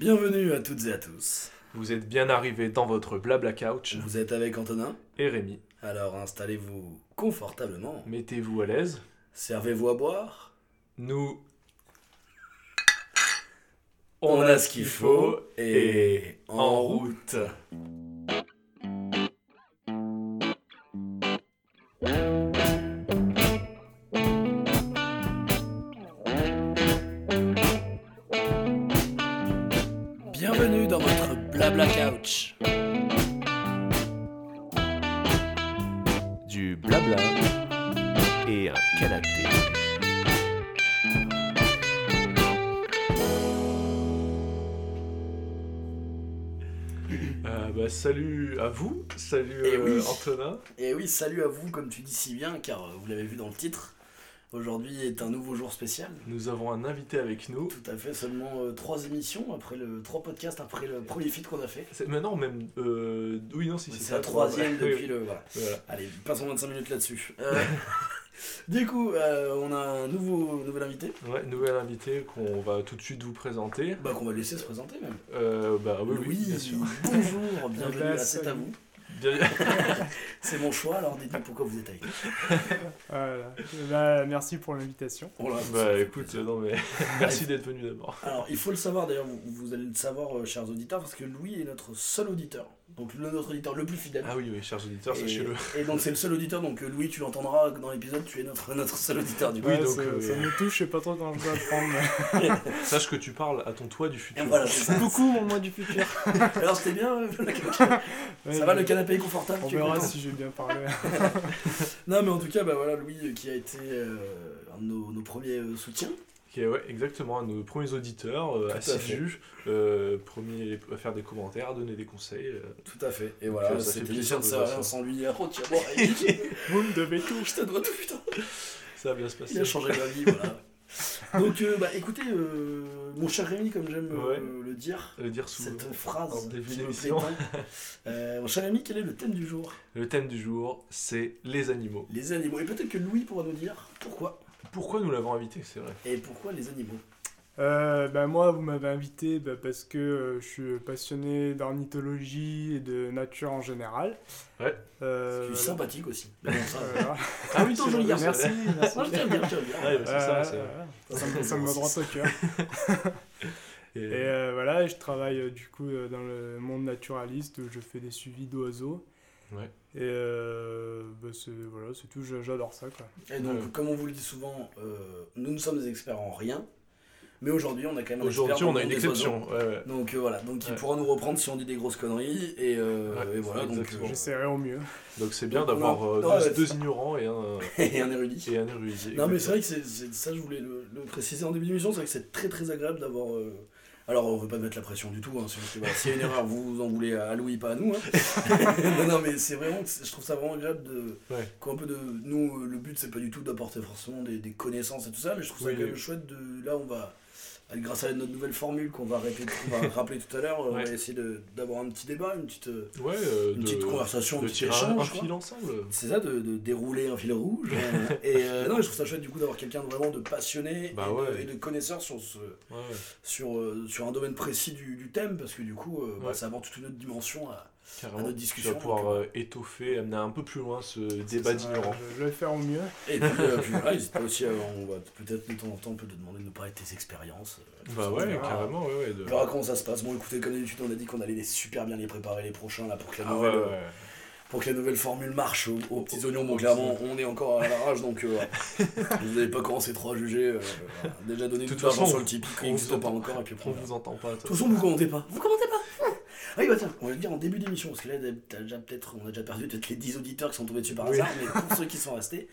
Bienvenue à toutes et à tous. Vous êtes bien arrivés dans votre blabla couch Vous êtes avec Antonin, et Rémi. alors installez-vous confortablement. Mettez-vous à l'aise. Servez-vous à boire. Nous, On a ce qu'il faut et en route. À vous, salut euh, oui. Antonin. Et oui, salut à vous, comme tu dis si bien, car euh, vous l'avez vu dans le titre. Aujourd'hui est un nouveau jour spécial. Nous avons un invité avec nous. Tout à fait, seulement euh, trois émissions après le trois podcasts après le premier feat qu'on a fait. C'est maintenant même. euh, oui, non, si C'est la troisième depuis le voilà. Voilà. Allez, passons 25 minutes là-dessus. Euh, du coup, euh, on a un nouveau nouvel invité, Ouais, nouvel invité qu'on va tout de suite vous présenter. bah qu'on va laisser se présenter même. Euh, bah oui, oui, Louis, bien sûr. bonjour, bienvenue bah, à C'est à vous. Bien- C'est mon choix, alors dites-nous pourquoi vous êtes avec nous. Voilà. Bah, merci pour l'invitation. Bah écoute, non mais merci d'être venu d'abord. Alors, il faut le savoir d'ailleurs, vous, vous allez le savoir, euh, chers auditeurs, parce que Louis est notre seul auditeur. Donc, le, notre auditeur le plus fidèle. Ah oui, oui, chers auditeurs, et, sachez-le. et donc, c'est le seul auditeur, donc euh, Louis, tu l'entendras dans l'épisode, tu es notre, notre seul auditeur du coup. Oui, donc, ça, euh, ça me touche, je sais pas trop quand je dois prendre. mais- Sache que tu parles à ton toi du Et futur. voilà, c'est. Coucou mon moi du futur. Alors, c'était bien, euh, Ouais, Ça va, le canapé est confortable On tu verra si j'ai bien parlé. Non, mais en tout cas, bah voilà, Louis euh, qui a été euh, un de nos, nos premiers euh, soutiens. Ok, ouais, exactement, à nos premiers auditeurs, euh, assidus, euh, premiers à faire des commentaires, à donner des conseils. euh. Tout à fait. Et voilà, euh, ça fait plaisir de sert à voir rien ça. sans lui. Ah, oh, tiens, me devez tout. je te dois tout, putain. Ça va bien se passer. Il a changé ma vie, voilà. Donc, euh, bah écoutez, euh, mon cher Rémi, comme j'aime euh, Ouais. le dire, Le dire souvent. cette phrase en début qui me plaît d'émission. tant. Euh, mon cher Rémi, quel est le thème du jour? Le thème du jour, c'est les animaux. Les animaux. Et peut-être que Louis pourra nous dire pourquoi. Pourquoi nous l'avons invité, c'est vrai Et pourquoi les animaux? Euh, bah, moi, vous m'avez invité bah, parce que euh, je suis passionné d'ornithologie et de nature en général. Ouais. Euh, Tu es voilà. sympathique aussi. Mais ça, Voilà. Ah oui, joli Merci, merci. Moi, je t'aime bien, je t'aime bien. Ouais, c'est ça, Euh. Ça, me ça va droit au cœur. Et, Et euh, voilà, je travaille euh, du coup euh, dans le monde naturaliste où je fais des suivis d'oiseaux. Ouais. Et euh, bah, c'est voilà, c'est tout, j'a- j'adore ça quoi. Et donc, Ouais. comme on vous le dit souvent, euh, nous ne sommes experts en rien. Mais aujourd'hui, on a quand même un Aujourd'hui, on a une des exception. Ouais, ouais. oiseaux. Donc euh, voilà, donc il pourra nous reprendre si on dit des grosses conneries. Et, euh, Ouais, et voilà, donc euh, J'essaierai au mieux. Donc c'est bien d'avoir euh, deux, ouais, deux ignorants et un, et un érudit. et un érudit. Non mais c'est vrai que c'est c'est- ça je voulais le, le préciser en début d'émission, c'est vrai que c'est très très agréable d'avoir... Alors on veut pas mettre la pression du tout, hein, c'est voilà, s'il y a une erreur vous en voulez à Louis, pas à nous. hein. non, non mais c'est vraiment, je trouve ça vraiment agréable de... Ouais. qu'un peu de... Nous le but c'est pas du tout d'apporter forcément des, des connaissances et tout ça, mais je trouve ça Oui, quand même oui. chouette de... Là on va... Grâce à notre nouvelle formule qu'on va, répéter, qu'on va rappeler tout à l'heure, on Ouais. va essayer d'avoir un petit débat, une petite, euh, Ouais, euh, une de, petite conversation, un petit échange. un quoi. fil ensemble. C'est ça, de, de dérouler un fil rouge. et euh, non, je trouve ça chouette du coup d'avoir quelqu'un de vraiment de passionné Bah et, de, et de connaisseur sur, ce, sur, sur un domaine précis du, du thème, parce que du coup, bah, ça apporte toute une autre dimension à, à Carrément. notre Tu discussion. vas pouvoir donc, euh, étoffer, amener un peu plus loin ce débat Euh, d'ignorants. je, je vais le faire au mieux. Et puis, euh, puis voilà, n'hésite pas aussi, à- on va peut-être de temps en temps on peut te demander de nous parler de tes expériences. euh, Bah ouais, verra. carrément, ouais, ouais. de- verra comment ça se passe. Bon, écoutez, comme d'habitude, on a dit qu'on allait les super bien les préparer les prochains là pour que la Ah nouvelle, ouais, euh, ouais. pour que la nouvelle formule marche aux, aux petits oignons. Bon, clairement, on est encore à la rage, donc euh, vous n'avez pas commencé trop à juger. euh. Déjà donné De tout toute l'argent façon, sur le Tipeee on vous pas entend- encore, et puis après, On vous entend pas, De toute façon, vous commentez pas. Vous commentez pas Ah oui, bah tiens, on va le dire en début d'émission, parce que là, t'as déjà peut-être, on a déjà perdu peut-être les 10 auditeurs qui sont tombés dessus par Oui. hasard, mais pour ceux qui sont restés,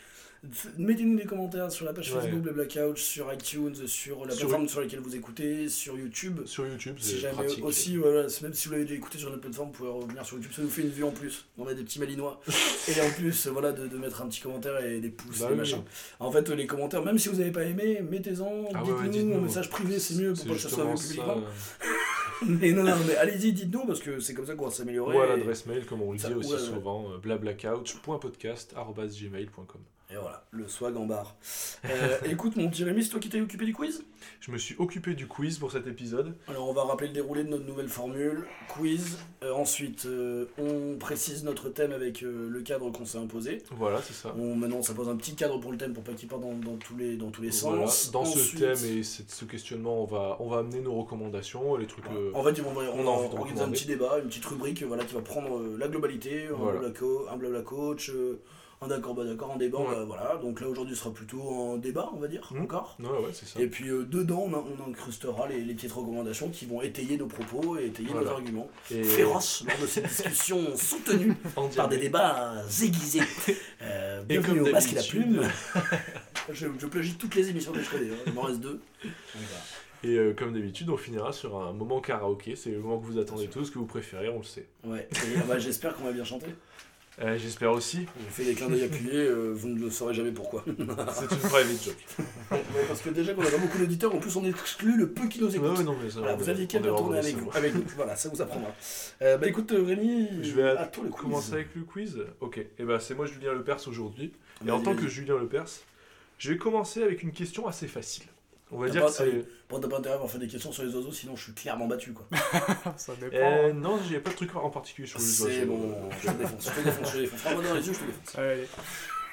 mettez-nous des commentaires sur la page Ouais. Facebook Blabla Couch, sur iTunes, sur la plateforme sur laquelle vous écoutez, sur YouTube. Sur YouTube, Si c'est jamais pratique. aussi, voilà, même si vous l'avez déjà écouté sur notre plateforme, vous pouvez revenir sur YouTube, ça nous fait une vue en plus. On a des petits malinois. et en plus, voilà, de, de mettre un petit commentaire et des pouces, Bah des oui. machins. En fait, les commentaires, même si vous n'avez pas aimé, mettez-en, Ah dites-nous, ouais, message privé, c'est mieux pour pas que ça soit vu publiquement. Mais non, non, mais allez-y, dites-nous, parce que c'est comme ça qu'on va s'améliorer. Ou à l'adresse mail, comme on le dit aussi souvent, euh, blablacouch.podcast.gmail.com. Et voilà, le swag en barre. Euh, écoute, mon petit Rémi, c'est toi qui t'es occupé du quiz? Je me suis occupé du quiz pour cet épisode. Alors, on va rappeler le déroulé de notre nouvelle formule. Quiz. Euh, ensuite, euh, on précise notre thème avec le cadre qu'on s'est imposé. Voilà, c'est ça. On, maintenant, ça pose un petit cadre pour le thème pour pas qu'il parte dans, dans tous les, dans tous les Voilà. sens. Dans ce thème et cette- ce questionnement, on va, on va amener nos recommandations, les trucs. En fait, on va, on on de organiser un petit débat, une petite rubrique voilà, qui va prendre la globalité, un Voilà. blabla co- un blabla coach, un d'accord, pas d'accord, un débat. Ouais. bah, voilà. Donc là, aujourd'hui, ce sera plutôt un débat, on va dire, Mhm. encore. Ouais, ouais, c'est ça. Et puis euh, dedans, on, on incrustera les, les petites recommandations qui vont étayer nos propos et étayer Voilà. nos arguments. Et Féroces lors de cette discussion soutenue en par des débats aiguisés. Euh, Et bienvenue comme au masque et la plume. je, je plagie toutes les émissions que je connais, hein. il m'en reste deux. Donc, voilà. Et euh, comme d'habitude, on finira sur un moment karaoké. C'est le moment que vous attendez tous, que vous préférez, on le sait. Ouais, et, ah bah, j'espère qu'on va bien chanter. Euh, J'espère aussi. J'ai fait des clins d'œil appuyés, euh, vous ne le saurez jamais pourquoi. C'est une private joke. Ouais, parce que déjà qu'on a pas beaucoup d'auditeurs, en plus on exclut le peu qui nous Ouais, écoutent. ouais, non, mais ça, Voilà, vous aviez qu'à tourner avec, nous. Voilà, ça vous apprendra. Euh, bah écoute, euh, Rémi, Je vais à toi le quiz. Commencer avec le quiz Ok. Et ben c'est moi Julien Lepers aujourd'hui. Et en tant que Julien Lepers, je vais commencer avec une question assez facile. On va dire pas- que c'est. Bon, t'as pas intérêt à avoir fait des questions sur les oiseaux, sinon je suis clairement battu quoi. Ça dépend. Euh, non, j'ai pas de truc en particulier sur les C'est oiseaux. bon, je te défonce, je te défonce, je te défonce. Dans les yeux, je te défonce. Allez,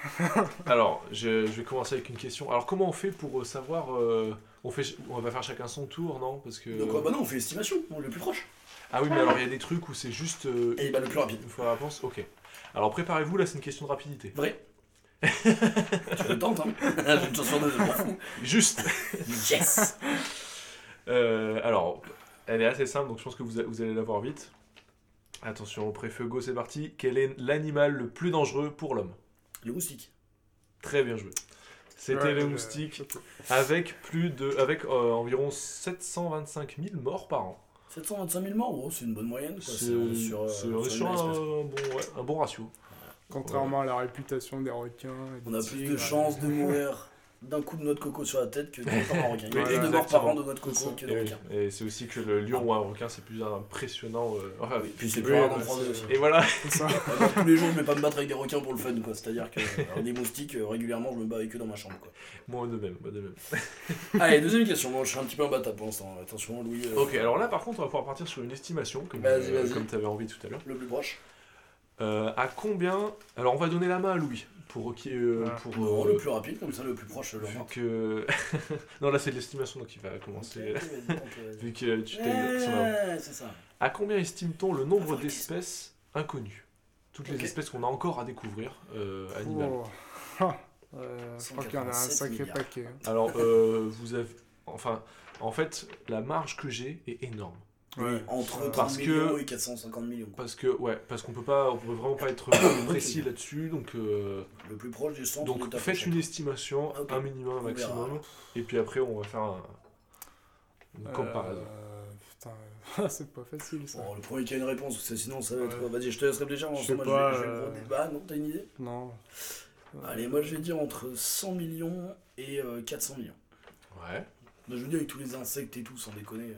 Alors, je, je vais commencer avec une question. Alors, comment on fait pour euh, savoir euh, on, fait, on va faire chacun son tour, non? Parce que. Donc, euh, bah non, on fait estimation, on est le plus proche. Ah oui, mais alors il y a des trucs où c'est juste euh, Et bah le plus rapide. une fois la réponse. Ok. Alors, préparez-vous, là, c'est une question de rapidité. Vrai Tu le tentes, hein J'ai une chance sur deux, je m'en fous. Juste Yes Euh, alors, elle est assez simple, donc je pense que vous, a- vous allez la voir vite. Attention, pré-feu go, c'est parti. Quel est l'animal le plus dangereux pour l'homme? Le moustique. Très bien joué. C'était Ouais, le je- moustique, je- avec plus de, avec euh, environ 725 000 morts par an. 725 000 morts, oh, c'est une bonne moyenne. quoi. C'est C'est on est sur, euh, c'est- on est sur sur une un, espèce. bon, ouais, un bon ratio. Contrairement à la réputation des requins. et On a plus de tigres, chances de euh, mourir d'un coup de noix de coco sur la tête que d'un par un requin. Il y a plus de morts par an de noix de coco que de Et, requins. et c'est aussi que le lion ou un requin, c'est plus impressionnant. euh, enfin, oui. Puis c'est plus rare d'en bah, c'est- aussi. Et voilà. c'est ça. Ah, moi, tous les jours, je vais pas me battre avec des requins pour le fun, quoi. C'est-à-dire que alors, des moustiques, euh, régulièrement, je me bats avec eux dans ma chambre, quoi. Moi de même, moi de même. Allez, deuxième question. Moi, je suis un petit peu imbattable pour l'instant. Attention, Louis. euh, Ok, alors là par contre, on va pouvoir partir sur une estimation, euh, comme tu avais envie tout à l'heure. Le plus proche. Euh, à combien Alors on va donner la main à Louis pour qui euh, Ah. pour euh, le plus rapide, comme ça, le plus proche, le que non là c'est de l'estimation donc il va commencer vu que tu. Ouais, c'est ça. À combien estime-t-on le nombre d'espèces inconnues? Toutes les espèces qu'on a encore à découvrir euh, animales. Oh. Je crois qu'il y en a un 187 sacré milliards. paquet. hein. Alors euh, vous avez enfin en fait la marge que j'ai est énorme Ouais. entre Euh, 30 parce que- millions et 450 millions. quoi. parce que ouais parce qu'on peut pas on peut vraiment pas être précis là-dessus donc euh, Le plus proche du centre Donc faites une estimation, Ok. un minimum, un verra. maximum, et puis après on va faire un, une comparaison. Euh, putain, c'est pas facile ça. Bon, le premier qui a une réponse, parce que sinon ça va être Ouais. Vas-y, je te laisse réfléchir. Je ensemble, sais moi, pas, je vais, je vais euh, débat. Non, t'as une idée? Non. Allez, moi je vais dire entre 100 millions et euh, 400 millions. Ouais. Je veux dire, avec tous les insectes et tout, sans déconner.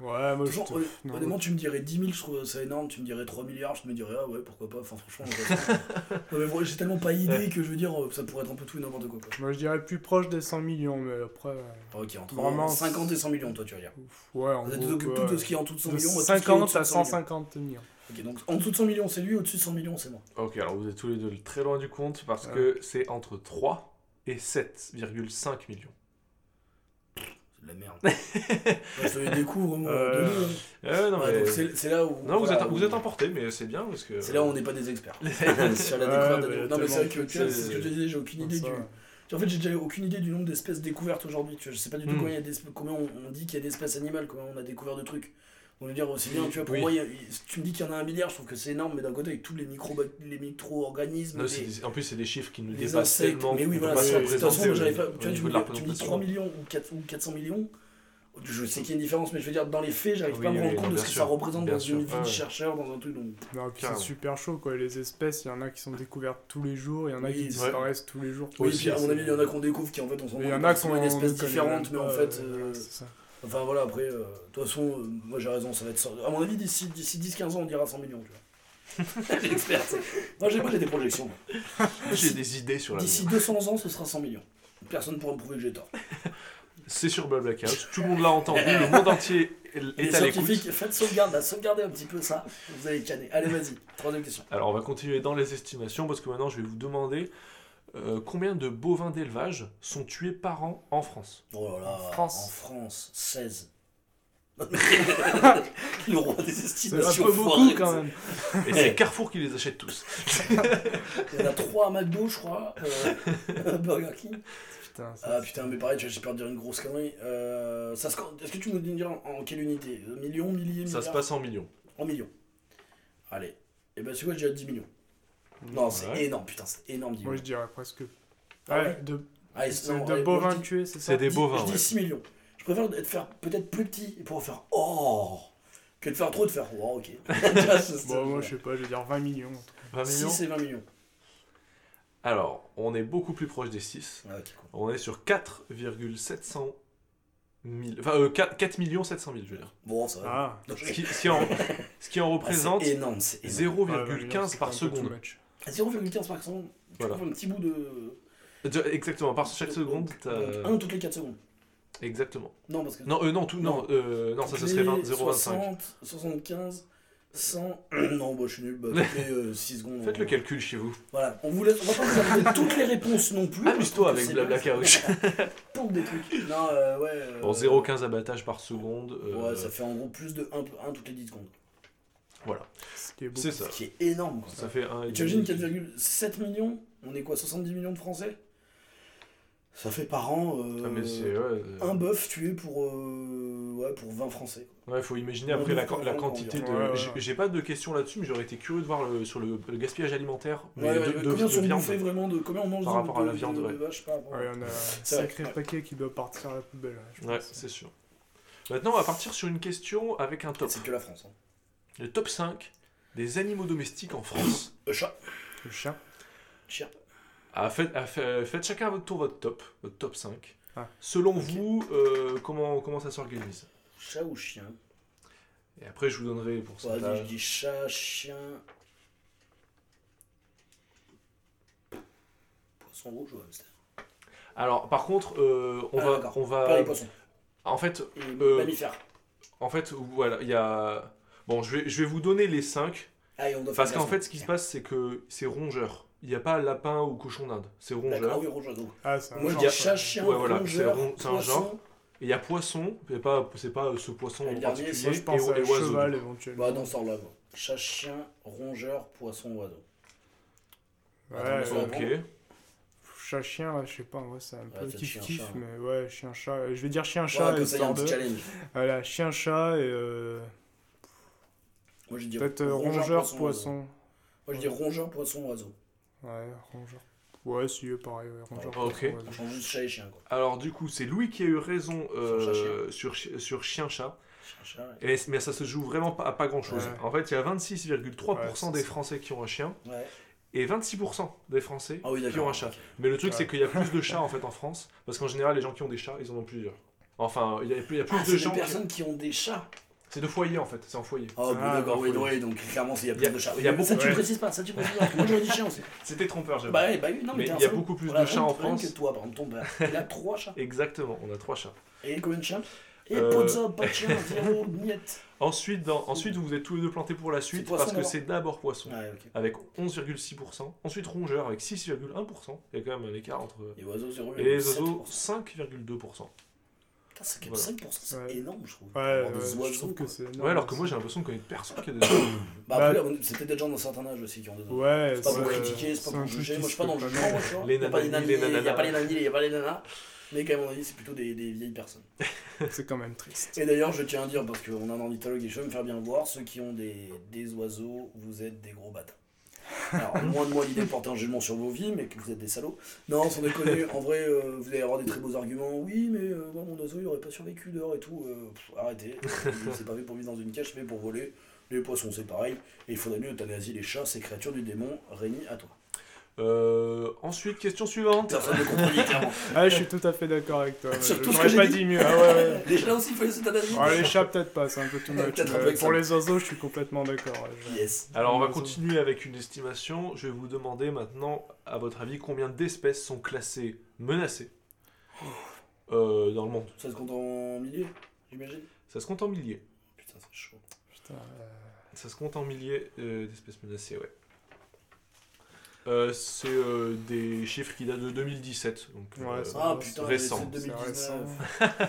Ouais, moi je non, honnêtement, tu me dirais 10 000, je trouve ça énorme. Tu me dirais 3 milliards, je me dirais, ah ouais, pourquoi pas. Enfin, franchement, moi, j'ai tellement pas idée que je veux dire, euh, ça pourrait être un peu tout et n'importe quoi. quoi. Moi je dirais plus proche des 100 millions, mais après. euh, Ok, entre Vraiment, 50 et 100 millions, toi, tu vas dire. ouf, Ouais, en Tout, gros. tout, ouais. tout ce qui est en dessous de 100 De millions, moi, tout ce qui est 50 au-dessus à de 100 millions. 150 millions. Ok, donc en dessous de 100 millions, c'est lui, au-dessus de 100 millions, c'est moi. Ok, alors vous êtes tous les deux très loin du compte parce Ouais. que c'est entre 3 et 7,5 millions. La merde. Je les découvre, moi, Euh, non, Ouais, mais... donc c'est là où. non vous, êtes, où- vous êtes emporté, mais c'est bien parce que. C'est là où on n'est pas des experts. Sur la Ouais, découverte d'animaux. Non, mais c'est vrai que tu vois, c'est ce que je te disais, j'ai aucune idée Ça, du. En fait, j'ai déjà aucune idée du nombre d'espèces découvertes aujourd'hui. Je sais pas du tout Hmm. combien, y a combien on, on dit qu'il y a d'espèces animales, combien on a découvert de trucs. Donc, je veux dire, aussi bien, tu vois, pour Oui. moi, y a- tu me dis qu'il y en a un milliard, je trouve que c'est énorme, mais d'un côté, avec tous les, micro les micro-organismes, Non, les, c'est des- En plus, c'est des chiffres qui nous dépassent insectes. tellement. Mais oui, voilà, de toute façon, pas. Tu vois, tu me de la dis- tu me dis représentation. 3 millions ou 4 ou 400 millions. Je sais qu'il y a une différence, mais je veux dire, dans les faits, j'arrive Oui, pas à me rendre non, compte de ce que sûr, ça représente dans sûr, une vie ouais, de ouais. chercheur, dans un truc. Donc, Non, c'est super chaud quoi. Les espèces, il y en a qui sont découvertes tous les jours, il y en a Oui, qui disparaissent tous les jours. Oui, Aussi, puis à mon avis, il y en a qu'on découvre qui en fait on s'en Mais Il y rend en compte a qui sont sont une espèce on connaît différente, même mais en fait. Ça. Enfin voilà, après, euh, de toute façon, euh, moi j'ai raison, ça va être. 100 À mon avis, d'ici d'ici 10-15 ans, on dira 100 millions, tu vois. Moi, j'ai moi, j'ai des projections. moi. J'ai des idées sur la D'ici 200 ans, ce sera 100 millions. Personne ne pourra me prouver que j'ai tort. C'est sur Blablacar. Tout le monde l'a entendu. Le monde entier Les est à l'écoute. scientifiques, faites sauvegarde, là, sauvegardez un petit peu ça. Vous allez canner. Allez, vas-y. Troisième question. Alors, on va continuer dans les estimations parce que maintenant, je vais vous demander euh, combien de bovins d'élevage sont tués par an en France? Oh là là. En France. En France, 16. Le roi des C'est un estimations. peu beaucoup foirées, quand même. Et c'est Carrefour qui les achète tous. Il y en a 3 à McDo, je crois. euh, Burger King. Putain, ça, Ah putain, mais pareil, j'ai peur de dire une grosse connerie. Euh, ça se- Est-ce que tu me dis en, en quelle unité? Millions, milliers, Ça milliards se passe en millions. En millions. Allez. Et ben, c'est quoi, je dirais 10 millions. Non, c'est Ouais. énorme, putain, c'est énorme, 10 Moi je dirais presque. Ah Ouais, ouais de, Allez, c'est de bovins tués, c'est ça C'est des bovins, Je dis ouais. 6 millions. Je préfère être faire peut-être plus petit et pouvoir faire Oh que de faire trop de faire Oh, ok. Bon, moi je sais pas, je vais dire 20 millions. 20 millions 6 et 20 millions. Alors, on est beaucoup plus proche des 6. Ah, ok, cool. On est sur 4,700 000. Enfin, euh, 4, 4 millions 700 000, je veux dire. Bon, ça va. Ah, Ce qui, ce qui en, ce qui en Ah, représente c'est énorme, c'est énorme. ouais, 20 millions, 0,15 c'est par seconde. Much. 0,15 par seconde. Tu Voilà. un petit bout de. Exactement, par chaque seconde, t'as- Donc, un toutes les 4 secondes. Exactement. Non, parce que. Non, euh, non, tout, non, Non. euh, non ça, ce serait les 20 0,25. 60, 75, 100. non, bah, je suis nul. Bah, toutes les 6 secondes. Faites on- le calcul chez vous. Voilà, on vous laisse. On va pas vous donner toutes les réponses non plus. Amuse-toi avec Blabla Carouche. Pompe des trucs. Non, euh, ouais. euh, Bon, 0,15 abattage par seconde. euh, Ouais, ça fait en gros plus de 1, toutes les 10 secondes. Voilà, Ce qui est beaucoup. c'est ça. Ce qui est énorme. Quoi. Ça fait 1. Tu imagines 4,7 millions On est quoi 70 millions de Français? Ça fait par an euh, Ah, mais c'est. Ouais, euh, un bœuf tué pour, euh, ouais, pour 20 Français. quoi. ouais, faut imaginer Un après la, quantité de. environ. Ouais, ouais, j'ai- pas de questions là-dessus, mais j'aurais été curieux de voir le, sur le, le gaspillage alimentaire mais de, ouais, de- combien de sont viande. bouffés vraiment de combien on mange Par de- rapport à la de- viande, de, ouais. de vache par rapport à- Ouais, on a un sacré paquet qui doit partir à la poubelle. Ouais, c'est sûr. Maintenant, on va partir sur une question avec un top. C'est que la France. Hein. Le top 5 des animaux domestiques en France. Le chat, Le chat. chien. Ah, faites, ah, faites chacun à votre tour votre top, votre top 5. Ah. Selon vous, euh, comment, comment ça s'organise? Chat ou chien? Et après, je vous donnerai pour ça. Vas-y, je dis chat, chien. Poisson rouge ou hamster Alors, par contre, euh, on Ah, va, on Pas va. les poissons. En fait, euh, mammifères. en fait, voilà, il y a. Bon, je vais, je vais vous donner les 5 Allez, on doit parce qu'en ça. fait, ce qui se passe, c'est que c'est rongeur. Il n'y a pas lapin ou cochon d'Inde, c'est D'accord, rongeur. oui, rongeur. donc. Ah, c'est un Moi je genre, dis quoi. chat, chien, Ouais, voilà, rongeur, c'est ron- c'est un poisson. genre. Et il y a poisson, c'est pas, c'est pas ce poisson Et en dernier, particulier, Moi je pense et, à et oiseau. cheval éventuellement. Bah, dans ce ordre-là. moi. Chat, chien, rongeur, poisson, oiseau. Ouais, Attends. Ok. Chat, chien, là, je sais pas, ouais, c'est un peu Ouais, c'est kiff-kiff, chat. mais ouais, chien, chat. euh, Je vais dire chien, Ouais, chat, comme ça, il y a un petit challenge. Voilà, chien, chat et. euh, Moi je dis Peut-être euh, rongeur, poisson. Moi je dis rongeur, poisson, oiseau. Ouais, rongeur. Ouais, si, pareil, ouais, rongeur, Ok. poisson, On change juste chat et chien quoi. Alors du coup, c'est Louis qui a eu raison euh, Sur chat-chien. sur, chi- sur chien-chat. Chien, chat, ouais. Et- Mais ça se joue vraiment pas, à pas grand-chose. Ouais. En fait, il y a 26,3% Ouais, des Français qui ont un chien Ouais. et 26% des Français Ah oui, qui ont un chat. Mais le truc, Ouais. c'est qu'il y a plus de chats en fait en France, parce qu'en général, les gens qui ont des chats, ils en ont plusieurs. Enfin, il y a plus, il y a plus Ah, de gens. qui- personnes qui ont des chats. C'est de foyer en fait, c'est en foyer. Oh, bon, Ah, d'accord, bah, oui, faut- oui, donc clairement, il y a plus de chats. il y a beaucoup- Ça, tu ouais. précises pas, ça, tu précises pas. Moi, j'aurais dit chien aussi. C'était trompeur, j'avoue. Bah, oui, bah oui, non, mais, il y a beaucoup plus de chats en France. que toi, par exemple, ton père. Il a trois chats. Exactement, on a trois chats. Et combien de chiens Et Euh, Pozza, pas de chien, zéro, niette. Ensuite, dans, ensuite, vous êtes tous les deux plantés pour la suite, poisson parce que c'est d'abord poisson, Ouais, ok. avec 11,6%. Ensuite, rongeur, avec 6,1%. Il y a quand même un écart entre. Et oiseaux, 0,7%. Et les oiseaux, 5,2%. Putain, c'est quand même Voilà. 5%, c'est Ouais. énorme, je trouve. Ouais, ouais, des je trouve que c'est. énorme Ouais, alors que moi, j'ai l'impression qu'il y a personne qui a des oiseaux. Bah, après, c'est peut-être des gens d'un certain âge aussi qui ont des oiseaux. Ouais, C'est pas pour critiquer, c'est pas pour juger. Moi, je suis pas dans le tu vois. Les Il y a pas les nannis, il y a pas les nannis, il y a pas les nanas. Mais quand même, on dit, c'est plutôt des, des vieilles personnes. C'est quand même triste. Et d'ailleurs, je tiens à dire, parce qu'on a un ornithologue et je vais me faire bien voir, ceux qui ont des, des oiseaux, vous êtes des gros bâtards. Alors, loin de moi l'idée de porter un jugement sur vos vies, mais que vous êtes des salauds. Non, sans déconner, en vrai, euh, vous allez avoir des très beaux arguments. Oui, mais euh, moi, mon oiseau, il aurait pas survécu dehors et tout. Euh, arrêtez. c'est pas fait pour vivre dans une cage, fait pour voler. Les poissons, c'est pareil. Et il faudrait mieux euthanasier les chats, ces créatures du démon. Rémi, à toi. Euh, ensuite, question suivante. Personne ne clairement. Ah, je suis tout à fait d'accord avec toi. Sur Je- pas dit dit. mieux. Ah ouais, ouais. Les chats aussi, il faut. Ah, les chats, peut-être pas, c'est un peu much. Mais pour les oiseaux, je suis complètement d'accord. Yes. Alors, on va continuer avec une estimation. Je vais vous demander maintenant, à votre avis, combien d'espèces sont classées menacées? Euh, dans le monde Ça se compte en milliers, j'imagine Ça se compte en milliers. Putain, c'est chaud. Putain, euh, Ça se compte en milliers euh, d'espèces menacées, ouais. Euh, c'est euh, des chiffres qui datent de 2017. Donc, Ouais, euh, Ah putain, récent. c'est c'est 2019. récent.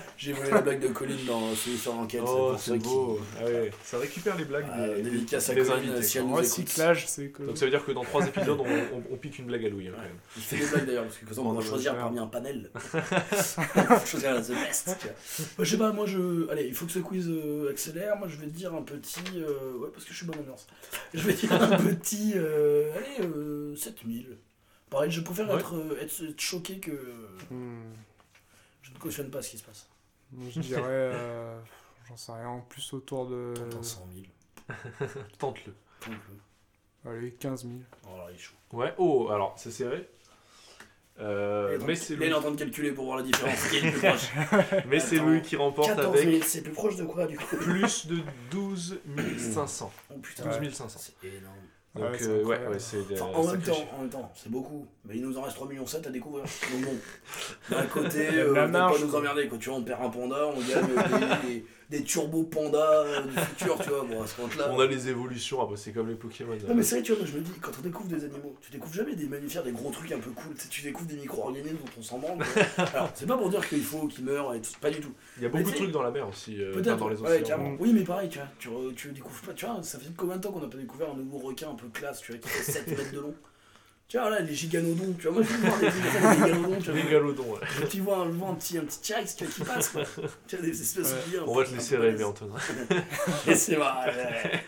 J'ai volé la blague de Colin dans celui sur l'enquête. Oh, c'est beau. Ah ouais, Ça récupère les blagues Ah, des, dédicace à des invités. si. Recyclage, c'est. Donc ça veut dire que dans trois épisodes, on, on- on pique une blague à Louis. hein, quand Ouais. même. Il fait des blagues d'ailleurs, parce que comme ça, on va non, choisir parmi un panel. Faut choisir la the best. Moi, je sais pas, moi je. Allez, il faut que ce quiz euh, accélère. Moi je vais te dire un petit. euh, Ouais, parce que je suis bonne ambiance. Je vais dire un petit. euh, Allez, euh, 7000. Pareil, je préfère Ouais. être, euh, être, être choqué que. Hmm, Je ne cautionne pas ce qui se passe. Je dirais. euh, J'en sais rien, plus autour de. T'entends 100 000. Tente-le. tente-le. Allez, 15 000. Oh là, il est chaud. Ouais, oh, alors c'est serré. Euh, mais c'est Là, il est en train de calculer pour voir la différence. Qui est le plus proche mais c'est. Louis qui remporte 14 avec 000, c'est plus proche de quoi du coup? plus de 12 500. Oh putain, 12 500. c'est énorme. Donc Ouais, c'est euh, ouais, incroyable. ouais, c'est des- Enfin, en même temps, en même temps, c'est beaucoup. Mais il nous en reste 3 millions 7 à découvrir. Donc bon, d'un côté, euh, la on peut pas marge, nous emmerder. Quoi. Tu vois, on perd un panda, on gagne euh, des, turbo pandas euh, du futur, tu vois. Bon, à ce compte-là. On a les évolutions, après c'est comme les Pokémon. Non mais c'est vrai, tu vois, moi je me dis, quand on découvre des animaux, tu découvres jamais des mammifères, des gros trucs un peu cool, tu sais, tu découvres des micro-organismes dont on s'en branle. Alors, c'est pas pour dire qu'il faut qu'ils meurent et tout, pas du tout. Il y a beaucoup Mais de trucs dans la mer aussi, euh, Peut-être, dans les ouais, océans. Oui, mais pareil, tu vois, tu, tu découvres pas, tu vois, ça fait combien de temps qu'on n'a pas découvert un nouveau requin un peu classe, tu vois, qui fait 7 mètres de long? Tu vois, là, les giganodons, tu vois, moi je veux voir des, giganodons, tu vois. Mégalodon, ouais. Vois, un, je vois un petit, un petit T-Rex qui passe, quoi. Tu vois, des espèces Ouais. de liens, On va te laisser rêver. Antonin. Laissez-moi, rêver.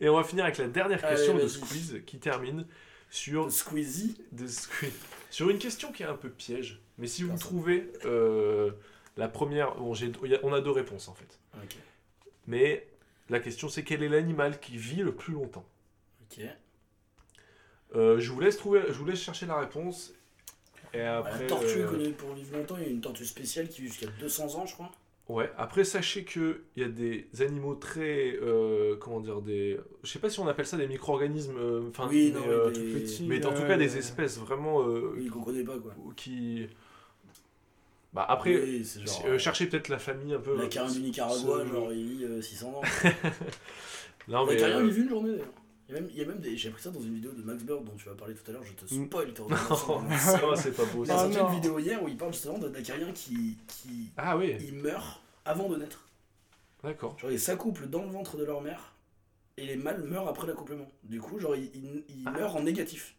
Et on va finir avec la dernière Allez, question de quiz qui termine sur, Squeezie. de quiz- sur une question qui est un peu piège. Mais si vous trouvez euh, la première. Bon, on a deux réponses en fait. Ok. Mais la question c'est quel est l'animal qui vit le plus longtemps? Ok. Euh, je, vous laisse trouver, je vous laisse chercher la réponse. Et après, la tortue euh, connue pour vivre longtemps, il y a une tortue spéciale qui vit jusqu'à 200 ans, je crois. Ouais, après sachez que il y a des animaux très euh, comment dire des je sais pas si on appelle ça des micro-organismes euh, oui, non, euh, des- petit. mais en tout cas des espèces vraiment Oui, qu'on connaît pas, quoi. qui bah après Oui, genre. cherchez peut-être la famille un peu La carrière du Nicaragua, ce- genre, il vit euh, 600 ans. non La mais carrière, euh, il vit une journée, d'ailleurs. Il y a même, il y a même des... J'ai appris ça dans une vidéo de Max Bird dont tu vas parler tout à l'heure, je te Mm. spoil, t'es en non, non, c'est pas beau Il a sorti une vidéo hier où il parle justement de Dakarien qui, qui ah oui il meurt avant de naître. d'accord Genre ils s'accouplent dans le ventre de leur mère et les mâles meurent après l'accouplement. Du coup, genre ils, ils- ils Ah. meurent en négatif.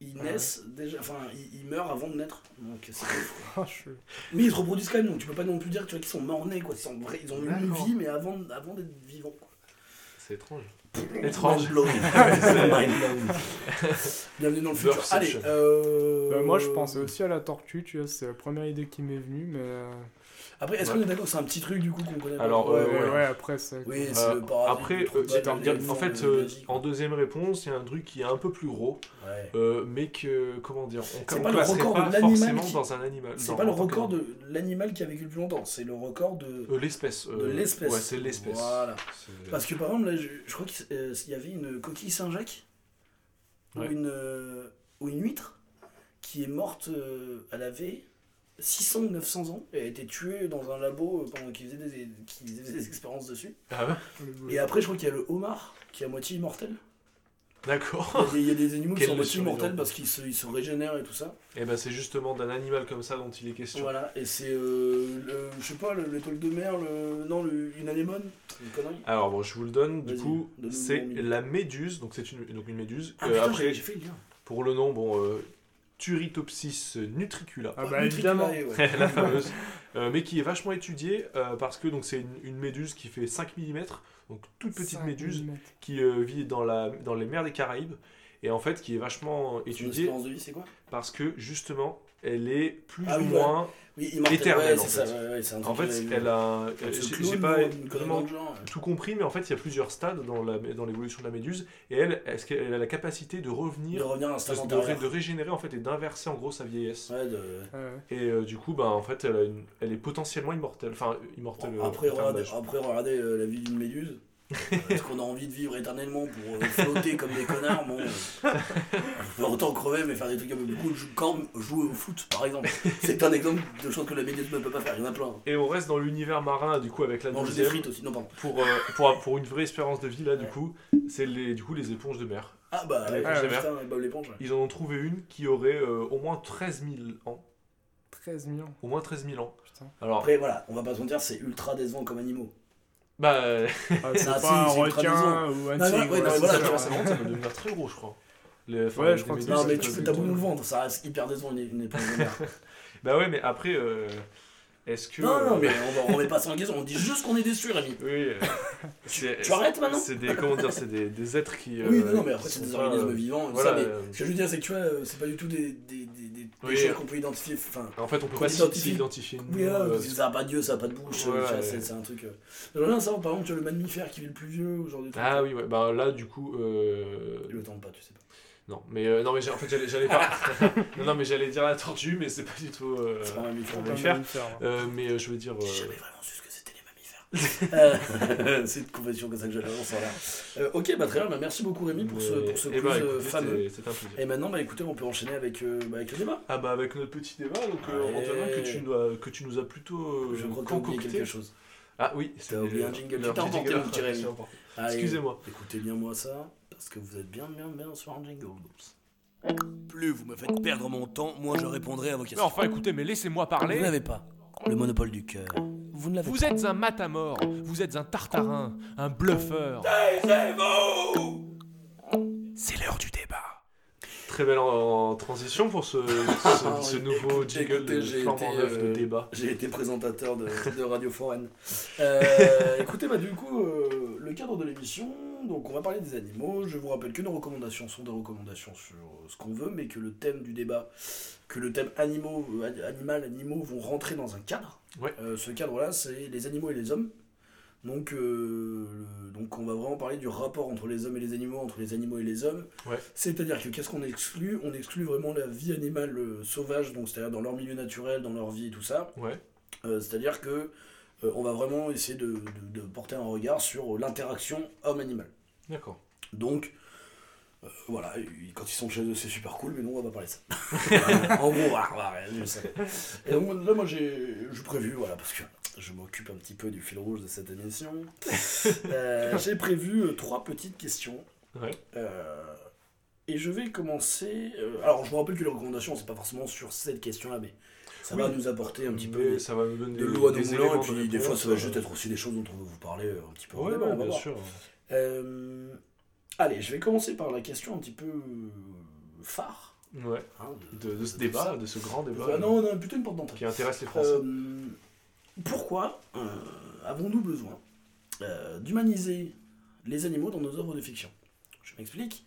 Ils Ah naissent déjà, enfin ils, ils meurent avant de naître. Donc c'est je- Mais ils se reproduisent quand même, donc tu peux pas non plus dire tu vois, qu'ils sont morts-nés quoi. Ils, sont vrais- ils ont eu une vie mais avant, avant d'être vivants quoi. c'est étrange étrange. Bienvenue dans le futur. Allez, euh... Bah, moi, je pensais aussi à la tortue, tu vois, c'est la première idée qui m'est venue, mais. Après, est-ce qu'on est d'accord que c'est un petit truc du coup qu'on connaît pas Alors, Ouais, euh, ouais, ouais. ouais, après, ça. Oui, c'est Euh, après euh, en vent, fait euh, magique. en deuxième réponse il y a un truc qui est un peu plus gros Ouais. euh, mais que comment dire on, C'est on pas le classerait record pas de l'animal forcément qui- dans un animal C'est pas le en record de l'animal qui a vécu le plus longtemps, c'est le record de, Euh, l'espèce de l'espèce. ouais c'est l'espèce Voilà. C'est- Parce que par exemple, là, je, je crois qu'il euh, y avait une coquille Saint-Jacques ou, Ouais. une, ou une huître qui est morte, euh, elle avait 600 ou 900 ans et a été tuée dans un labo euh, pendant qu'ils faisaient des, expériences dessus. ah ouais Et après, je crois qu'il y a le homard qui est à moitié immortel. d'accord Il y a des, il y a des animaux qui sont à moitié immortels parce qu'ils se, régénèrent et tout ça. et ben c'est justement d'un animal comme ça dont il est question Voilà, et c'est, euh, je sais pas, le- l'étoile de mer, le, non, le, une anémone, une connerie. alors bon je vous le donne du coup c'est la méduse donc c'est une donc une méduse Ah Euh, putain, après j'ai fait le lien. pour le nom bon euh, Turritopsis nutricula Ah, bah, Nutriculae, évidemment. ouais. la fameuse, Euh, mais qui est vachement étudiée euh, parce que donc c'est une, une méduse qui fait 5 mm, donc toute petite 5 méduse qui euh, vit dans, la, dans les mers des Caraïbes et en fait qui est vachement Son étudiée espérance de vie, c'est quoi? parce que justement elle est plus Ah ou oui, ouais. moins. Oui, immortel, Éternel, ouais, en c'est ça, fait. ouais, En fait, elle a. Se J'ai pas vraiment tout compris, mais en fait, il y a plusieurs stades dans la dans l'évolution de la méduse. Et elle, est-ce qu'elle a la capacité de De revenir, revenir à un de, stade de, de régénérer en fait et d'inverser en gros sa vieillesse. Ouais, de... Ouais. Et euh, du coup, bah, en fait, elle, a une- elle est potentiellement immortelle. Enfin, immortelle. euh, Après, d'âge. après regarder euh, la vie d'une méduse, est-ce qu'on a envie de vivre éternellement pour euh, flotter comme des connards Bon, euh, on peut autant crever, mais faire des trucs un peu plus cool. Quand jouer au foot, par exemple, c'est un exemple de choses que la méduse ne peut pas faire. Il y en a plein. Et on reste dans l'univers marin, du coup, avec la Manger des frites aussi, non, pardon. Pour, euh, pour, pour une vraie espérance de vie, là, du coup, c'est les, du coup, les éponges de mer. Ah bah, j'aime putain, Bob l'éponge. ouais. Ils en ont trouvé une qui aurait euh, au moins 13 000 ans. 13 millions, Au moins 13 000 ans. putain. Alors, Après, voilà, on va pas se mentir, c'est ultra décevant comme animaux. Bah. euh, Ah, c'est Ah, pas si, un c'est ultra requin ou un non, tigre. ouais, mais voilà, ça. va devenir très gros, je crois. Ouais, je crois que Non, mais tu peuvent fais ta vite, boule euh, le ventre, ça reste hyper décevant une, éponge de mer. Bah ouais, mais après, euh, est-ce que. non, non, euh, mais on, va, on remet pas ça en question, on dit juste qu'on est déçu, Rémi. Oui. euh, tu arrêtes maintenant C'est des, comment dire, c'est des, des êtres qui. Oui, non, non, mais après, c'est des organismes vivants. voilà, ça, mais ce que je veux dire, c'est que tu vois, c'est pas du tout des, des, des, des, Oui, choses qu'on peut identifier. Enfin, En fait, on peut pas identifie. s'identifier. oui, là, euh, ça a pas d'yeux, ça a pas de bouche. Ouais, c'est un truc. euh. J'aimerais bien savoir, par exemple, tu vois, le mammifère qui vit le plus vieux, trucs. Ah oui, ouais, bah là, du coup. euh, Il le tente pas, tu sais pas. Non, mais euh, non, mais en fait, j'allais, pas. non, non, mais j'allais dire la tortue, mais c'est pas du tout. euh, C'est pas un mammifère. euh, mais je veux dire. Jamais vraiment su ce que c'était les mammifères. Euh, c'est une confession comme ça que j'avais en l'air. Euh, ok, bah très bien, bah, merci beaucoup Rémi pour ce, mais- pour ce eh quiz bah, euh, écoutez, fameux. Et maintenant, bah écoutez, on peut enchaîner avec, euh, bah, avec le débat. Ah bah avec notre petit débat, donc euh, Ouais. Antonin, que tu nous as, que tu nous as plutôt euh, Je crois concocté. quelque chose. Ah oui, c'est oublié un jingle. Tu t'es emporté, mon petit Rémi. Je Excusez-moi. Écoutez bien moi ça, parce que vous êtes bien, bien, bien sur un jingle. Plus vous me faites perdre mon temps, moins je répondrai à vos Mais questions. enfin, écoutez, mais laissez-moi Vous parler. n'avez pas le monopole du cœur. Vous ne l'avez Vous êtes un matamor, vous êtes un tartarin, un bluffeur. C'est l'heure du débat. Très belle en, en transition pour ce, ce, ce nouveau Écoutez, jingle de écoutez, j'ai flambant été, neuf euh, de débat. J'ai été présentateur de, de Radio Foraine. Euh, écoutez, bah, du coup, euh, le cadre de l'émission, donc on va parler des animaux. Je vous rappelle que nos recommandations sont des recommandations sur euh, ce qu'on veut, mais que le thème du débat, que le thème animaux, euh, animal, animaux vont rentrer dans un cadre. Ouais. Euh, ce cadre-là, c'est les animaux et les hommes. Donc, euh, le- donc on va vraiment parler du rapport entre les hommes et les animaux, entre les animaux et les hommes. Ouais. C'est-à-dire que qu'est-ce qu'on exclut? On exclut vraiment la vie animale euh, sauvage, donc c'est-à-dire dans leur milieu naturel, dans leur vie et tout ça. Ouais. C'est-à-dire que on va vraiment essayer de, de- de porter un regard sur l'interaction homme-animal. D'accord. Donc, euh, voilà, quand ils sont chez eux, c'est super cool, mais nous, on va pas parler de ça. en gros, voilà, voilà, je sais. Et donc, là, moi, j'ai prévu, voilà, parce que je m'occupe un petit peu du fil rouge de cette émission. Euh, j'ai prévu euh, trois petites questions. Ouais. Et je vais commencer. alors, je vous rappelle que les recommandations, c'est pas forcément sur cette question-là, mais ça va nous apporter un petit peu ça va nous donner de l'eau à nos des moulins, et de puis des fois, ça va juste être aussi des choses dont on veut vous parler un petit peu Ouais, ouais, on va bien voir. sûr. Euh, allez, je vais commencer par la question un petit peu euh, phare. Ouais. hein, De, de ce débat, ça. de ce grand débat Euh, non, non, plutôt une porte d'entrée. qui intéresse les Français. Euh, pourquoi euh, avons-nous besoin euh, d'humaniser les animaux dans nos œuvres de fiction? Je m'explique.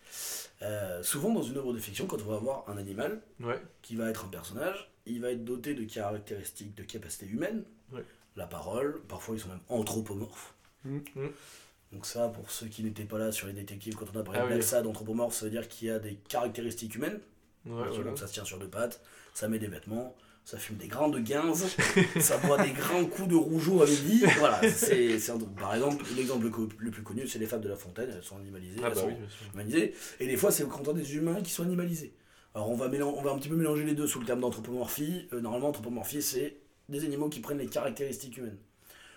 Euh, souvent, dans une œuvre de fiction, quand on va avoir un animal Ouais. qui va être un personnage, il va être doté de caractéristiques, de capacités humaines, Ouais. la parole, parfois ils sont même anthropomorphes. Mm. Donc ça, pour ceux qui n'étaient pas là sur les détectives, quand on a parlé Ah de oui. Black Sad, anthropomorphe, ça veut dire qu'il y a des caractéristiques humaines. Ouais, Ok, voilà. Donc ça se tient sur deux pattes, ça met des vêtements, ça fume des grains de guinze, ça boit des grands coups de rougeau à midi. Voilà, c'est, par exemple, l'exemple le, plus connu, c'est les fables de La Fontaine, elles sont animalisées, Ah elles bah sont oui, humanisées, et des fois c'est quand on a des humains qui sont animalisés. Alors on va, on va un petit peu mélanger les deux sous le terme d'anthropomorphie. Euh, normalement, anthropomorphie, c'est des animaux qui prennent les caractéristiques humaines.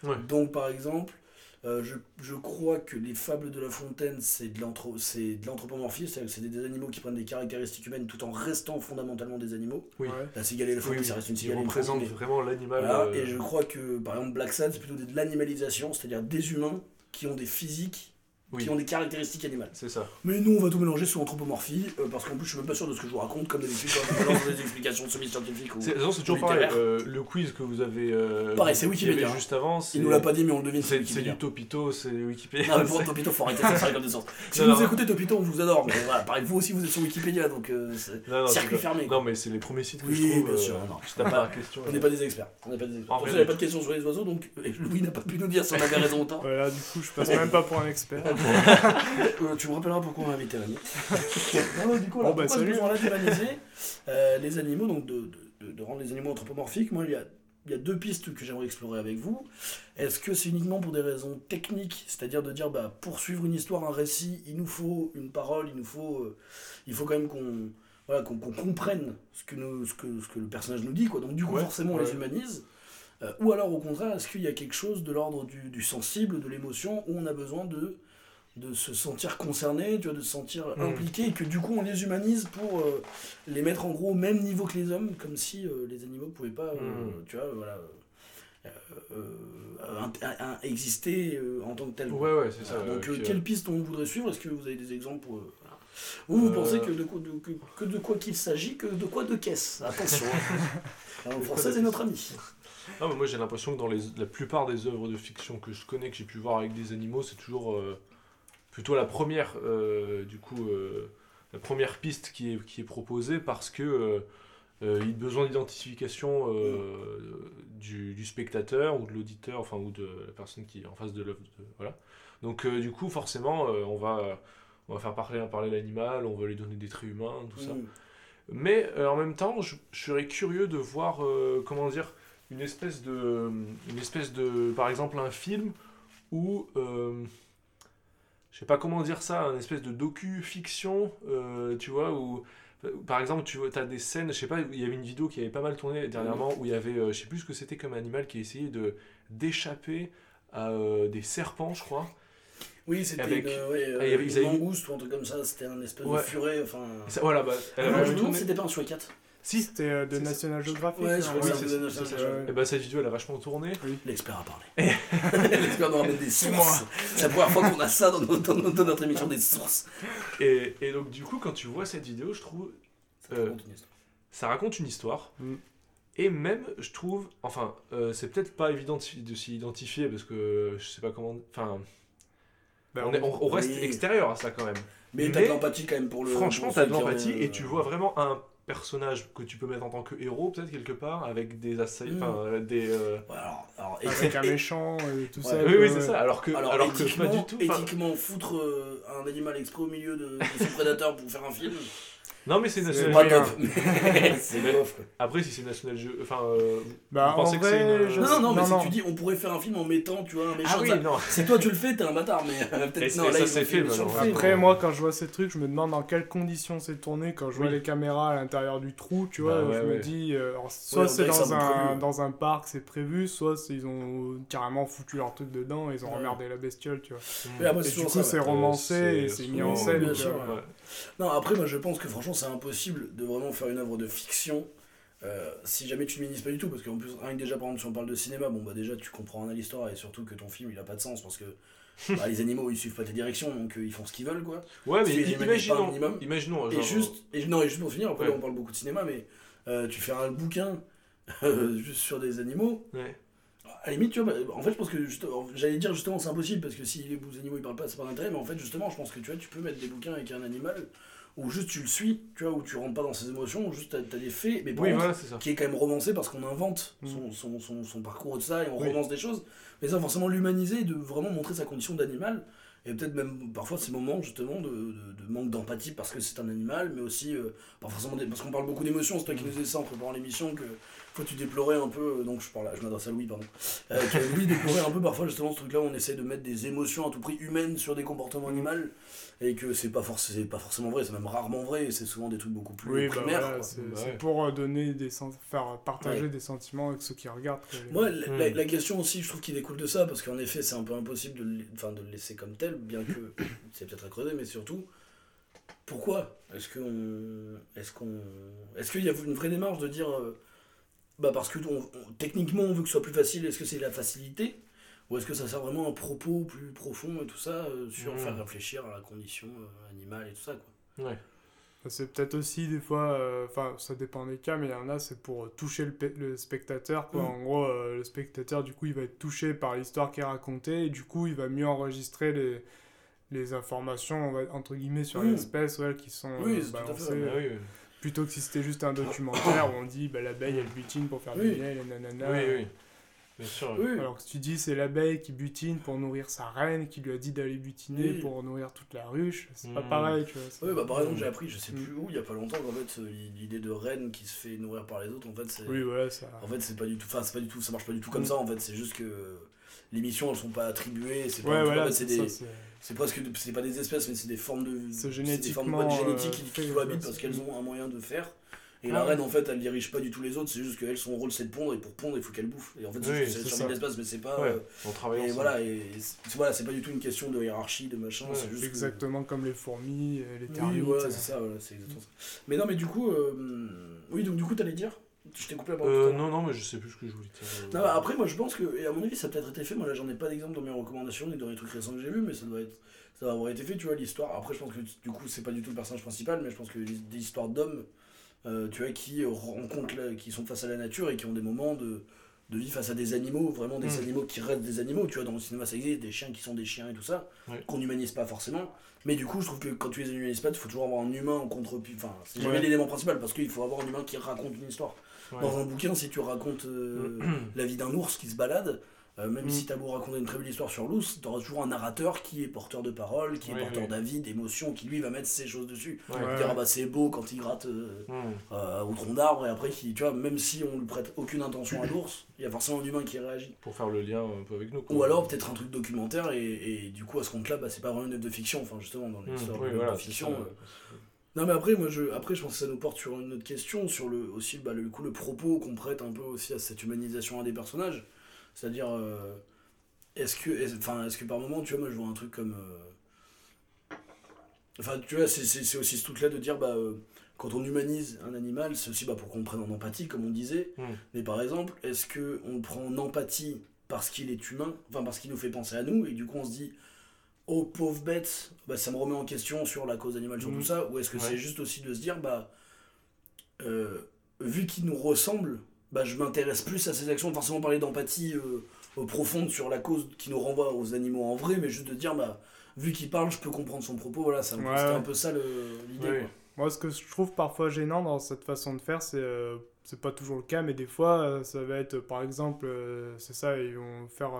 Ouais. Donc par exemple, euh, je, je crois que les fables de La Fontaine, c'est de, l'anthro- c'est de l'anthropomorphie, c'est-à-dire que c'est des animaux qui prennent des caractéristiques humaines tout en restant fondamentalement des animaux. Oui. Ouais. La cigale et le Oui, faucon, oui, ça reste une cigale et une représente faucon, mais- vraiment l'animal. Voilà, euh, Et je crois que par exemple Black Sad, c'est plutôt de l'animalisation, c'est-à-dire des humains qui ont des physiques Oui. qui ont des caractéristiques animales. C'est ça. Mais nous, on va tout mélanger sous anthropomorphie, euh, parce qu'en plus, je suis même pas sûr de ce que je vous raconte, comme d'habitude, quand je des explications semi-scientifiques. Ou... C'est de toute façon, c'est toujours pareil. euh, le quiz que vous avez. euh, Pareil, c'est Wikipédia, hein. juste avant. Il nous l'a pas dit, mais on le devine, c'est du Topito, c'est Wikipédia. Non, mais pour Topito, faut arrêter de ça comme des sens. Si Non, vous non. nous écoutez Topito, on vous adore, mais voilà, pareil, vous aussi, vous êtes sur Wikipédia, donc euh, c'est Non, non, circuit fermé. quoi. Non, mais c'est les premiers sites que Oui, je trouve. bien sûr, non. Pas la question. On n'est pas des experts. On n'est pas des experts. Pas de questions sur les oiseaux, donc Louis n'a pas pu nous dire si on avait raison ou pas. Voilà, du coup, je passe même pas pour un expert. Euh, tu me rappelleras pourquoi on a invité non, du coup, alors, Bon, bah, salut. d'humaniser euh, les animaux, donc de, de, de, de rendre les animaux anthropomorphiques Moi, il y a, il y a deux pistes que j'aimerais explorer avec vous. Est-ce que c'est uniquement pour des raisons techniques, c'est-à-dire de dire, bah, pour suivre une histoire, un récit, il nous faut une parole, il nous faut, euh, il faut quand même qu'on voilà, qu'on qu'on comprenne ce que, nous, ce, que, ce que le personnage nous dit, quoi. Donc, du coup, Ouais, forcément, on ouais. les humanise. Euh, ou alors, au contraire, est-ce qu'il y a quelque chose de l'ordre du, du sensible, de l'émotion, où on a besoin de de se sentir concerné, tu vois, de se sentir Mm. impliqué, et que du coup on les humanise pour euh, les mettre en gros au même niveau que les hommes, comme si euh, les animaux pouvaient pas, euh, Mm. tu vois, voilà, exister en tant que tel. Ouais, ouais, c'est ça. Donc quelle piste on voudrait suivre? Est-ce que vous avez des exemples pour, voilà. Vous, vous pensez que de quoi, de, que, que de quoi qu'il s'agit, que de quoi de caisse? Attention. hein. Alors, De quoi Français de est notre ami. Non, mais moi j'ai l'impression que dans les, la plupart des œuvres de fiction que je connais, que j'ai pu voir avec des animaux, c'est toujours plutôt la première, euh, du coup, euh, la première piste qui est, qui est proposée parce que euh, euh, il y a besoin d'identification euh, du, du spectateur ou de l'auditeur, enfin ou de la personne qui est en face de l'œuvre. Voilà. Donc euh, du coup, forcément, on va on va faire parler, parler l'animal, on va lui donner des traits humains, tout ça. Mm. Mais en même temps, je, je serais curieux de voir, comment dire, une espèce de, une espèce de, par exemple, un film où, je sais pas comment dire ça, un espèce de docu-fiction, euh, tu vois, où, par exemple, tu as des scènes, je sais pas, il y avait une vidéo qui avait pas mal tourné dernièrement, où il y avait, euh, je sais plus ce que c'était comme animal qui essayait de d'échapper à euh, des serpents, je crois. Oui, c'était Avec- une, ouais, euh, Ah, avait- ils une mangouste ou un truc comme ça, c'était un espèce Ouais. de furet, enfin... Ça- voilà, bah, elle Non, tourné- si c'était pas un 4. Si, C'était euh, de. National Geographic. Ouais, hein, je crois que c'est de National Geographic. et bah, cette vidéo elle a vachement tourné. L'expert a parlé. L'expert nous ramène des sources. C'est la première fois qu'on a ça dans, nos- dans nos- dans notre émission des sources. Et, et donc, du coup, quand tu vois cette vidéo, je trouve Ça Euh, raconte une histoire. ça raconte une histoire. Mm. Et même, je trouve, enfin, euh, c'est peut-être pas évident de s'y de s'y identifier parce que je sais pas comment. Enfin, Ben, on, est- on- on reste oui. extérieur à ça quand même. Mais t'as mais- de l'empathie quand même pour le. Franchement, t'as de l'empathie et tu vois vraiment un personnage que tu peux mettre en tant que héros, peut-être quelque part, avec des assaillants, Mm. enfin, euh, des. euh, alors, alors, Avec un méchant et tout Ouais. ça. Oui, oui, c'est ça. Alors que, Alors, alors, que éthiquement, pas du tout. éthiquement, foutre euh, un animal exprès au milieu de, de son prédateur pour faire un film, Non, mais c'est national. pas top. Mais c'est bof. Après, si c'est national jeu. Enfin, euh, Bah, Vous pensez en que c'est vrai, une- je Non, non, non, mais non, si tu dis on pourrait faire un film en mettant, tu vois, un méchant. Ah oui, ça- non. Si toi tu le fais, t'es un bâtard, mais euh, peut-être non, là ça, ils c'est fait, le Après, moi, quand je vois ces trucs, je me demande dans quelles conditions c'est tourné. Quand je vois Oui. les caméras à l'intérieur du trou, tu vois, Bah ouais, je ouais. me dis, euh, alors, soit c'est dans, un, dans un parc, c'est prévu, soit ils ont carrément foutu leur truc dedans et ils ont emmerdé la bestiole, tu vois. Et du coup, c'est romancé Euh, et c'est- mis en scène. Non, après, moi je pense que franchement, c'est impossible de vraiment faire une œuvre de fiction euh, si jamais tu ne minises pas du tout. Parce qu'en plus, rien que déjà, par exemple, si on parle de cinéma, bon bah déjà tu comprends rien à l'histoire et surtout que ton film il a pas de sens parce que bah, les animaux ils suivent pas tes directions donc euh, ils font ce qu'ils veulent quoi. Ouais, mais au imaginons, minimum. imaginons, Et juste, et, non, et juste pour finir, après Ouais. on parle beaucoup de cinéma, mais euh, tu fais un bouquin juste sur des animaux. ouais. À la limite, tu vois, bah, en fait, je pense que j'allais dire justement c'est impossible parce que si les animaux ils parlent pas, c'est pas d'intérêt, mais en fait, justement, je pense que tu vois, tu peux mettre des bouquins avec un animal où juste tu le suis, tu vois, où tu rentres pas dans ses émotions, où juste t'as as des faits, mais Oui, contre, voilà, c'est ça. qui est quand même romancé parce qu'on invente Mm. son, son, son, son parcours de ça et on Oui. romance des choses. Mais ça, forcément, l'humaniser et de vraiment montrer sa condition d'animal. Et peut-être même parfois ces moments justement de, de, de manque d'empathie parce que c'est un animal, mais aussi euh, pas forcément des- parce qu'on parle beaucoup d'émotions. C'est toi qui nous disais ça en préparant l'émission que fois tu déplorais un peu. euh, donc je parle, là, je m'adresse à Louis, pardon. Euh, que Louis déplorait un peu parfois justement ce truc-là où on essaie de mettre des émotions à tout prix humaines sur des comportements animaux et que c'est pas, forc- pas forcément vrai, c'est même rarement vrai. et C'est souvent des trucs beaucoup plus Oui, bah primaires. voilà, c'est Bah c'est ouais. pour euh, donner des sen- faire partager Ouais. des sentiments avec ceux qui regardent. Moi, la, la- Hmm. la question aussi, je trouve qu'il découle de ça, parce qu'en effet, c'est un peu impossible de, le- enfin, de le laisser comme tel, bien que c'est peut-être à creuser, mais surtout, pourquoi Est-ce qu'on, est-ce qu'on, est-ce qu'il y a une vraie démarche de dire, euh, bah parce que on- on- techniquement, on veut que ce soit plus facile. Est-ce que c'est la facilité? Ou est-ce que ça sert vraiment à un propos plus profond et tout ça, euh, sur Mm. faire réfléchir à la condition euh, animale et tout ça, quoi? Ouais. C'est peut-être aussi des fois, euh, enfin ça dépend des cas, mais il y en a c'est pour toucher le, pe- le spectateur. Quoi. Mm. En gros, euh, le spectateur du coup il va être touché par l'histoire qui est racontée et du coup il va mieux enregistrer les, les informations on va- entre guillemets sur Mm. l'espèce ouais, qui sont Oui, euh, c'est tout à fait, balancées, Ah euh, oui, oui. Plutôt que si c'était juste un documentaire où on dit bah, l'abeille elle butine pour faire Oui. du miel et nanana. oui, oui. Bien sûr. Oui, Alors que si tu dis c'est l'abeille qui butine pour nourrir sa reine, qui lui a dit d'aller butiner Oui. pour nourrir toute la ruche, c'est pas Mm. pareil, tu vois. Oui, bah par exemple, j'ai appris, je sais Mm. plus où, il y a pas longtemps, qu'en fait, euh, l'idée de reine qui se fait nourrir par les autres, en fait, c'est. Oui, voilà, ça. En fait, c'est pas du tout. Enfin, c'est pas du tout. Ça marche pas du tout comme Mm. ça, en fait. C'est juste que les missions, elles sont pas attribuées. C'est pas. Ouais, voilà, en fait, des. ça, c'est- presque. C'est pas des espèces, mais c'est des formes de. C'est des formes génétiques euh, qui, qui ouais, cohabitent parce qu'elles ont un moyen de faire. Et Ah la reine, en fait, elle dirige pas du tout les autres. C'est juste qu'elle, son rôle, c'est de pondre. Et pour pondre, il faut qu'elle bouffe. Et en fait, c'est Oui, c'est sur d'espèces, mais c'est pas. Ouais, euh, on travaille et ensemble. voilà, et c'est voilà, c'est pas du tout une question de hiérarchie, de machin. Ouais, c'est juste que- Exactement comme les fourmis, et les Oui, termites. voilà, c'est ça, voilà, c'est exactement ça. Mais non, mais du coup, euh, oui, donc du coup, t'allais dire Je t'ai coupé la parole. Euh, non, non, mais je sais plus ce que je voulais dire. Non, bah, après, moi, je pense que, et à mon avis, ça a peut-être été fait. Moi, là, j'en ai pas d'exemple dans mes recommandations ni dans les trucs récents que j'ai vus, mais ça doit être, ça va avoir été fait, tu vois, l'histoire. Après, je pense que du coup, c'est pas du tout le personnage principal, mais je pense que des histoires d'hommes, euh, tu vois, qui rencontrent, la- qui sont face à la nature et qui ont des moments de, de vie face à des animaux, vraiment des Mm. animaux qui restent des animaux, tu vois, dans le cinéma, ça existe, des chiens qui sont des chiens et tout ça, qu'on n'humanise pas forcément. Mais du coup, je trouve que quand tu les humanises pas, il faut toujours avoir un humain en contre Enfin, c'est jamais Ouais. l'élément principal parce qu'il faut avoir un humain qui raconte une histoire. Ouais. Dans un bouquin, si tu racontes euh, la vie d'un ours qui se balade, euh, même Mm. si t'as beau raconter une très belle histoire sur l'ours, t'auras toujours un narrateur qui est porteur de paroles, qui est porteur oui. d'avis, d'émotions, qui lui va mettre ses choses dessus. Ouais. Ouais. Il dira bah c'est beau quand il gratte euh, euh, au tronc d'arbre et après qui, tu vois, même si on lui prête aucune intention à l'ours, il y a forcément un humain qui réagit. Pour faire le lien un peu avec nous. quoi. Ou alors peut-être un truc documentaire et, et du coup à ce compte-là, bah, c'est pas vraiment une œuvre de fiction, enfin justement dans l'histoire oui, de voilà, fiction. ça, ouais. Non mais après moi je après je pense que ça nous porte sur une autre question sur le aussi bah, le coup le propos qu'on prête un peu aussi à cette humanisation à des personnages c'est-à-dire euh, est-ce que est enfin est-ce que par moment tu vois moi je vois un truc comme euh, enfin tu vois c'est- aussi ce truc là de dire bah euh, quand on humanise un animal c'est aussi bah, pour qu'on le prenne en empathie comme on disait Mm. mais par exemple est-ce que on le prend en empathie parce qu'il est humain enfin parce qu'il nous fait penser à nous et du coup on se dit oh pauvre bête, bah, ça me remet en question sur la cause animale, sur Mhm. tout ça, ou est-ce que Ouais. c'est juste aussi de se dire, bah, euh, vu qu'il nous ressemble, bah, je m'intéresse plus à ses actions, forcément parler d'empathie euh, euh, profonde sur la cause qui nous renvoie aux animaux en vrai, mais juste de dire, bah, vu qu'il parle, je peux comprendre son propos, voilà, ça me- Ouais, un peu ça l'idée. Moi, ce que je trouve parfois gênant dans cette façon de faire, c'est. euh, c'est pas toujours le cas, mais des fois, ça va être, par exemple, c'est ça, ils vont faire.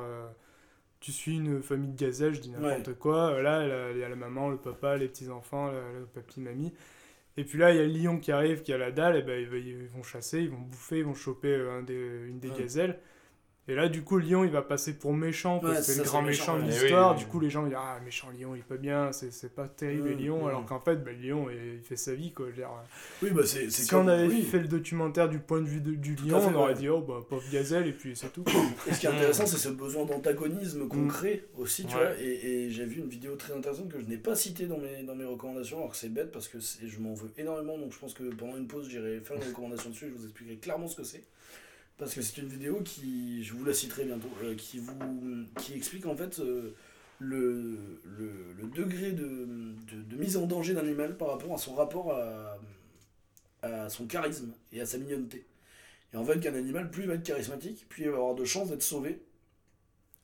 Tu suis une famille de gazelles, je dis n'importe quoi. euh, Là, il y a- la maman, le papa, les petits-enfants, le, papy, mamie. Et puis là, il y a le lion qui arrive, qui a la dalle, et ben ils, vont chasser, ils vont bouffer, ils vont choper euh, un des, une des Ouais. gazelles. Et là, du coup, le lion, il va passer pour méchant, parce Ouais, que c'est le grand méchant, méchant de l'histoire. Eh oui, du coup, les gens, ils disent Ah, méchant lion, il est pas bien, c'est c'est pas terrible, le Mm, lion. mm. Alors qu'en fait, ben, le lion, il fait sa vie, quoi. Je veux dire, Oui, bah, c'est si comme- on avait oui. fait le documentaire du point de vue de- du fait, on aurait ouais. dit Oh, bah, pauvre gazelle, et puis c'est tout. Et ce qui est intéressant, c'est ce besoin d'antagonisme qu'on Mm. aussi, tu Ouais. vois. Et, et j'ai vu une vidéo très intéressante que je n'ai pas citée dans mes, dans mes recommandations, alors que c'est bête parce que je m'en veux énormément. Donc je pense que pendant une pause, j'irai faire une recommandation dessus. Je vous expliquerai clairement ce que c'est. Parce que c'est une vidéo qui, je vous la citerai bientôt, euh, qui, vous, qui explique en fait euh, le, le, le degré de, de, de mise en danger d'un animal par rapport à son rapport à, à son charisme et à sa mignonneté. Et en fait, qu'un animal, plus il va être charismatique, plus il va avoir de chances d'être sauvé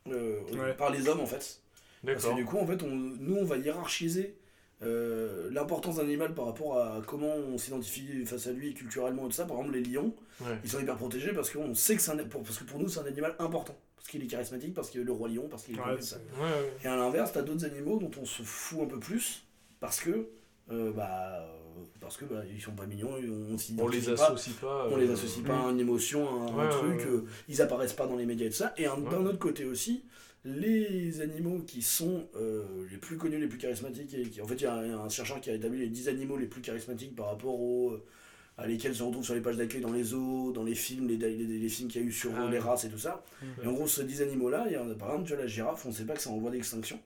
euh, Ouais. par les hommes en fait. Parce que du coup, en fait, on, nous, on va hiérarchiser euh, l'importance d'un animal par rapport à comment on s'identifie face à lui culturellement et tout ça. Par exemple, les lions, Ouais. ils sont hyper protégés parce qu'on sait que c'est un, pour, parce que pour nous, c'est un animal important. Parce qu'il est charismatique, parce qu'il est le roi lion, parce qu'il est Ouais, tout ça. Ouais. Et à l'inverse, t'as d'autres animaux dont on se fout un peu plus parce que, euh, bah, euh, parce que bah, ils sont pas mignons, on, On les associe pas. On euh, les associe pas à une émotion, à un, truc, euh, ils apparaissent pas dans les médias et tout ça. Et d'un autre côté aussi, les animaux qui sont euh, les plus connus, les plus charismatiques, et qui, en fait, il y, a un chercheur qui a établi les 10 animaux les plus charismatiques par rapport aux, euh, à lesquels se retrouvent sur les pages d'accueil dans les zoos, dans les films, les, les, les films qu'il y a eu sur Ah les races et tout ça. Et en gros, ces 10 animaux-là, il y en a par exemple, tu vois, la girafe, on sait pas que c'est en voie d'extinction.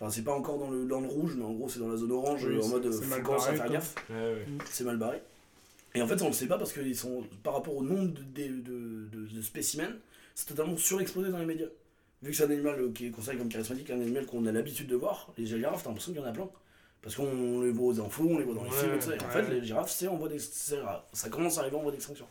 Enfin, c'est pas encore dans le, dans le rouge, mais en gros, c'est dans la zone orange, Oui, en mode commencer à barré, faire gaffe Ouais, ouais. c'est mal barré. Et en fait, on le sait pas parce qu'ils sont, par rapport au nombre de, de- de spécimens, c'est totalement surexposé dans les médias. Vu que c'est un animal euh, qui est considéré comme charismatique, un animal qu'on a l'habitude de voir, les girafes, t'as l'impression qu'il y en a plein. Parce qu'on les voit aux infos, on les voit dans les Ouais, films, et tout ça. Et en ouais. fait, les girafes, c'est en voie d'extinction. Ça commence à arriver en voie d'extinction.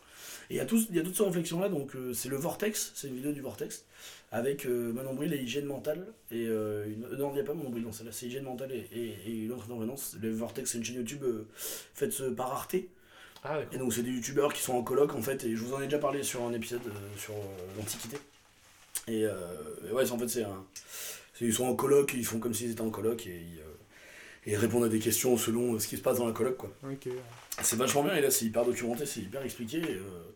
Et il y, a il y a toutes ces réflexions-là, donc euh, c'est le Vortex, c'est une vidéo du Vortex, avec euh, Manon Bril et Hygiène Mentale. Et euh, une... Non, il n'y a pas Manon Bril, non, celle-là, c'est Hygiène Mentale et, et, et une autre intervenance. Le Vortex, c'est une chaîne YouTube faite par Arte. Ah. Et donc c'est des youtubeurs qui sont en coloc en fait, et je vous en ai déjà parlé sur un épisode sur l'Antiquité. Et, euh, et ouais, en fait c'est un... Ils sont en coloc, ils font comme s'ils étaient en coloc, et ils, euh, et ils répondent à des questions selon euh, ce qui se passe dans la coloc quoi. C'est vachement bien, et là c'est hyper documenté, c'est hyper expliqué. Et, euh,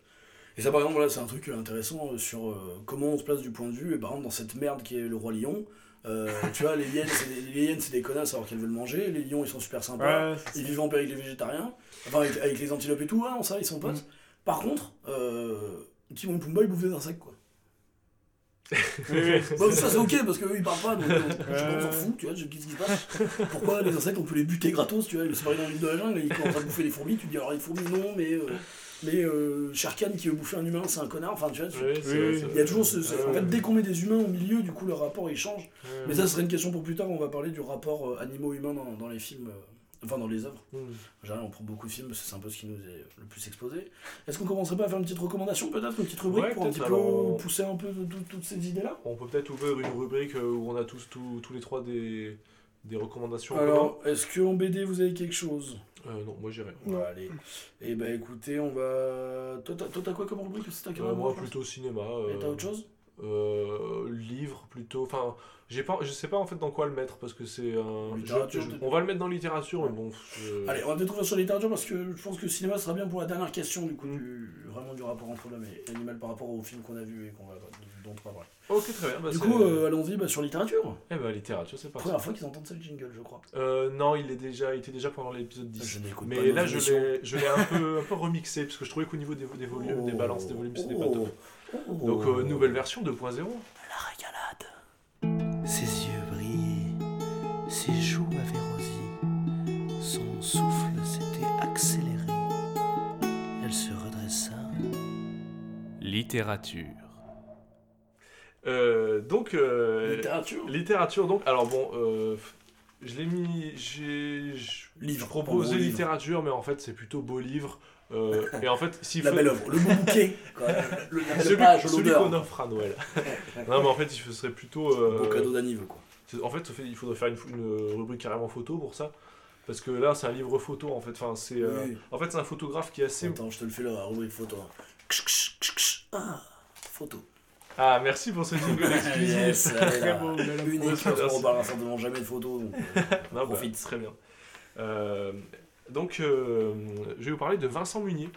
et ça par exemple, voilà, c'est un truc intéressant sur euh, comment on se place du point de vue, et par exemple dans cette merde qui est le roi lion, euh, tu vois, les hyènes c'est des, les hyènes, c'est des connasses alors qu'elles veulent manger, les lions ils sont super sympas. Ouais, Ils vivent en paix avec les végétariens, enfin avec, avec les antilopes et tout, hein, ça, ils sont potes. Mm. Par contre, Timon Pumba ils bouffent des insectes quoi. Oui, Bah, ça. c'est ok parce qu'eux ils parlent pas, donc euh, on s'en fout, tu vois, je- qu'est-ce qui se passe Pourquoi les insectes on peut les buter gratos, tu vois, c'est pareil dans l'île de la jungle, ils commencent à bouffer les fourmis, tu te dis alors les fourmis non, mais. Euh, mais euh, Sharkan qui veut bouffer un humain c'est un connard, enfin tu vois, tu- Ouais, c'est Oui, vrai, oui. c'est il y a toujours ce. en fait, dès qu'on met des humains au milieu, du coup le rapport il change. Mais ça serait une question pour plus tard, on va parler du rapport euh, animaux-humains dans, dans les films, euh, enfin dans les œuvres. En général, on prend beaucoup de films parce que c'est un peu ce qui nous est le plus exposé. Est-ce qu'on commencerait pas à faire une petite recommandation, peut-être Une petite rubrique Ouais, pour un petit peut-être, peu alors- pousser un peu de- de- toutes ces idées-là? On peut peut-être ouvrir une rubrique euh, où on a tous, tous, tous les trois des, des recommandations. en Alors, est-ce qu'en BD vous avez quelque chose? Euh, non, moi j'irai. Ouais, Allez. Et bah écoutez, on va. Toi, t'as toi, t'as quoi comme rubrique? Euh, moi plutôt cinéma. Et t'as euh, autre chose? euh, livre plutôt. Enfin, j'ai pas, je sais pas en fait dans quoi le mettre parce que c'est je- je- peut-être. on va le mettre dans littérature, mais bon. je- Allez, on va peut-être sur littérature parce que je pense que le cinéma sera bien pour la dernière question, du coup, Mm. du, vraiment du rapport entre l'homme et l'animal par rapport au film qu'on a vu et qu'on va, dont on va parler. Ok, très bien. bah, du coup, euh, allons-y bah, sur littérature. Eh ben, littérature, c'est parti. Première fois qu'ils entendent ça le jingle, je crois. Euh, non, il est déjà, il était déjà pendant l'épisode 10. Je pas Mais nos là, je l'ai, je l'ai un peu, un peu remixé parce que je trouvais qu'au niveau des, des volumes, des balances, des volumes, c'était pas top. Oh. Donc, euh, nouvelle version 2.0. La ses joues avaient rosi, son souffle s'était accéléré. Elle se redressa. Littérature. Euh, donc, euh, Littérature littérature. Donc, alors bon, euh, je l'ai mis, j'ai, je Livre, je proposais livre. littérature, mais en fait, c'est plutôt beau livre. Euh, et en fait, s'il La faut- belle œuvre, le beau bouquet. quoi. Le, celui, page, celui l'odeur. qu'on offre à Noël. non, mais en fait, il serait plutôt. euh, Beau cadeau d'Anive, quoi. En fait, il faudrait faire une, une rubrique carrément photo pour ça. Parce que là, c'est un livre photo en fait. Enfin, c'est, euh, Oui. En fait, c'est un photographe qui est assez. Attends, je te le fais là, la rubrique photo. hein. Ksh, ksh, ksh, ksh. Ah, photo. Ah, merci pour ce jingle exclusif. info. Unique, parce qu'on parlera certainement jamais de photos. Donc, euh, Non, bah, profite. très bien. Euh, donc, euh, je vais vous parler de Vincent Munier.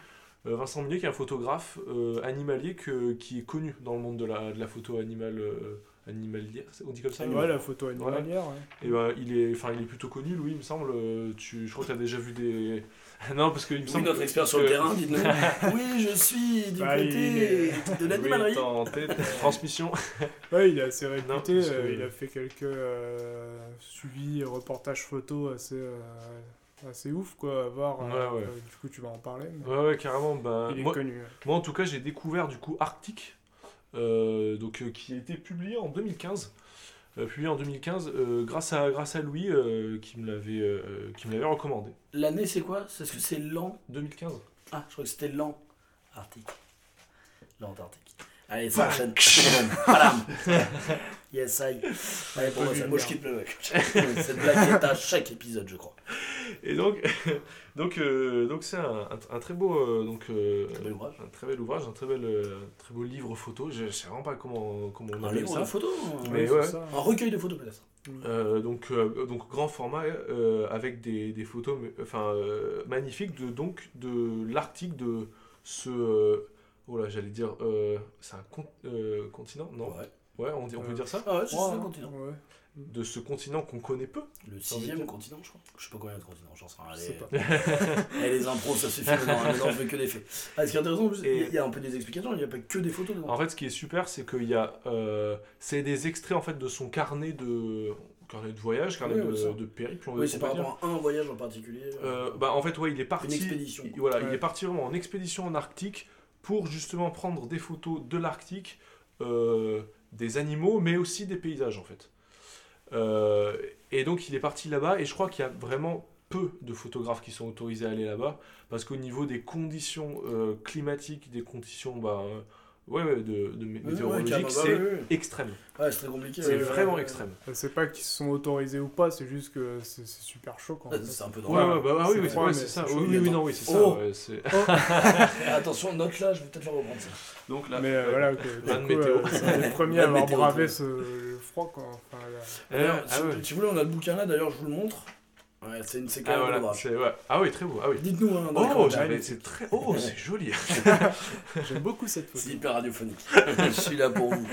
Euh, Vincent Munier, qui est un photographe euh, animalier que, qui est connu dans le monde de la, de la photo animale, euh, animalière. On dit comme ça Ouais, la photo animalière. ouais. Et ben, il est, enfin, il est plutôt connu, Louis, il me semble. Euh, Tu, je crois que tu as déjà vu des. non, parce qu'il me Oui, semble. notre expert sur le que- terrain, dites-nous. oui, je suis du Bah, il côté est- de l'animalerie. Oui, en tête, transmission. Ouais, il est assez Non, réputé. parce que- euh, il a fait quelques euh, suivis, reportages photos assez, euh, assez ouf, quoi, à voir. euh, Ouais, ouais. du coup, tu vas en parler. mais Ouais, ouais, carrément. Bah, il est moi, connu. moi, en tout cas, j'ai découvert du coup Arctic, euh, donc, euh, qui a été publié en 2015. Euh, publié en 2015 euh, grâce, à, grâce à Louis euh, qui me l'avait euh, qui me l'avait recommandé. L'année, c'est quoi? C'est ce que c'est lent 2015 Ah, je crois que c'était lent. Arctique. L'Antarctique. Allez, ça enchaîne. Padam. Yes, I. Allez, pour moi, ça, moi, je quitte le mec. Cette blague est à chaque épisode, je crois. Et donc, donc, euh, donc c'est un, un- un très beau, euh, donc, euh, Très bel ouvrage. un très bel ouvrage, un très bel, euh, très beau livre photo. Je, je sais vraiment pas comment, comment on Un appelle livre ça. de photos Mais un- ouais. c'est ça. Un recueil de photos, peut-être. Euh, donc, euh, donc grand format euh, avec des, des photos mais- enfin, euh, magnifiques de, donc, de l'Arctique, de ce... oh là, j'allais dire... euh, c'est un con- euh, continent Non Ouais. Ouais, on, dit, on peut Euh, dire ça Ah ouais, c'est le continent. ouais. De ce continent qu'on connaît peu. Le sixième continent, je crois. Je sais pas combien de continents, j'en sais rien. Je sais Allez, pas. Eh, les impros, ça suffit maintenant. Je fais que des faits. Ah, ce qui est intéressant, en plus, Et- il y a un peu des explications, il n'y a pas que des photos dedans. En fait, ce qui est super, c'est qu'il y a... euh, c'est des extraits, en fait, de son carnet de... Carnet de voyage, carnet Oui, de, périple, on Oui, on c'est par rapport à un voyage en particulier. Euh, bah, en fait, ouais, il est parti. Une expédition. il- voilà, il est parti vraiment en expédition en Arctique pour justement prendre des photos de l'Arctique euh, des animaux, mais aussi des paysages en fait. Euh, et donc il est parti là-bas, et je crois qu'il y a vraiment peu de photographes qui sont autorisés à aller là-bas, parce qu'au niveau des conditions euh, climatiques, des conditions bah, ouais, ouais, de, de mé- Ouais, météorologiques, ouais, carrément, c'est ouais, ouais. extrême. Ouais, c'est très compliqué. C'est ouais, vraiment ouais. extrême. C'est pas qu'ils se sont autorisés ou pas, c'est juste que c'est c'est super en Ouais, fait. C'est un peu drôle. ouais, bah, ah oui, c'est oui, mais c'est ça. Oui, chaud. oui, oui, non, oui, c'est ça. Oh. ouais, c'est- Et attention, note là, je vais peut-être le reprendre ça. Donc là, Mais euh, ouais. voilà, que, du Van coup, météo. euh, c'est les premiers à avoir bravé ce, froid, quoi. Enfin, là. Euh, ah on a le bouquin là, d'ailleurs, je vous le montre. Ouais, c'est une séquence Ah, voilà, c'est- ouais. ah oui, très beau. Ah oui. Dites-nous, hein, Oh, c'est très. Oh, c'est joli. J'aime beaucoup cette photo. C'est hyper radiophonique. je suis là pour vous.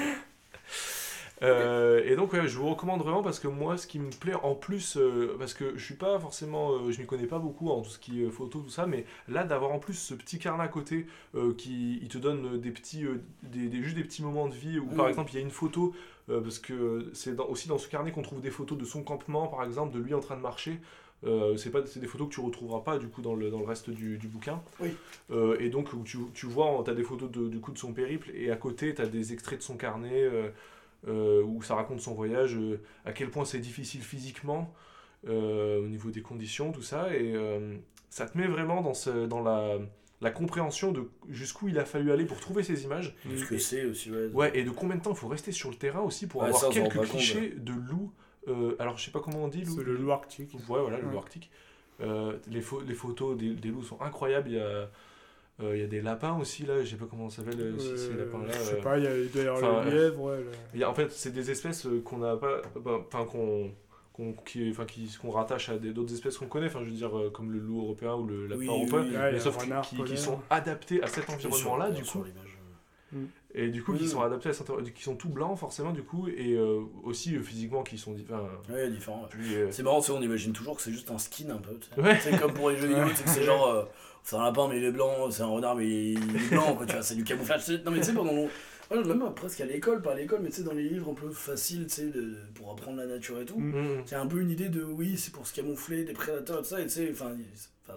Euh, et donc ouais, je vous recommande vraiment parce que moi ce qui me plaît en plus euh, parce que je suis pas forcément euh, je m'y connais pas beaucoup en tout ce qui est photo tout ça mais là d'avoir en plus ce petit carnet à côté euh, qui il te donne des petits euh, des, des- juste des petits moments de vie où par Mm. exemple il y a une photo euh, parce que c'est dans- aussi dans ce carnet qu'on trouve des photos de son campement par exemple de lui en train de marcher. Euh, c'est pas c'est des photos que tu retrouveras pas du coup dans le, dans le reste du, du bouquin. Oui. Euh, et donc tu, tu vois tu as des photos de, du coup de son périple et à côté tu as des extraits de son carnet euh, euh, où ça raconte son voyage, euh, à quel point c'est difficile physiquement, euh, au niveau des conditions, tout ça, et euh, ça te met vraiment dans, ce, dans la, la compréhension de jusqu'où il a fallu aller pour trouver ces images, Ce que c'est aussi, ouais. ouais, et de combien de temps il faut rester sur le terrain aussi pour Ouais, avoir ça, on quelques compte, clichés de loups, euh, alors je sais pas comment on dit, loup, C'est le loup arctique. Ouais, voilà, le loup arctique. Euh, les, pho- les photos des, des loups sont incroyables, il y a... euh, il y a des lapins aussi là, je sais pas comment ça s'appelle euh, si ces Euh, lapins là. Je sais pas, il y a, enfin, le lièvre, ouais. le- Il y a- en fait, c'est des espèces euh, qu'on n'a pas, bah, enfin qu'on qu'on qui, enfin, qui, qu'on rattache à des- d'autres espèces qu'on connaît, enfin je veux dire euh, comme le loup européen ou le lapin Oui, européen, oui, mais sauf qui, sont adaptés à cet environnement-là du coup, l'image. et du coup qui Oui. sont adaptés à cet qui sont tout blancs forcément du coup, et euh, aussi euh, physiquement qui sont, Ouais, différent. ouais. plus, euh, C'est marrant, tu sais, on imagine toujours que c'est juste un skin un peu. Ouais. C'est comme pour les jeux vidéo, sais que c'est genre. euh, c'est un lapin, mais il est blanc, c'est un renard, mais il est blanc, quoi, tu vois, c'est du camouflage. Non, mais tu sais, pendant. Ouais, même presque à l'école, pas à l'école, mais tu sais, dans les livres un peu faciles, tu sais, de- pour apprendre la nature et tout. Mm. mm, C'est un peu une idée de oui, c'est pour se camoufler des prédateurs et tout ça, et tu sais, enfin,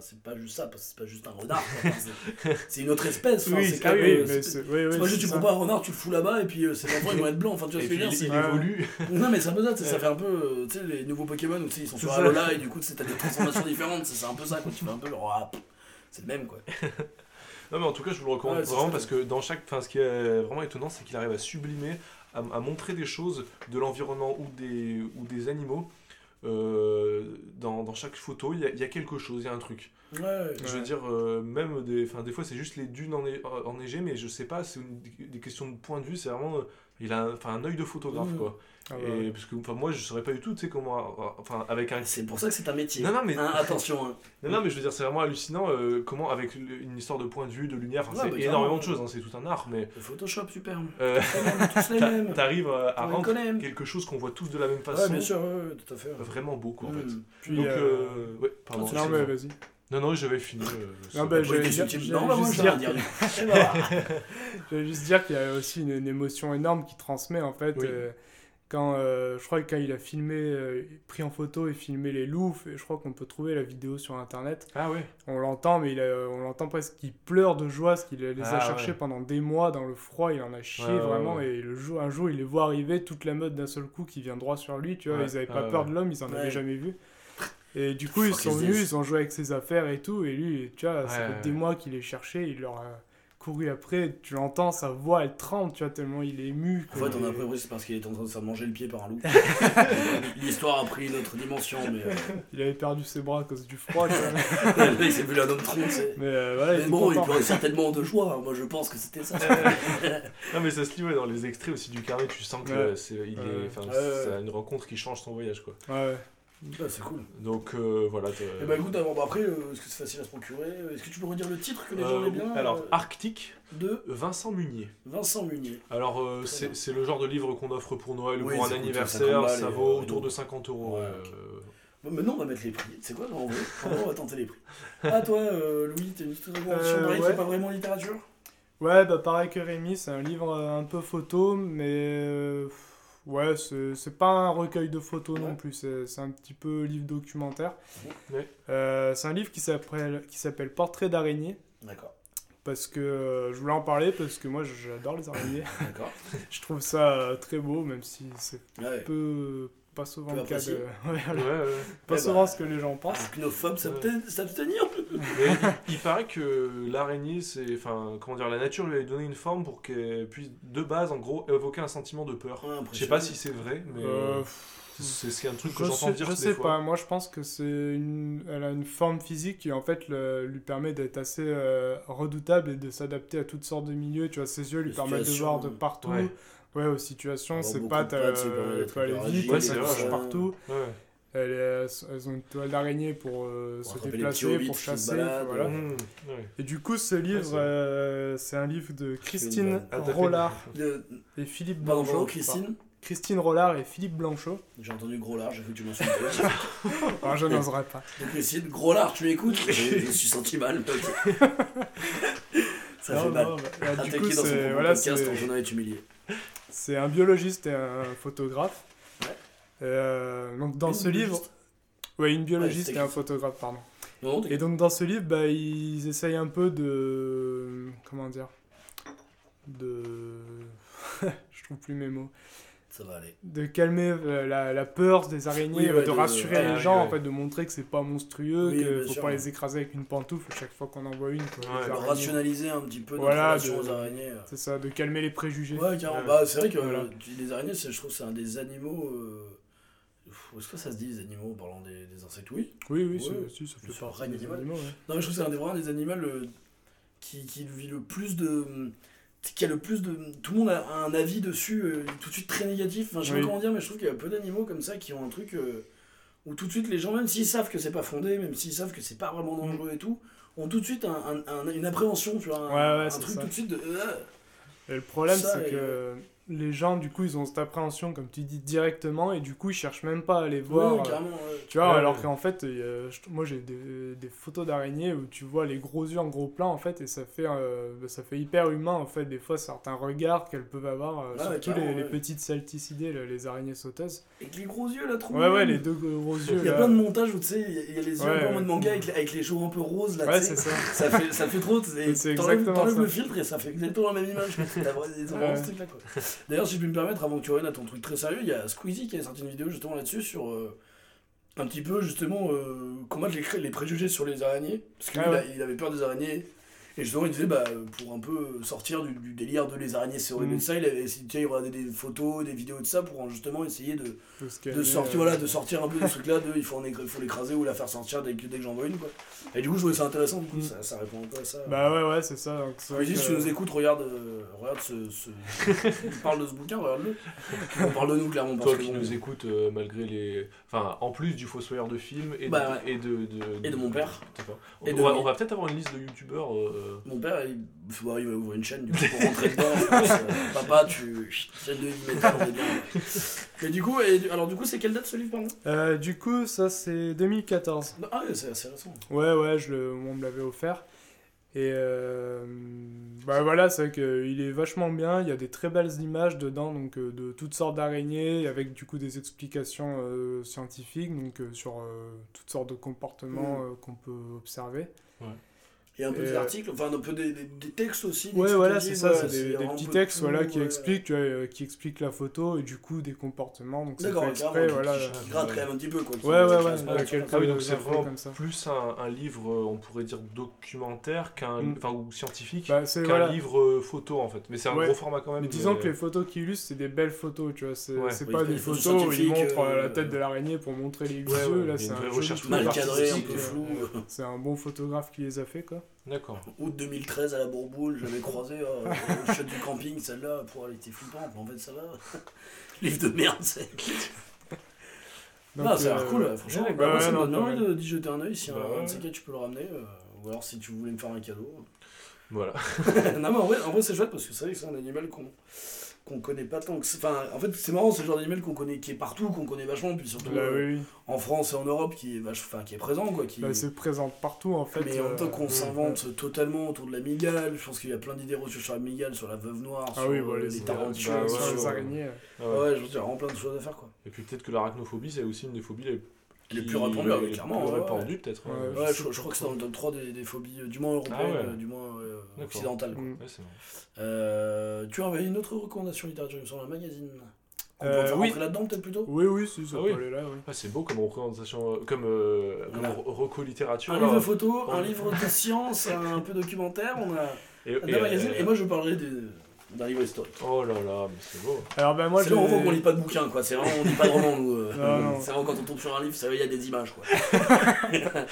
c'est pas juste ça, parce que c'est pas juste un renard, c'est- c'est une autre espèce, Oui, c'est c'est- ah oui, c'est- c'est oui, c'est oui, pas juste c'est tu prends pas un renard, tu le fous là-bas, et puis euh, ses enfants ils vont être blancs, enfin tu vois ce que je veux dire il, c'est- évolue. Non mais c'est un peu ça, ça fait un peu, euh, tu sais, les nouveaux Pokémon où ils sont sur C'est. Alola et du coup tu sais, t'as des transformations différentes, c'est c'est un peu ça quoi, tu fais un peu genre, ah, c'est le même quoi. Non mais en tout cas je vous le recommande Ouais, vraiment parce que dans chaque, enfin ce qui est vraiment étonnant c'est qu'il arrive à sublimer, à, à montrer des choses de l'environnement ou des, ou des animaux. euh, dans, dans chaque photo, il y, a, il y a quelque chose, il y a un truc. Ouais, Je veux Ouais. dire, euh, même des, des fois c'est juste les dunes ennei- enneigées, mais je sais pas, c'est des questions de point de vue, c'est vraiment. Il a un, enfin, un œil de photographe, Mhm. quoi. Ah bah, Et, parce que enfin, moi je saurais pas du tout, tu sais, comment. euh, Enfin, avec un. c'est pour ça que c'est un métier. Non, non, mais- Hein, attention, hein. Non, non, mais je veux dire, c'est vraiment hallucinant euh, comment, avec une histoire de point de vue, de lumière, enfin, Ouais, c'est bah, énormément de choses, hein, c'est tout un art, mais. le Photoshop, super. euh, On est tous les mêmes. T'arrives euh, à rendre connaît. quelque chose qu'on voit tous de la même Ouais, façon. bien sûr, ouais, ouais, tout à fait. ouais. Vraiment beau, quoi, en fait. Mm. Puis, Donc, euh, euh, ouais, pardon. Non, mais vas-y. Non, non, j'avais fini. euh, Non, c'est- bah, Non, bah, juste je vais rien dire bah, J'allais juste dire qu'il y a aussi une, une émotion énorme qui transmet en fait. Oui. euh, quand, euh, je crois que quand il a filmé, euh, pris en photo et filmé les loups, et je crois qu'on peut trouver la vidéo sur internet. Ah ouais. On l'entend, mais il a- on l'entend presque qu'il pleure de joie parce qu'il les Ah, a cherchés ouais. pendant des mois dans le froid. Il en a chié Ouais, vraiment. ouais. Et le jour, un jour, il les voit arriver, toute la meute d'un seul coup qui vient droit sur lui. Tu vois, Ouais, ils avaient pas ouais, peur ouais. de l'homme, ils en Ouais. avaient jamais vu. Et du coup, ils sont venus, ils ont joué avec ses affaires et tout. Et lui, tu vois, ça fait ouais. des mois qu'il les cherchait. Il leur a couru après. Tu l'entends, sa voix, elle tremble, tu vois, tellement il est ému. En fait, on a appris c'est parce qu'il était en train de se manger le pied par un loup. L'histoire a pris une autre dimension, mais euh, Il avait perdu ses bras à cause du froid. il s'est vu la homme tronc, mais euh, voilà, il Mais bon, il pleurait certainement de joie. hein. Moi, je pense que c'était ça. Non, mais ça se lit ouais, dans les extraits aussi du carnet, tu sens que Ouais. c'est, il est, une rencontre qui change son voyage, quoi. Ouais, ouais. Ah, c'est cool. Donc euh, voilà. Et bah écoute, avant, bah, après, euh, est-ce que c'est facile à se procurer? Est-ce que tu peux redire le titre que les gens Euh, aiment bien alors, euh, Arctique, De Vincent Munier. Vincent Munier. Alors, euh, c'est, le genre de livre qu'on offre pour Noël ou Oui, pour un coûte 50 anniversaire, balles ça vaut euh, autour de 50 euros. Ouais, euh, ok. Bon, maintenant, on va mettre les prix. C'est quoi vrai, on va tenter les prix? Ah, toi, euh, Louis, t'es une petite Euh, pareil, ouais. c'est pas vraiment littérature? Ouais, bah pareil que Rémi, c'est un livre un peu photo, mais euh, ouais, c'est c'est pas un recueil de photos non plus, c'est c'est un petit peu livre documentaire. Ouais. Euh, c'est un livre qui s'appelle qui s'appelle Portrait d'araignée, D'accord. parce que euh, je voulais en parler parce que moi j'adore les araignées. D'accord. je trouve ça euh, très beau, même si c'est Ouais. peu pas souvent Peu le cas de. apprécié. Ouais, voilà. Ouais, ouais. Pas Eh souvent bah. ce que les gens pensent. Ça Ouais. peut s'abstenir il, il paraît que l'araignée, c'est. Enfin, comment dire, la nature lui a donné une forme pour qu'elle puisse, de base, en gros, évoquer un sentiment de peur. Ouais, Je sais pas si c'est vrai, mais. Euh, c'est c'est un truc que je j'entends dire je des sais fois. pas, moi je pense que c'est une, elle a une forme physique qui en fait le- lui permet d'être assez euh, redoutable et de s'adapter à toutes sortes de milieux. Tu vois, ses yeux lui permettent de voir de partout. Ouais. Aux situations, euh, permet d'être peut aller vite, Ouais, c'est ça. partout. Ouais. Elle est- elles ont une toile d'araignée pour euh, Pour se déplacer, pour chasser. voilà. Mmh, ouais. Et du coup, ce livre, c'est- euh, c'est un livre de Christine Ah, Rollard De... et Philippe Pardon, Blanchot. Christine Christine Rollard et Philippe Blanchot. J'ai entendu gros lard, j'ai cru que tu m'insultais. Alors, je n'oserais pas. Donc Christine, gros lard, tu m'écoutes? Je, je me suis senti mal. Ça Non, fait mal. non, bah, bah, du coup, dans son voilà, podcast, ton journal est humilié. c'est un biologiste et un photographe. Ouais. Euh, donc dans Une ce livre, biologiste ouais, une biologiste c'était et un photographe, pardon. Non, Et donc dans ce livre, bah, ils essayent un peu de, comment dire, de, je trouve plus mes mots, ça va aller. de calmer euh, la, la peur des araignées, Oui, euh, ouais, de de- rassurer ouais, les ouais, gens, ouais. en fait, de montrer que c'est pas monstrueux, Oui, qu'il faut sûr, pas ouais. les écraser avec une pantoufle chaque fois qu'on en voit une. rationaliser un petit peu notre Voilà, relation de- aux araignées. C'est ça, de calmer les préjugés. Ouais, carrément. Bah, c'est vrai que Voilà. euh, les araignées, je trouve que c'est un des animaux. euh, Est-ce que ça se dit, les animaux, en parlant des, des insectes? Oui. Oui, oui, Ouais. c'est- si, ça fait C'est partie un des animaux. ouais. Non, mais je trouve que c'est un des, vraiment des animaux euh, qui, qui vit le plus de. Qui a le plus de. Tout le monde a un avis dessus euh, tout de suite très négatif. Enfin, je sais Oui. pas comment dire, mais je trouve qu'il y a peu d'animaux comme ça qui ont un truc euh, où tout de suite les gens, même s'ils savent que c'est pas fondé, même s'ils savent que c'est pas vraiment dangereux et tout, ont tout de suite un, un- un- une appréhension, tu vois. Un, Ouais, ouais, truc ça. tout de suite de. euh, Et le problème, c'est que les gens, du coup, ils ont cette appréhension, comme tu dis, directement, et du coup, ils cherchent même pas à aller voir. ouais, euh, ouais. Tu vois, Ouais, alors ouais. qu'en fait, euh, je- moi j'ai des, des photos d'araignées où tu vois les gros yeux en gros plan en fait, et ça fait, euh, bah, ça fait hyper humain en fait, des fois certains regards qu'elles peuvent avoir, euh, Ouais, surtout les, les petites salticidés, là, les araignées sauteuses. Avec les gros yeux là, trop Ouais, ouais, les deux gros yeux. Il y a là. plein de montages où tu sais, il y a- il y, a les yeux Ouais, un peu en mode manga avec, les- avec les cheveux un peu roses là, Ouais, c'est ça. ça fait, ça fait trop. C'est C'est t'enlèves exactement ça. le filtre et ça fait exactement la même image. T'as vraiment, ce truc-là, quoi. D'ailleurs, si je peux me permettre, avant que tu reviennes à ton truc très sérieux, il y a Squeezie qui a sorti une vidéo justement là-dessus sur euh, un petit peu justement euh, combattre les, préjugés sur les araignées. Parce qu'il Ah ouais. avait peur des araignées. Et justement, il disait, bah, pour un peu sortir du, du délire de les araignées, c'est horrible Mhm. et ça, il avait essayé, il regardait des photos, des vidéos de ça pour justement essayer de, De, de sortir, euh, voilà, de sortir un peu de ce truc-là, de il faut, en écr- il faut l'écraser ou la faire sortir dès que, dès que j'en vois une. Quoi. Et du coup, je trouvais ça intéressant, coup, Mm. ça, ça répond un peu à ça. Bah ouais, ouais, c'est ça. donc vrai Vas-y, si que- tu nous écoutes, regarde, euh, regarde ce. ce... On parle de ce bouquin, regarde-le. On parle de nous, clairement. parce Toi que qui bon, nous écoutes euh, malgré les. Enfin, en plus du Fossoyeur de film et, Bah de, ouais. et de, de- Et de mon père. Et On, de va, peut-être avoir une liste de youtubeurs. euh, Mon père, il, bah, il va ouvrir une chaîne du coup, pour rentrer dedans. euh, papa, tu. Chaîne de métal, on est bien. Mais du coup, et, alors du coup, c'est quelle date ce livre, pardon? Euh, du coup, ça c'est 2014. Ah, ouais, c'est assez récent. Ouais, ouais, je le, on me l'avait offert. Et euh, bah voilà, c'est vrai qu'il est vachement bien. Il y a des très belles images dedans, donc euh, de toutes sortes d'araignées, avec du coup des explications euh, scientifiques, donc euh, sur euh, toutes sortes de comportements euh, qu'on peut observer. Il y a un peu Et, des euh, articles, enfin un peu des, des, des textes aussi. Ouais, des voilà, explicatifs, c'est ça, ouais, c'est des, petits textes tout, voilà, qui ouais. expliquent, tu vois, euh, qui expliquent la photo et du coup des comportements. Donc c'est fait exprès, voilà. qui, qui gratte quand même un petit peu, quoi. qui- Ouais, ouais, qui ouais, Ah oui, donc c'est vraiment comme ça. plus un, un livre, euh, on pourrait dire documentaire, qu'un, Mm. enfin, ou scientifique, Bah, c'est qu'un voilà. livre euh, photo en fait. Mais c'est un Ouais. gros format quand même. Mais disons que les photos qu'il illustre, c'est des belles photos, tu vois. C'est Ouais. pas des photos où il scientifiques, montre euh, la euh, tête de l'araignée pour montrer les Ouais, ouais, yeux. Là, c'est un recherche Mal truc cadré, un peu euh, flou. C'est un bon photographe qui les a fait, quoi. D'accord. Août 2013 à la Bourboule, je l'avais croisé euh, au chute du camping, celle-là, pour elle était flippante, mais en fait ça va. Livre de merde, c'est. Donc, non, ça a l'air euh, cool, franchement. ouais, bah, ouais, ça me non, donne envie de- d'y jeter un oeil si Bah un, de ces quatre tu peux le ramener. euh, ou alors si tu voulais me faire un cadeau. Voilà. non, mais en vrai, en vrai c'est chouette parce que c'est vrai que c'est un animal qu'on qu'on connaît pas tant que c'est- enfin en fait c'est marrant c'est le genre d'animal qu'on connaît qui est partout qu'on connaît vachement puis surtout Bah euh, oui, en France et en Europe qui est vache enfin qui est présent quoi qui Bah, c'est présent partout, en fait. mais en même temps euh, qu'on s'invente totalement autour de la migale, je pense qu'il y a plein d'idées reçues sur la migale, sur la veuve noire, Ah sur oui, euh, voilà, les les tarentules, bah ouais, sur sur- les araignées. ouais. Ouais, je veux dire, vraiment plein de choses à faire quoi. Et puis peut-être que l'arachnophobie, c'est aussi une des phobies les, Les plus répandus, oui, est clairement, plus ouais, répandu, peut-être. Ouais, je Ouais, sais je, je crois que c'est dans le top 3 des, des phobies, euh, du moins européennes, Ah ouais. euh, du moins euh, occidentales. quoi. Mm. Ouais. Euh, tu avais une autre recommandation littérature, il me semble, un magazine. On peut Euh, oui. rentrer là-dedans, peut-être plutôt? Oui, oui, si, ça Ah oui. aller là, oui. Ah, c'est beau comme représentation, euh, comme, euh, Voilà. reco littérature. Un là. livre photo, un livre de science, un peu documentaire, on a Et, deux et, magazines, euh, et moi je parlerai des- d'un livre historique. Oh là là, mais c'est beau. Alors, ben moi, c'est voit qu'on lit pas de bouquins, quoi. C'est vraiment, on lit pas de romans, nous. euh. C'est vraiment quand on tombe sur un livre, il y a des images, quoi.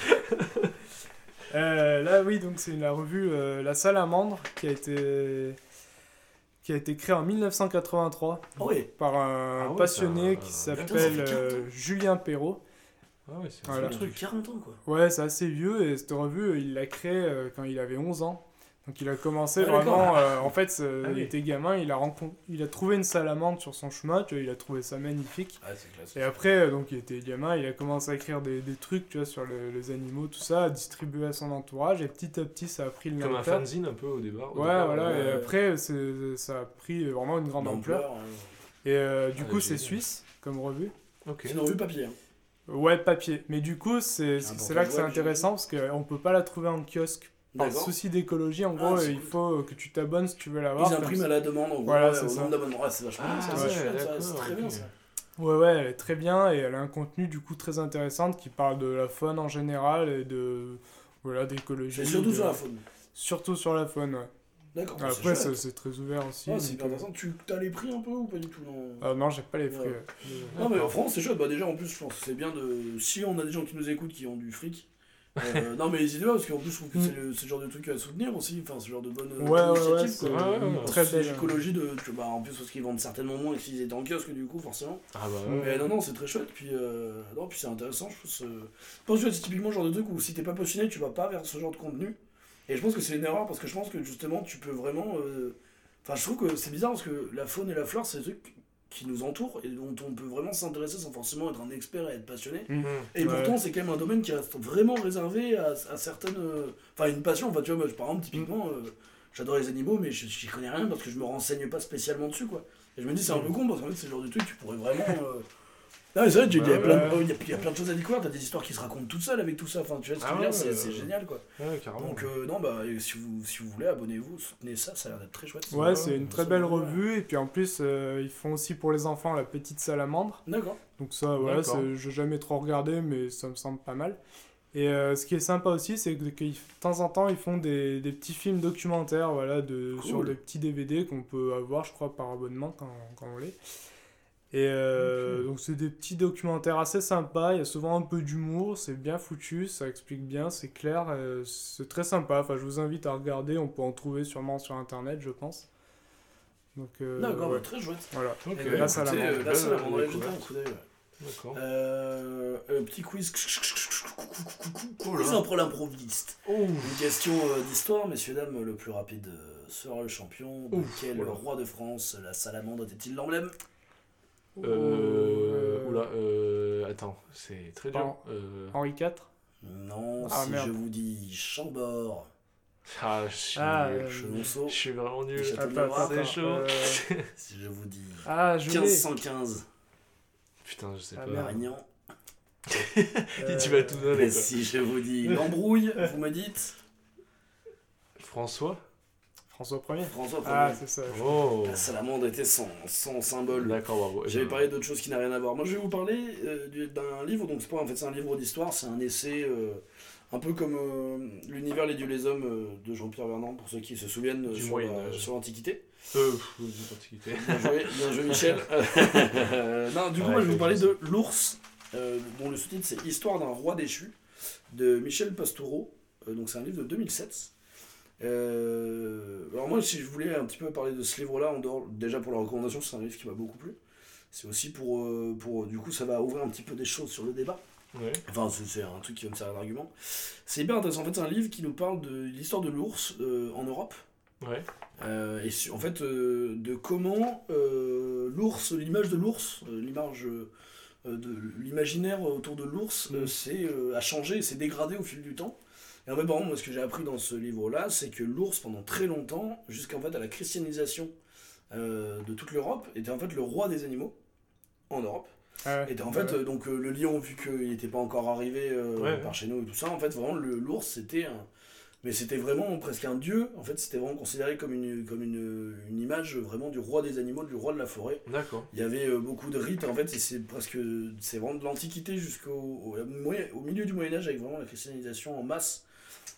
Euh, là, oui, donc c'est la revue euh, La Salamandre qui a été qui a été créée en 1983 Oh, oui. par un Ah ouais, passionné qui s'appelle fait 40 euh, Julien Perrault. Ah ouais, c'est Voilà. un truc. truc 40 ans, quoi. Ouais, c'est assez vieux et cette revue, il l'a créée euh, quand il avait 11 ans. Donc il a commencé Ah, vraiment. euh, en fait, Ah il était gamin, il a, il a trouvé une salamandre sur son chemin, tu vois, il a trouvé ça magnifique. Classe. Et après, euh, donc il était gamin, il a commencé à écrire des, des trucs, tu vois, sur le- les animaux, tout ça, à distribuer à son entourage, et petit à petit, ça a pris le Comme un fanzine un peu au départ. au Ouais, départ, voilà, ouais, et après, ça a pris vraiment une grande ampleur. Hein. Et euh, du Ah, coup, c'est suisse comme revue. Ok. C'est une revue papier. hein. Ouais, papier. Mais du coup, c'est là que c'est intéressant parce qu'on peut pas la trouver en kiosque. Par souci d'écologie, en Ah, gros, il faut que tu t'abonnes si tu veux l'avoir. Ils impriment à la demande, en gros, Voilà, ouais, c'est au ça. nombre d'abonnements. Ouais, c'est vachement Ah, bien, ça, ouais, c'est très bien, ça. Ouais, ouais, elle est très bien et elle a un contenu du coup très intéressant qui parle de la faune en général et de voilà d'écologie. Surtout de- sur la faune. Surtout sur la faune, ouais. D'accord, Après, c'est très ouvert aussi. Ouais, c'est hyper euh, intéressant. Tu as les prix un peu ou pas du tout non? Ah, non, j'ai pas les. Ouais. ouais. Non, mais en France, c'est chouette. Bah, déjà, en plus, je pense que c'est bien de. Si on a des gens qui nous écoutent qui ont du fric. Euh, non, mais n'hésitez pas, parce qu'en plus, je trouve que c'est le, c'est le genre de truc à soutenir aussi. Enfin, ce genre de bonne Ouais, ouais, initiative. quoi. Très belle. l'écologie de. bah, en plus, parce qu'ils vendent certainement moins que s'ils étaient en kiosque, du coup, forcément. Ah bah Ouais. Mais non, non, c'est très chouette. Puis, euh, non, puis c'est intéressant. Je pense, euh, je pense que c'est typiquement le genre de truc où si t'es pas passionné, tu vas pas vers ce genre de contenu. Et je pense que c'est une erreur parce que je pense que justement, tu peux vraiment. euh, Enfin, je trouve que c'est bizarre parce que la faune et la flore, c'est des trucs qui nous entourent et dont on peut vraiment s'intéresser sans forcément être un expert et être passionné. Mhm. Et Ouais. pourtant, c'est quand même un domaine qui reste vraiment réservé à, à certaines. euh, Enfin, une passion. Enfin, tu vois, moi, par exemple, typiquement, euh, j'adore les animaux, mais je- j'y connais rien parce que je me renseigne pas spécialement dessus, quoi. Et je me dis, c'est un peu con parce qu'en fait, c'est le genre de truc, tu pourrais vraiment. euh, Non, mais c'est vrai, il y, a Ouais, plein ouais. de- il y a- il y a plein de choses à découvrir, t'as des histoires qui se racontent toutes seules avec tout ça. Enfin, tu vois ce que Ah je veux dire, ouais, c'est ouais, c'est ouais. génial, quoi. Ouais, carrément. Donc, euh, non, bah, et si vous, si vous voulez, abonnez-vous, soutenez ça, ça a l'air d'être très chouette. Ouais, c'est une très belle revue et puis en plus, euh, ils font aussi pour les enfants la petite salamandre. D'accord. Donc ça, voilà, D'accord. c'est- j'ai jamais trop regardé, mais ça me semble pas mal. Et euh, ce qui est sympa aussi, c'est que, que de temps en temps, ils font des, des petits films documentaires, voilà, de, Cool. sur des petits DVD qu'on peut avoir, je crois, par abonnement quand, quand on l'est. Et euh, donc c'est des petits documentaires assez sympas, il y a souvent un peu d'humour, c'est bien foutu, ça explique bien, c'est clair, euh, c'est très sympa. Enfin, je vous invite à regarder, on peut en trouver sûrement sur internet, je pense. Donc, euh, D'accord, ouais, bah, très chouette. voilà. Ok. Eh ben, la euh, La un ouais. D'accord. Euh, euh, petit quiz. Oh Quiz là. pour l'improviste. Oh. Une question euh, d'histoire, messieurs, dames. Le plus rapide euh, sera le champion. De Ouf, quel voilà. roi de France la salamandre était-il l'emblème? Euh, Euh, Oula, euh, attends, c'est très dur. Euh, Henri IV Non, Ah, si merde. je vous dis Chambord, ah, je suis, Ah, nul. euh, Chenonceau, je suis vraiment nul. C'est attends, chaud. euh, si je vous dis Ah, je l'ai. 1515, Putain, je sais Ah, pas. Marignan, Euh, tu vas tout donner. et quoi. si je vous dis l'embrouille, vous me dites François? François 1er. François Ah, Ier. c'est ça. Oh. La salamandre était son, son symbole. D'accord, bravo. J'avais Euh, parlé d'autre chose qui n'a rien à voir. Moi, je vais vous parler euh, du- d'un livre. Donc, c'est pas en fait, c'est un livre d'histoire. C'est un essai, euh, un peu comme euh, l'univers les dieux les hommes euh, de Jean-Pierre Vernant pour ceux qui se souviennent euh, Du sur, l'Antiquité. Euh, l'Antiquité. Bien joué, bien joué, Michel. Euh, non, du coup, Ouais, moi, je vais vous parler de l'ours, euh, dont le sous-titre c'est Histoire d'un roi déchu de Michel Pastoureau. Euh, donc, c'est un livre de 2007. Euh, alors moi, si je voulais un petit peu parler de ce livre-là, en dehors, déjà pour la recommandation, c'est un livre qui m'a beaucoup plu. C'est aussi pour, euh, pour, du coup, ça va ouvrir un petit peu des choses sur le débat. Ouais. Enfin, c'est- un truc qui va me servir d'argument. C'est hyper intéressant. En fait, c'est un livre qui nous parle de l'histoire de l'ours euh, en Europe. Ouais. Euh, et su- en fait, euh, de comment euh, l'ours, l'image de l'ours, euh, l'image euh, de l'imaginaire autour de l'ours, euh, Mm. c'est, euh, a changé, s'est dégradé au fil du temps. Et en fait, par exemple, moi, ce que j'ai appris dans ce livre-là, c'est que l'ours, pendant très longtemps, jusqu'en fait à la christianisation euh, de toute l'Europe, était en fait le roi des animaux en Europe. Ah ouais. Et en fait, Ouais. euh, donc euh, le lion, vu qu'il n'était pas encore arrivé Ouais, par chez nous et tout ça, en fait, vraiment, l'ours, c'était un. Mais c'était vraiment presque un dieu. En fait, c'était vraiment considéré comme une, comme une, une image vraiment du roi des animaux, du roi de la forêt. D'accord. Il y avait beaucoup de rites, en fait, et c'est presque. C'est vraiment de l'Antiquité jusqu'au au, milieu du Moyen-Âge, avec vraiment la christianisation en masse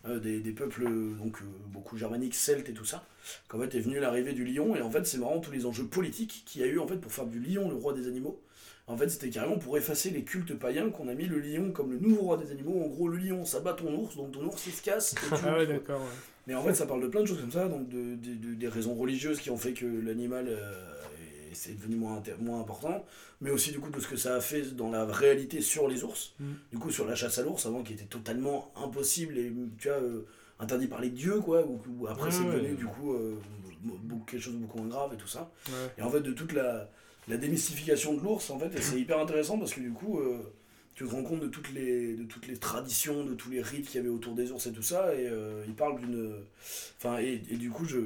des, des peuples, euh, donc euh, beaucoup germaniques, celtes et tout ça. Qu'en fait est venue l'arrivée du lion, et en fait, c'est marrant tous les enjeux politiques qu'il y a eu en fait pour faire du lion le roi des animaux. En fait, c'était carrément pour effacer les cultes païens qu'on a mis le lion comme le nouveau roi des animaux. En gros, le lion, ça bat ton ours, donc ton ours il se casse. et tu Ah ouais, d'accord. ouais. Mais en fait, ça parle de plein de choses comme ça, donc de, de- de- des raisons religieuses qui ont fait que l'animal euh, est- c'est devenu moins, moins important, mais aussi du coup de ce que ça a fait dans la réalité sur les ours. Mm. Du coup, sur la chasse à l'ours, avant qui était totalement impossible et tu vois, euh, interdit par les dieux, quoi, ou, ou après Ouais, c'est ouais. devenu du coup euh, quelque chose de beaucoup moins grave et tout ça. Et en fait, de toute la, la démystification de l'ours, en fait, et c'est hyper intéressant parce que du coup, euh, tu te rends compte de toutes, les, de toutes les traditions, de tous les rites qu'il y avait autour des ours et tout ça, et euh, il parle d'une. Enfin, et, et du coup, je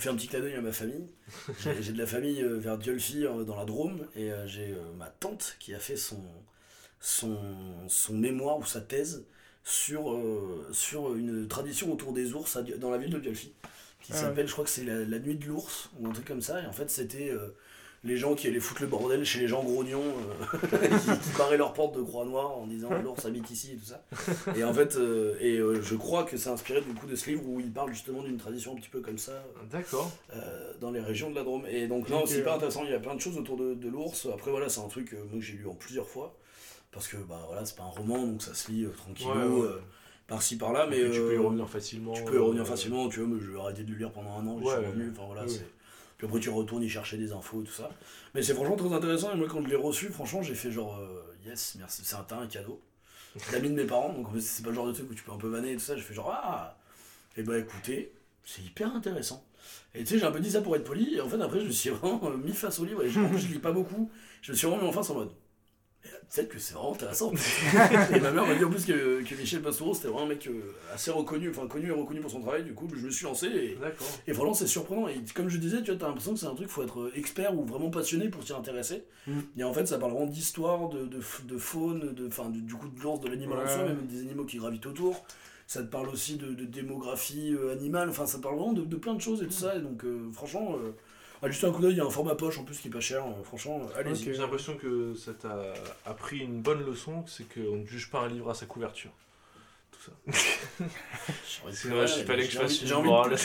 fais un petit clin d'œil à ma famille. J'ai de la famille euh, vers Diolfi, euh, dans la Drôme, et euh, j'ai ma tante qui a fait son, son, son mémoire ou sa thèse sur, euh, sur une tradition autour des ours à dans la ville de Diolfi qui Ah ouais. s'appelle, je crois que c'est la, la nuit de l'ours, ou un truc comme ça. Et en fait, c'était euh, les gens qui allaient foutre le bordel chez les gens grognons, euh, qui, qui barraient leurs portes de croix noire en disant l'ours habite ici et tout ça. Et en fait, euh, et euh, je crois que c'est inspiré du coup de ce livre où il parle justement d'une tradition un petit peu comme ça D'accord. dans les régions de la Drôme. Et donc, non, Ok, c'est hyper intéressant. Il y a plein de choses autour de, de l'ours. Après, voilà, c'est un truc moi, que j'ai lu en plusieurs fois. Parce que, bah voilà, c'est pas un roman, donc ça se lit tranquillou, Ouais, ouais. euh, par-ci par-là. Mais tu peux y revenir facilement. tu peux y revenir euh, facilement, tu vois, mais j'ai arrêté de le lire pendant un an, je suis revenu, enfin voilà, ouais. Puis après tu retournes y chercher des infos et tout ça. Mais c'est franchement très intéressant, et moi quand je l'ai reçu, franchement j'ai fait genre, euh, yes, merci, c'est un, un cadeau. L'ami de mes parents, donc c'est pas le genre de truc où tu peux un peu vanner et tout ça, j'ai fait genre, ah, et bah écoutez, c'est hyper intéressant. Et tu sais, j'ai un peu dit ça pour être poli, et en fait après je me suis vraiment mis face au livre, et je, je lis pas beaucoup, je me suis vraiment mis en face en mode, Eh, peut-être que c'est vraiment intéressant. et ma mère m'a dit en plus que, que Michel Pastoureau c'était vraiment un mec euh, assez reconnu, enfin connu et reconnu pour son travail, du coup je me suis lancé et, vraiment c'est surprenant. Et comme je disais, tu vois, t'as l'impression que c'est un truc, faut être expert ou vraiment passionné pour s'y intéresser. Mm. Et en fait, ça parle vraiment d'histoire, de, de, faune, de, du, du coup de l'ours, de l'animal en soi, même des animaux qui gravitent autour. Ça te parle aussi de, de démographie euh, animale, enfin ça parle vraiment de, de plein de choses et tout ça. Et donc euh, franchement, euh, ah, juste un coup d'œil, il y a un format poche en plus qui est pas cher. euh, franchement, euh, allez-y. J'ai l'impression que ça t'a appris une bonne leçon, c'est qu'on ne juge pas un livre à sa couverture. Tout ça. C'est vrai, il fallait que je fasse une J'ai envie, morale.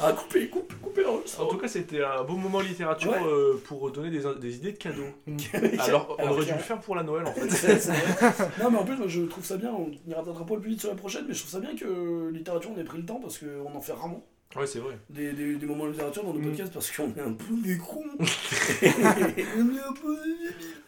ah, coupez, coupez, coupez En tout cas, c'était un beau moment littérature Ouais. euh, pour donner des, des idées de cadeaux. Alors, on aurait dû le faire pour la Noël en fait. C'est- c'est vrai. non mais en plus moi, je trouve ça bien, on y rattrapera pas le plus vite sur la prochaine, mais je trouve ça bien que littérature on ait pris le temps parce qu'on en fait rarement Ouais, c'est vrai. des, des, des moments de littérature dans nos Mm. podcasts parce qu'on est un peu des cons. on est un peu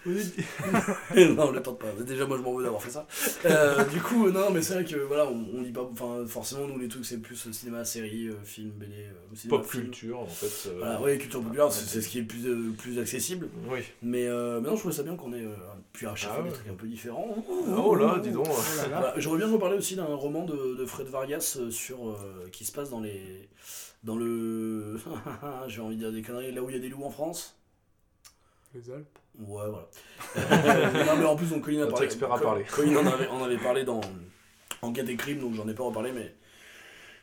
des non, le tente pas. Déjà, moi, je m'en veux d'avoir fait ça. Euh, du coup, non, mais c'est vrai que voilà, on, on lit pas. Enfin, forcément, nous, les trucs, c'est plus cinéma, série, euh, film, BD, euh, cinéma, Pop film. culture en fait. euh, Voilà, ouais, culture populaire, c'est c'est ce qui est plus, euh, plus accessible. Oui. Mais, euh, mais non, je trouvais ça bien qu'on ait euh, pu à chaque Ah fois des trucs un peu différents. Oh là, dis donc. Oh là là. Voilà, je reviens reparler aussi d'un roman de, de Fred Vargas euh, sur, euh, qui se passe dans les. Dans le. J'ai envie de dire des conneries, là où il y a des loups en France. Les Alpes. Ouais, voilà. Non, mais en plus, donc, Colline a parlé. expert a Co- parlé. Colline en avait, en avait parlé dans Enquête et crime, donc j'en ai pas reparlé, mais.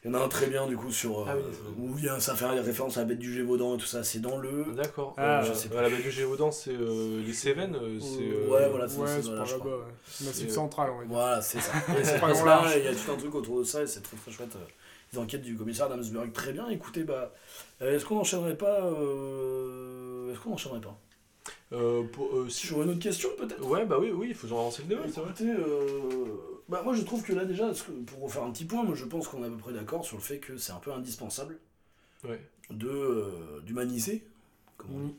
Il y en a un très bien, du coup, sur. euh, Ah oui, c'est où il y a, ça fait référence à la bête du Gévaudan et tout ça. C'est dans le. D'accord. Ah, Euh, je sais à la bête du Gévaudan, c'est euh, les Cévennes. euh, c'est, euh, Ouais, voilà, c'est Ouais, c'est c'est dans là. Massif euh, central, on va dire. Voilà, c'est ça. Pas pas il y a tout un truc autour de ça, et c'est très très chouette. euh, Les enquêtes du commissaire d'Amsberg, très bien. Écoutez, bah, euh, est-ce qu'on enchaînerait pas euh, Est-ce qu'on enchaînerait pas? Euh, pour- euh, si- Sur une autre question, peut-être? Ouais, bah oui, oui, faisons avancer le débat, c'est vrai. Écoutez, euh, bah, moi je trouve que là déjà, que pour refaire un petit point, moi je pense qu'on est à peu près d'accord sur le fait que c'est un peu indispensable Ouais. de euh, d'humaniser, comme on dit,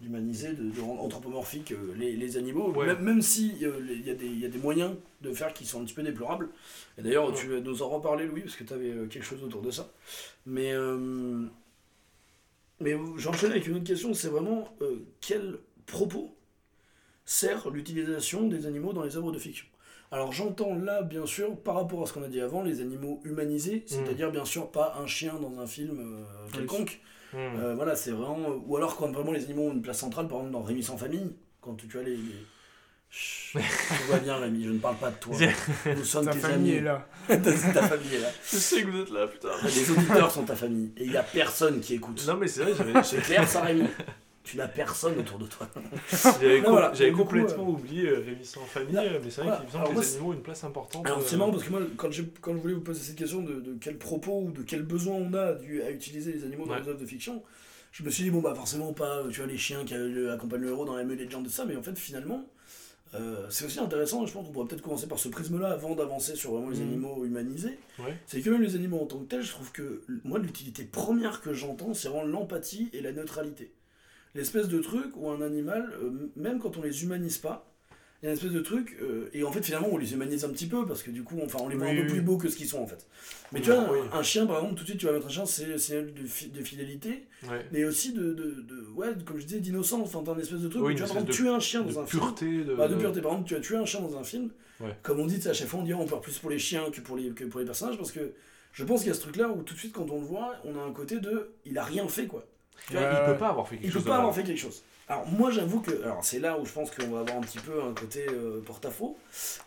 d'humaniser, de, de rendre anthropomorphiques euh, les, les animaux, Ouais. même, même si euh, il y, a des- il y a des moyens de faire qui sont un petit peu déplorables. Et d'ailleurs, Ouais. tu vas nous en reparler, Louis, parce que tu avais quelque chose autour de ça. Mais, mais j'enchaîne avec une autre question, c'est vraiment quel propos sert l'utilisation des animaux dans les œuvres de fiction? Alors j'entends là, bien sûr, par rapport à ce qu'on a dit avant, les animaux humanisés, c'est-à-dire bien sûr pas un chien dans un film euh, quelconque, Hmm. Euh, voilà, c'est vraiment. Ou alors quand vraiment les animaux ont une place centrale, par exemple dans Rémi sans famille, quand tu as les. les... Chut, tu vois bien, Rémi, je ne parle pas de toi. Nous sommes Ta tes famille amis. est là. ta, ta famille est là. Je sais que vous êtes là, putain. Les auditeurs sont ta famille. Et il n'y a personne qui écoute. Non, mais c'est vrai, j'avais C'est clair, ça, Rémi? Tu n'as personne autour de toi. j'avais voilà, du coup, complètement oublié euh, Rémi sans famille, Là, euh, mais c'est vrai voilà. qu'il me semble Alors, que moi, les animaux ont une place importante. Alors euh, c'est marrant parce que moi, quand, j'ai- quand je voulais vous poser cette question de, de quel propos ou de quel besoin on a dû, à utiliser les animaux dans Ouais. les œuvres de fiction, je me suis dit, bon, bah forcément pas, euh, tu vois, les chiens qui euh, accompagnent le héros dans la meute des gens de ça, mais en fait, finalement, euh, c'est aussi intéressant, je pense qu'on pourrait peut-être commencer par ce prisme-là avant d'avancer sur vraiment les Mhm. animaux humanisés. Ouais. C'est que même les animaux en tant que tels, je trouve que moi, l'utilité première que j'entends, c'est vraiment l'empathie et la neutralité. L'espèce de truc où un animal, euh, même quand on les humanise pas, il y a une espèce de truc, euh, et en fait finalement on les humanise un petit peu, parce que du coup enfin, on les voit Oui, un peu oui. plus beaux que ce qu'ils sont en fait. Mais tu vois, un, un chien par exemple, tout de suite tu vas mettre un chien, c'est signal de, fi- de fidélité, Ouais. mais aussi de, de, de- ouais, comme je disais, d'innocence, enfin t'as une espèce de truc Oui, où tu vas par exemple tuer un chien dans un film. de. Bah, de pureté, par exemple, tu as tué un chien dans un film. Ouais. Comme on dit, à chaque fois, on dit on peur plus pour les chiens que pour les, que pour les personnages parce que je pense qu'il y a ce truc-là où tout de suite, quand on le voit, on a un côté de il a rien fait quoi. Tu vois, Il peut pas avoir fait quelque il peut chose pas avoir fait quelque chose. Alors, moi, j'avoue que. Alors, c'est là où je pense qu'on va avoir un petit peu un côté euh, porte-à-faux.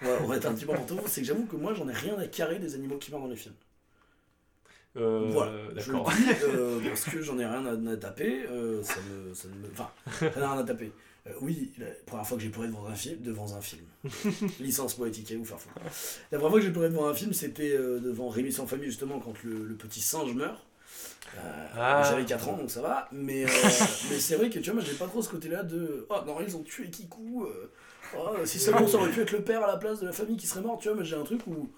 On va, on va être un petit peu porte-à-faux. C'est que j'avoue que moi, j'en ai rien à carrer des animaux qui meurent dans les films. Euh, voilà. Je le D'accord. dis euh, parce que j'en ai rien à, à taper. ça me. Ça me enfin, j'en ai rien à taper. Oui, la première fois que j'ai pleuré devant un film, devant un film. Licence poétique, et vous faire foutre. La première fois que j'ai pleuré devant un film, c'était devant Rémi sans famille, justement, quand le, le petit singe meurt. Euh, Ah. J'avais 4 ans, donc ça va. Mais, euh, mais c'est vrai que tu vois, moi, j'ai pas trop ce côté-là de Oh non, ils ont tué Kikou. euh, oh, si seulement ça aurait pu être le père à la place de la famille qui serait mort, tu vois, mais j'ai un truc où.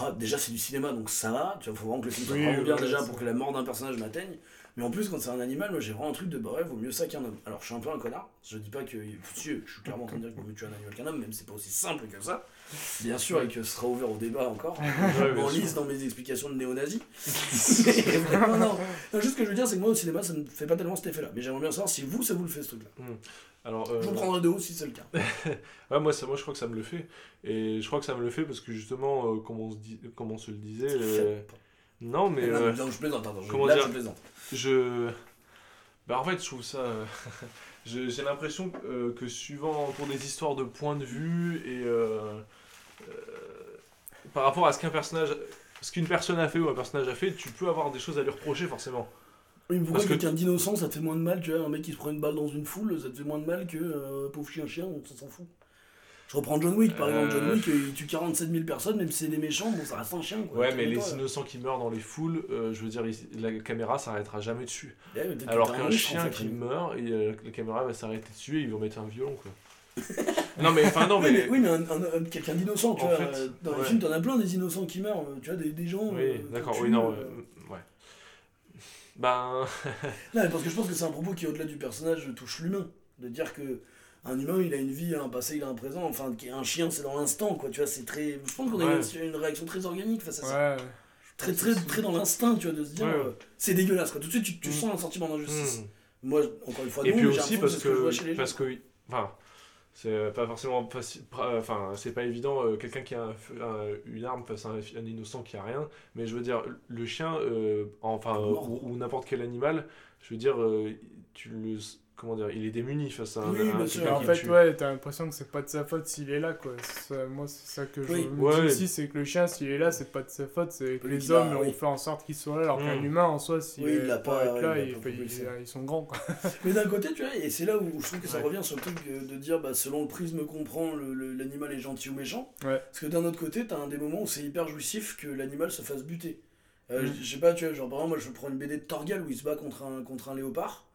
oh, déjà, c'est du cinéma, donc ça va. Tu vois, faut vraiment que le film soit Oui, vraiment bien ouais, déjà pour que la mort d'un personnage m'atteigne. Mais en plus, quand c'est un animal, moi j'ai vraiment un truc de bah ouais, vaut mieux ça qu'un homme. Alors je suis un peu un connard, je dis pas que. Je suis clairement en train de dire qu'il vaut mieux tuer un animal qu'un homme, même si c'est pas aussi simple que ça. Bien sûr, et que ce sera ouvert au débat encore. En lise dans mes explications de néo-nazi. Mais vraiment, non. Non, Juste ce que je veux dire, c'est que moi au cinéma, ça ne fait pas tellement cet effet-là. Mais j'aimerais bien savoir si vous, ça vous le fait ce truc-là. Alors, Je vous euh, prendrai de haut si c'est le cas. ouais, moi, ça, moi, je crois que ça me le fait. Et je crois que ça me le fait parce que justement, euh, comme, on se dit, comme on se le disait. euh. Non, mais. Non, euh, non, je plaisante, attends, comment là dire je plaisante. Je. Bah, en fait, je trouve ça. euh, J'ai l'impression que, euh, que suivant pour des histoires de point de vue et. euh, euh, par rapport à ce qu'un personnage. Ce qu'une personne a fait ou un personnage a fait, tu peux avoir des choses à lui reprocher forcément. Oui, mais pourquoi Parce que- quelqu'un d'innocent, ça te fait moins de mal, tu vois, un mec qui se prend une balle dans une foule, ça te fait moins de mal que euh, pauvre chien chien, on s'en fout. Je reprends John Wick, par exemple, John Euh. Wick, il tue 47 000 personnes, même si c'est des méchants, bon, ça reste un chien, quoi. Ouais, mais les innocents qui meurent dans les foules, euh, je veux dire, la caméra s'arrêtera jamais dessus. Ouais, que Alors qu'un chien qui meurt, et, euh, la caméra va s'arrêter dessus et ils vont mettre un violon quoi. non mais enfin non Oui, mais, oui, mais un- un- un- quelqu'un d'innocent, tu En vois. fait, dans les films, t'en as plein des innocents qui meurent, tu vois, des, des gens. oui d'accord oui non ouais ben Non, mais parce que je pense que c'est un propos qui, au-delà du personnage, touche l'humain. De dire que un humain, il a une vie, un passé, il a un présent. Enfin, un chien, c'est dans l'instant, quoi. Tu vois, c'est très. Je pense qu'on a une, une réaction très organique face à ça. Ouais. Très, très, très dans l'instinct, tu vois, de se dire. Ouais. euh, c'est dégueulasse, quoi. Tout de suite, tu, tu Mm. sens un sentiment d'injustice. hmm. Moi, encore une fois, et non, puis aussi parce que je vois chez les parce gens. que enfin c'est pas forcément facile enfin c'est pas évident euh, quelqu'un qui a un f- un- une arme face à un, un innocent qui a rien mais je veux dire le chien euh, enfin euh, ou, ou n'importe quel animal je veux dire euh, tu le comment dire il est démuni face à un, Oui, bien un- sûr. en fait, tue. ouais, t'as l'impression que c'est pas de sa faute s'il est là, quoi. Ça- moi, c'est ça que je Oui. me Ouais. dis aussi, c'est que le chien, s'il est là, c'est pas de sa faute, c'est que les a- hommes oui. ont fait en sorte qu'il soit là, alors qu'un Mm. humain, en soi, s'il Oui, il est pas- être là, il a il il- ils sont grands, quoi. Mais d'un côté, tu vois, et c'est là où je trouve que ça Ouais. revient sur le truc de dire, bah, selon le prisme qu'on prend, l'animal est gentil ou méchant. Ouais. Parce que d'un autre côté, t'as un des moments où c'est hyper jouissif que l'animal se fasse buter. Euh, Mm. Je sais pas, tu vois, genre par exemple, moi je prends une BD de Torgal où il se bat contre un, contre un léopard.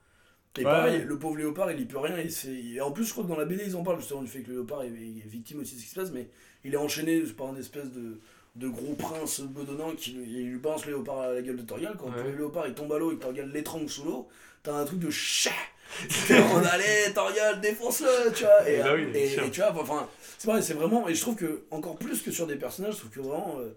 Et Ouais. pareil, le pauvre léopard il y peut rien. Et en plus, je crois que dans la BD ils en parlent justement du fait que le léopard est, est victime aussi de ce qui se passe, mais il est enchaîné par une espèce de, de gros prince bedonnant qui lui, balance le léopard à la gueule de Torgal. Quand Ouais. le léopard il tombe à l'eau et que Torgal l'étrangle sous l'eau, t'as un truc de chat. on allait, Torgal, défonce-le, tu vois. Et, bah oui, bien et- sûr. et tu vois, enfin, c'est pareil, c'est vraiment. Et je trouve que, encore plus que sur des personnages, je trouve que vraiment. euh,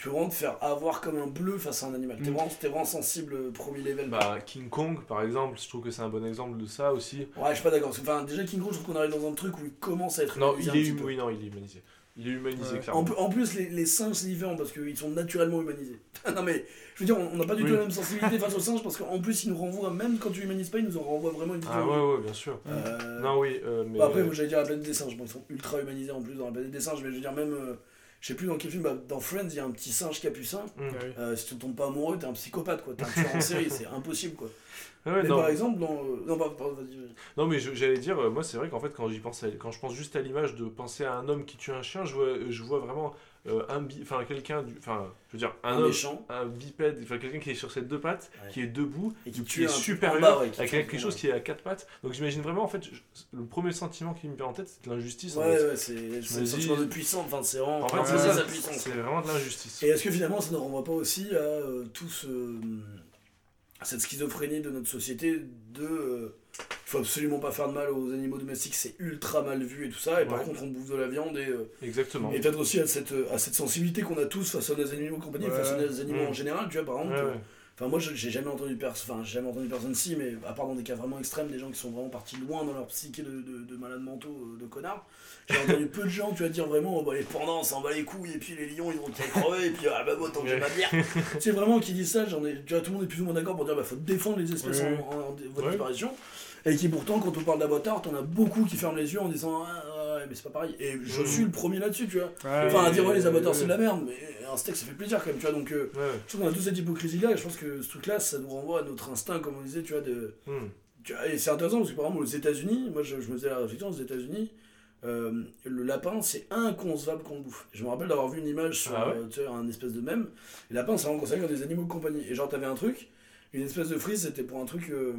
tu veux vraiment te faire avoir comme un bleu face à un animal. T'es Mm. vraiment, vraiment sensible euh, premier level. Bah, King Kong, par exemple, je trouve que c'est un bon exemple de ça aussi. Ouais, je suis pas d'accord. Enfin, déjà, King Kong, je trouve qu'on arrive dans un truc où il commence à être Non, humanisé il est hum- oui, non, il est humanisé. Il est humanisé, Ouais. clairement. En, plus- en plus, les, les singes, c'est différent parce qu'ils sont naturellement humanisés. non, mais je veux dire, on n'a pas du Oui. tout la même sensibilité face aux singes parce qu'en plus, ils nous renvoient, même quand tu humanises pas, ils nous en renvoient vraiment une Ah vidéo. ouais, ouais, bien sûr. Euh, Non, oui, euh, mais. bah, après, moi, j'allais dire la planète des singes. Bon, ils sont ultra humanisés en plus dans la planète des singes, mais je veux dire, même. euh, je sais plus dans quel film, bah, dans Friends, il y a un petit singe capucin. Hmm. Ah. Euh, si tu tombes pas amoureux, t'es un psychopathe, quoi. T'es un tueur en série, c'est impossible, quoi. Ah ouais, mais non. par exemple, dans. Non, bah, mais j'allais dire, euh, moi c'est vrai qu'en fait quand j'y pense, à- quand je pense juste à l'image de penser à un homme qui tue un chien, je vois, je vois vraiment euh, un enfin quelqu'un, du, enfin je veux dire un, Un homme, méchant. un bipède, enfin quelqu'un qui est sur ses deux pattes, Ouais. qui est debout, Et qui est supérieur, ouais, qui un quelque chose qui est à quatre pattes. Donc j'imagine vraiment en fait, je- le premier sentiment qui me vient en tête c'est de l'injustice. Ouais, ouais, c'est le sentiment de puissance, enfin, c'est vraiment. En fait, c'est vraiment de l'injustice. Et est-ce que finalement ça ne renvoie pas aussi à euh, tout ce, à cette schizophrénie de notre société de euh, faut absolument pas faire de mal aux animaux domestiques, c'est ultra mal vu et tout ça, et par Ouais. contre on bouffe de la viande et, euh, Exactement. et peut-être aussi à cette, à cette sensibilité qu'on a tous face à nos animaux de compagnie, Ouais. face à nos animaux en général, tu vois par exemple. Ouais, euh. Enfin moi je- j'ai jamais entendu personne, enfin j'ai jamais entendu personne si, mais à part dans des cas vraiment extrêmes, des gens qui sont vraiment partis loin dans leur psyché de, de, de malades mentaux, euh, de connards, j'ai entendu peu de gens, tu vas dire vraiment, oh, bah, les pendants, ça en bat les couilles, et puis les lions, ils ont qu'à crever, et puis ah bah moi tant que j'ai ma bière. c'est vraiment qui dit ça, j'en ai, tu vois, tout le monde est plus ou moins d'accord pour dire, bah faut défendre les espèces en, en- en voie de disparition. Et qui pourtant, quand on parle d'abattoir, t'en as beaucoup qui ferment les yeux en disant ah, ouais, mais c'est pas pareil. Et je Mm. suis le premier là-dessus, tu vois. Ouais, Enfin, à dire ouais, les abattoirs ouais. c'est de la merde, mais un steak ça fait plaisir quand même, tu vois. Donc, euh, je trouve qu'on a toute cette hypocrisie-là, et je pense que ce truc-là, ça nous renvoie à notre instinct, comme on disait, tu vois, de. Tu vois, et c'est intéressant parce que par exemple, aux États-Unis, moi je, je me faisais la réflexion, aux États-Unis, euh, le lapin c'est inconcevable qu'on le bouffe. Je me rappelle d'avoir vu une image sur Ah ouais euh, tu sais, un espèce de mème, les lapins c'est vraiment considéré comme des animaux de compagnie. Et genre, t'avais un truc, une espèce de frise, c'était pour un truc. euh,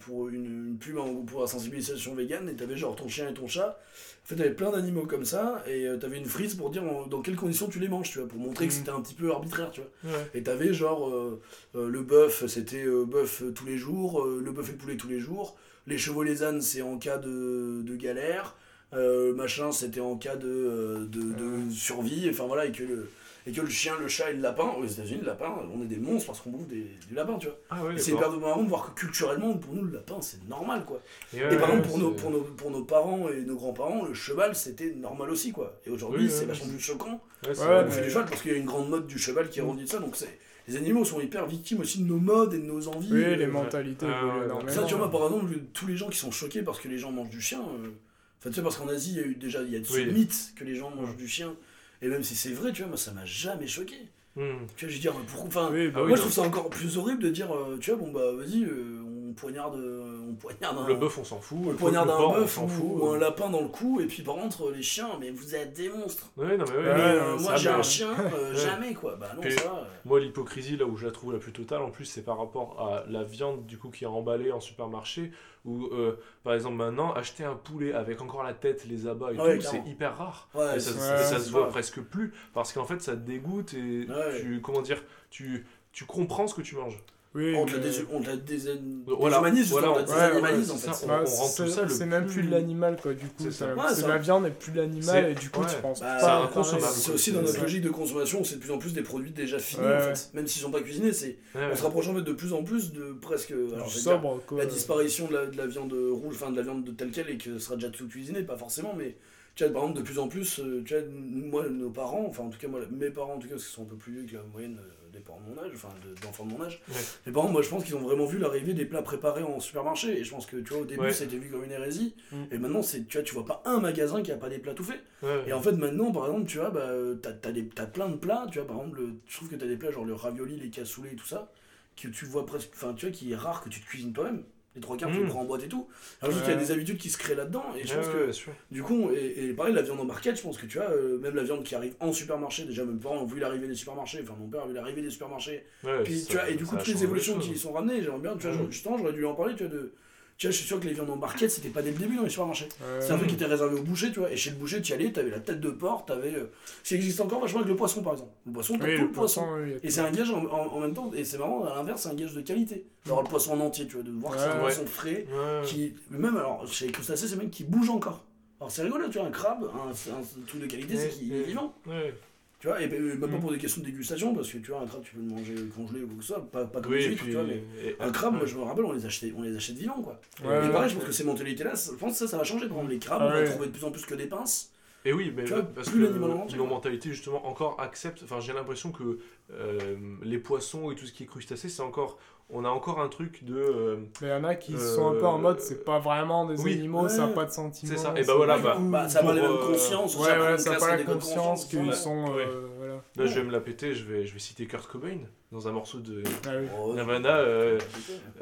pour une, une pub en pour la sensibilisation vegan et t'avais genre ton chien et ton chat en fait t'avais plein d'animaux comme ça et euh, t'avais une frise pour dire en- dans quelles conditions tu les manges tu vois pour montrer que Mhm. c'était un petit peu arbitraire tu vois Ouais. et t'avais genre euh, euh, le bœuf, c'était euh, bœuf tous les jours, le bœuf et le poulet tous les jours. Les chevaux les ânes, c'est en cas de, de galère. Machin, c'était en cas de, de, de survie. Enfin voilà, et que, le, et que le chien, le chat et le lapin, aux États-Unis, le lapin, on est des monstres parce qu'on bouffe des, du lapin, tu vois. Ah ouais, c'est hyper marrant de voir que culturellement, pour nous, le lapin, c'est normal, quoi. Et, par ouais, exemple, pour nos, pour, nos, pour nos parents et nos grands-parents, le cheval, c'était normal aussi, quoi. Et aujourd'hui, Oui, c'est vachement plus choquant de bouffer du cheval parce qu'il y a une grande mode du cheval qui est rendue de ça. Donc c'est les animaux sont hyper victimes aussi de nos modes et de nos envies. Oui, euh, les mentalités énormément. Ça, tu vois, par exemple, tous les gens qui sont choqués parce que les gens mangent du chien. euh, Enfin, tu sais, parce qu'en Asie, il y a eu déjà il y a ce Oui. mythe que les gens mangent du chien. Et même si c'est vrai, tu vois, moi, ça m'a jamais choqué. Hmm. Tu vois, je veux dire, pourquoi. Oui, bah Ah moi, oui. je trouve ça encore plus horrible de dire, euh, tu vois, bon, bah, vas-y, euh, on poignarde, euh, on poignarde un. Le bœuf, on s'en fout. on le poignarde un bœuf s'en ou, fout. ou un lapin dans le cou, et puis par contre, les chiens, mais vous êtes des monstres. Ouais, non, mais ouais. Euh, moi j'ai un chien, euh, jamais quoi. Bah non, Puis- ça. Moi, l'hypocrisie, là où je la trouve la plus totale, en plus, c'est par rapport à la viande du coup qui est emballée en supermarché. Où, euh, par exemple, maintenant, acheter un poulet avec encore la tête, les abats et Ouais, tout, c'est hyper rare. Ouais, et ça, se voit presque plus parce qu'en fait, ça te dégoûte et tu, comment dire, tu, tu comprends ce que tu manges. Oui, On te la mais- dés- on te la Voilà, déshumanise, voilà, on on- ouais, désanimalise ouais, en c'est fait. Bah, même plus- de l'animal, quoi, du coup. C'est. Ouais, la viande et plus l'animal, C'est- et du coup, tu penses Bah, c'est aussi dans notre logique de consommation, c'est de plus en plus des produits déjà finis en fait. Même s'ils sont pas cuisinés, c'est on se rapproche en fait de plus en plus de presque alors, sobre, quoi. la disparition de la, de la viande rouge, enfin de la viande de telle quelle et que ce sera déjà tout cuisiné, pas forcément, mais tu vois, par exemple, de plus en plus, euh, tu vois, moi, nos parents, enfin en tout cas, moi, mes parents en tout cas, parce qu'ils sont un peu plus vieux que la moyenne euh, des parents de mon âge, enfin de- d'enfants de, mon âge, Ouais. mes parents, moi je pense qu'ils ont vraiment vu l'arrivée des plats préparés en supermarché, et je pense que tu vois, au début, Ouais. c'était vu comme une hérésie, Mm. et maintenant, c'est, tu vois, tu vois pas un magasin qui a pas des plats tout faits. ouais. Et en fait, maintenant, par exemple, tu vois, bah, t'as, des, t'as plein de plats, tu vois, par exemple, le- je trouve que t'as des plats genre le ravioli, les cassoulets et tout ça, que tu vois presque, enfin, tu vois, qui est rare que tu te cuisines toi-même. Les trois quarts, tu les Mm. prends en boîte et tout. Alors, juste qu'il y a des habitudes qui se créent là-dedans, et je pense que, du coup, et, et pareil, la viande en market, je pense que tu vois, euh, même la viande qui arrive en supermarché, déjà, mes parents ont vu l'arrivée des supermarchés, enfin, mon père a vu l'arrivée des supermarchés, Ouais, puis, ça- tu vois, et du coup, toutes les évolutions qui y sont ramenées, j'aimerais bien, tu vois, Mm. genre, justement, j'aurais dû lui en parler, tu vois, de. Tu vois, je suis sûr que les viandes en market, c'était pas dès le début dans les supermarchés. Ouais. C'est un truc qui était réservé au boucher, tu vois. Et chez le boucher, tu y allais, t'avais la tête de porc, t'avais. euh, Ce qui existe encore vachement avec le poisson, par exemple. Le poisson, t'as Oui, tout le le poisson. oui, Et c'est un gage en, en- en même temps, et c'est marrant, à l'inverse, c'est un gage de qualité. Genre le poisson en entier, tu vois, de voir que c'est un Ouais. poisson frais, qui. Même alors, chez les crustacés, c'est même qui bouge encore. Alors c'est rigolo, tu vois, un crabe, un, un, un truc de qualité, c'est qu'il est vivant. Tu vois, et euh, même pas Mm. pour des questions de dégustation, parce que tu vois, un crabe, tu peux le manger congelé ou quoi que ce soit, pas, pas comme Oui, puis. tu vois, mais. et- Un crabe, ouais. moi je me rappelle, on les achetait, on les achète vivants, quoi. Ouais, et pareil, je pense que ces mentalités-là, je pense que ça, ça va changer. Par exemple, les crabes, Ah on va trouver de plus en plus que des pinces. Et oui, mais vois, parce que nos mentalités justement encore acceptent. Enfin, j'ai l'impression que euh, les poissons et tout ce qui est crustacé, c'est encore, on a encore un truc de. euh, Mais il y en a qui Euh, sont un peu en mode, c'est pas vraiment des oui. animaux, ça n'a Ouais. pas de sentiments. C'est ça. Et bah voilà, bah, Bah, ça n'a pas pour, les mêmes euh, consciences. Ouais, ouais, ça n'a pas la conscience qu'ils ouais. sont. Ouais. euh, voilà. Là, je vais me la péter. Je vais, je vais citer Kurt Cobain dans un morceau de Ah oui. Oh, ouais. Nirvana. euh,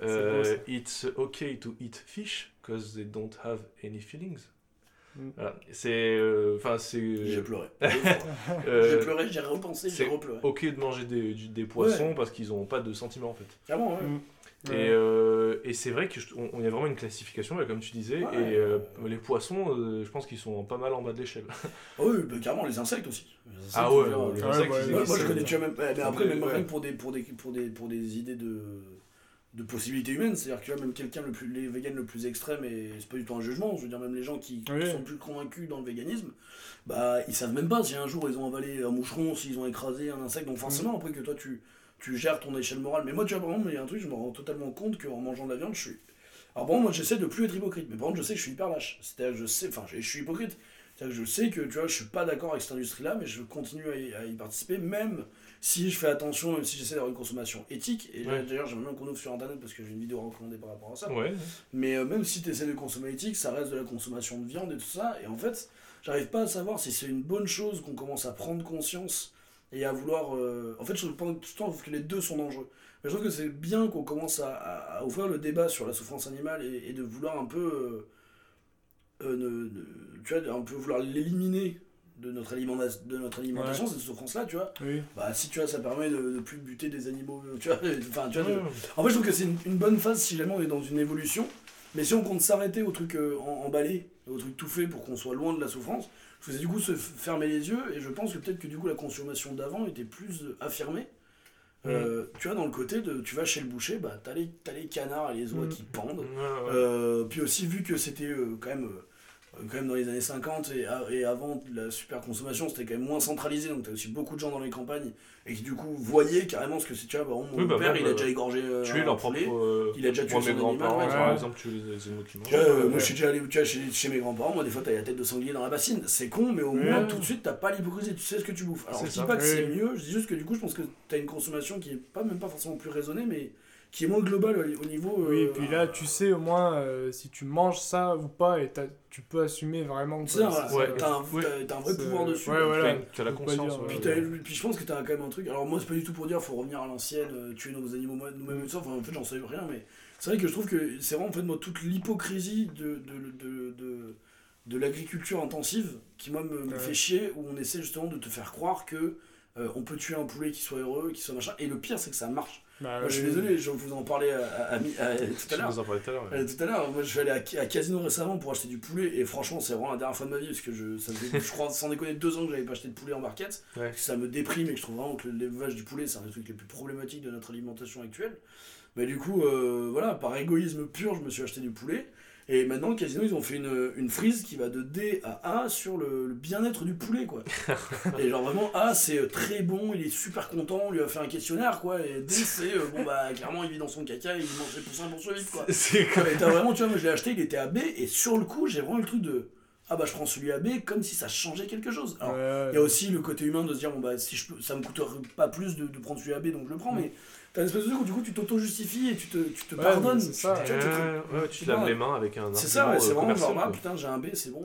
euh. It's okay to eat fish because they don't have any feelings. Mm. Voilà. C'est, euh, enfin, J'ai c'est. pleuré. euh, J'ai pleuré, j'ai repensé, j'ai repleuré. ok de manger des, poissons parce qu'ils n'ont pas de sentiments en fait. Clairement, ouais. Mm. Et, euh, et c'est vrai qu'il y a vraiment une classification, là, comme tu disais, Ouais. et euh, les poissons, euh, je pense qu'ils sont pas mal en bas de l'échelle. Ah oui, bah, carrément, les insectes aussi. Les insectes, Ah ouais, euh, les Ouais, insectes, ouais, Moi, je connais, tu vois, même, mais après, même ouais. rien que pour des, pour des, pour des, pour des, pour des idées de, de possibilités humaines, c'est-à-dire que même quelqu'un, le plus, les véganes le plus extrême, et c'est pas du tout un jugement, je veux dire, même les gens qui, sont plus convaincus dans le véganisme, bah, ils savent même pas si un jour ils ont avalé un moucheron, s'ils ont écrasé un insecte, donc forcément, après que toi, tu, tu gères ton échelle morale. Mais moi, tu vois, par exemple, il y a un truc, je me rends totalement compte qu'en mangeant de la viande, je suis. Alors, bon, moi, j'essaie de plus être hypocrite, mais par contre, je sais que je suis hyper lâche. C'est-à-dire, je sais, enfin, je, je suis hypocrite. C'est-à-dire que je sais que, tu vois, je suis pas d'accord avec cette industrie-là, mais je continue à y, à y participer, même si je fais attention, même si j'essaie d'avoir une consommation éthique. Et Ouais. d'ailleurs, j'aimerais bien qu'on ouvre sur Internet parce que j'ai une vidéo recommandée par rapport à ça. Ouais. Mais euh, même si tu essaies de consommer éthique, ça reste de la consommation de viande et tout ça. Et en fait, j'arrive pas à savoir si c'est une bonne chose qu'on commence à prendre conscience et à vouloir. euh, En fait, je pense tout le temps que les deux sont dangereux. Mais je trouve que c'est bien qu'on commence à, à- à ouvrir le débat sur la souffrance animale et, et de vouloir un peu. euh, euh, ne- ne- tu vois, un peu vouloir l'éliminer de notre, alimenta- de notre alimentation, cette souffrance-là, tu vois. Oui. Bah, si tu vois, ça permet de, de plus buter des animaux, tu vois. Enfin, tu vois, de- Ouais. en fait, je trouve que c'est une, une bonne phase si jamais on est dans une évolution. Mais si on compte s'arrêter au truc euh, en- emballé, au truc tout fait pour qu'on soit loin de la souffrance, je faisais du coup se fermer les yeux et je pense que peut-être que du coup la consommation d'avant était plus euh, affirmée. Euh, Tu vois, dans le côté de tu vas chez le boucher, bah t'as les, t'as les canards et les oies Mm. qui pendent. Euh, puis aussi, vu que c'était euh, quand même. Euh, quand même dans les années 50 et, avant la super consommation c'était quand même moins centralisé donc t'as aussi beaucoup de gens dans les campagnes et qui du coup voyaient carrément ce que c'est tu vois bah, mon Oui, bah, père il a euh, déjà égorgé euh, un leur poulet. propre. Il a déjà tué son animal, ouais. par Ouais. exemple, tuer les, animaux qui mangent. Euh, Ouais. moi je suis déjà allé tu vois, chez, chez mes grands-parents, moi des fois t'as la tête de sanglier dans la bassine. C'est con, mais au moins tout de suite t'as pas l'hypocrisie, tu sais ce que tu bouffes. Alors je dis pas que c'est mieux, je dis juste que du coup je pense que t'as une consommation qui est pas même pas forcément plus raisonnée, mais qui est moins globale au, au niveau. Oui, et euh, puis là, tu sais au moins euh, si tu manges ça ou pas, et t'as- tu peux assumer vraiment. C'est ça, voilà. c'est Ouais. ça. T'as un, Oui. un vrai pouvoir dessus. ouais, voilà. T'as- la conscience. dire, ouais. Puis, puis je pense que t'as quand même un truc. Alors moi c'est pas du tout pour dire faut revenir à l'ancienne, euh, tuer nos animaux nous-mêmes ça. Enfin en fait j'en sais rien, mais c'est vrai que je trouve que c'est vraiment en fait moi toute l'hypocrisie de de, de, de, de l'agriculture intensive qui moi me, me Ouais. fait chier où on essaie justement de te faire croire que euh, on peut tuer un poulet qui soit heureux, qui soit machin. Et le pire c'est que ça marche. Bah, Moi je suis oui. désolé, je vous en parlais à, à- à mi- à- tout à l'heure. tout à. Euh, tout à l'heure, moi je suis allé à, Casino récemment pour acheter du poulet et franchement c'est vraiment la dernière fois de ma vie parce que je, ça faisait, je crois sans déconner deux ans que j'avais pas acheté de poulet en barquette. Ouais. Parce que ça me déprime et que je trouve vraiment que l'élevage du poulet c'est un des trucs les plus problématiques de notre alimentation actuelle. Mais du coup, euh, voilà, par égoïsme pur, je me suis acheté du poulet. Et maintenant, le casino, ils ont fait une, une frise qui va de D à A sur le, le bien-être du poulet, quoi. et genre vraiment, A, c'est euh, très bon, il est super content, on lui a fait un questionnaire, quoi. Et D, c'est, euh, bon, bah, clairement, il vit dans son caca, il mange ses poussins pour survivre, quoi. C'est comme. Et t'as vraiment, tu vois, moi je l'ai acheté, il était à B, et sur le coup, j'ai vraiment eu le truc de ah bah je prends celui à B comme si ça changeait quelque chose. Alors, Ouais, il y a aussi le côté humain de se dire, bon bah si je peux, ça me coûte pas plus de, de prendre celui à B, donc je le prends, mais t'as une espèce de truc où du coup tu t'auto-justifies et tu te, tu te Ouais, pardonnes. c'est ça. Tu tu te- Ouais, ouais, tu tu te laves les mains avec un. C'est ça, ouais, c'est argument, vraiment euh, genre, ah putain, j'ai un B, c'est bon.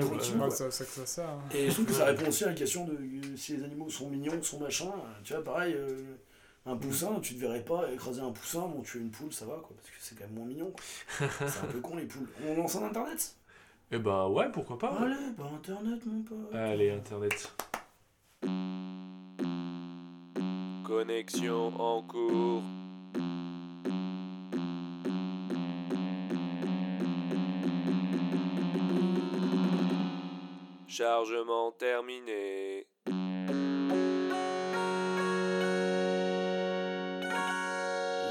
tranquille. ça ça hein. Et je trouve que ça répond aussi à la question de euh, si les animaux sont mignons, sont machin. Tu vois, pareil, euh, un poussin, tu te verrais pas écraser un poussin, bon, tu es une poule, ça va, quoi, parce que c'est quand même moins mignon. C'est un peu con, les poules. On lance en internet? Eh bah ouais, pourquoi pas. Allez, bah internet, mon pote. Allez, internet. Connexion en cours. Chargement terminé.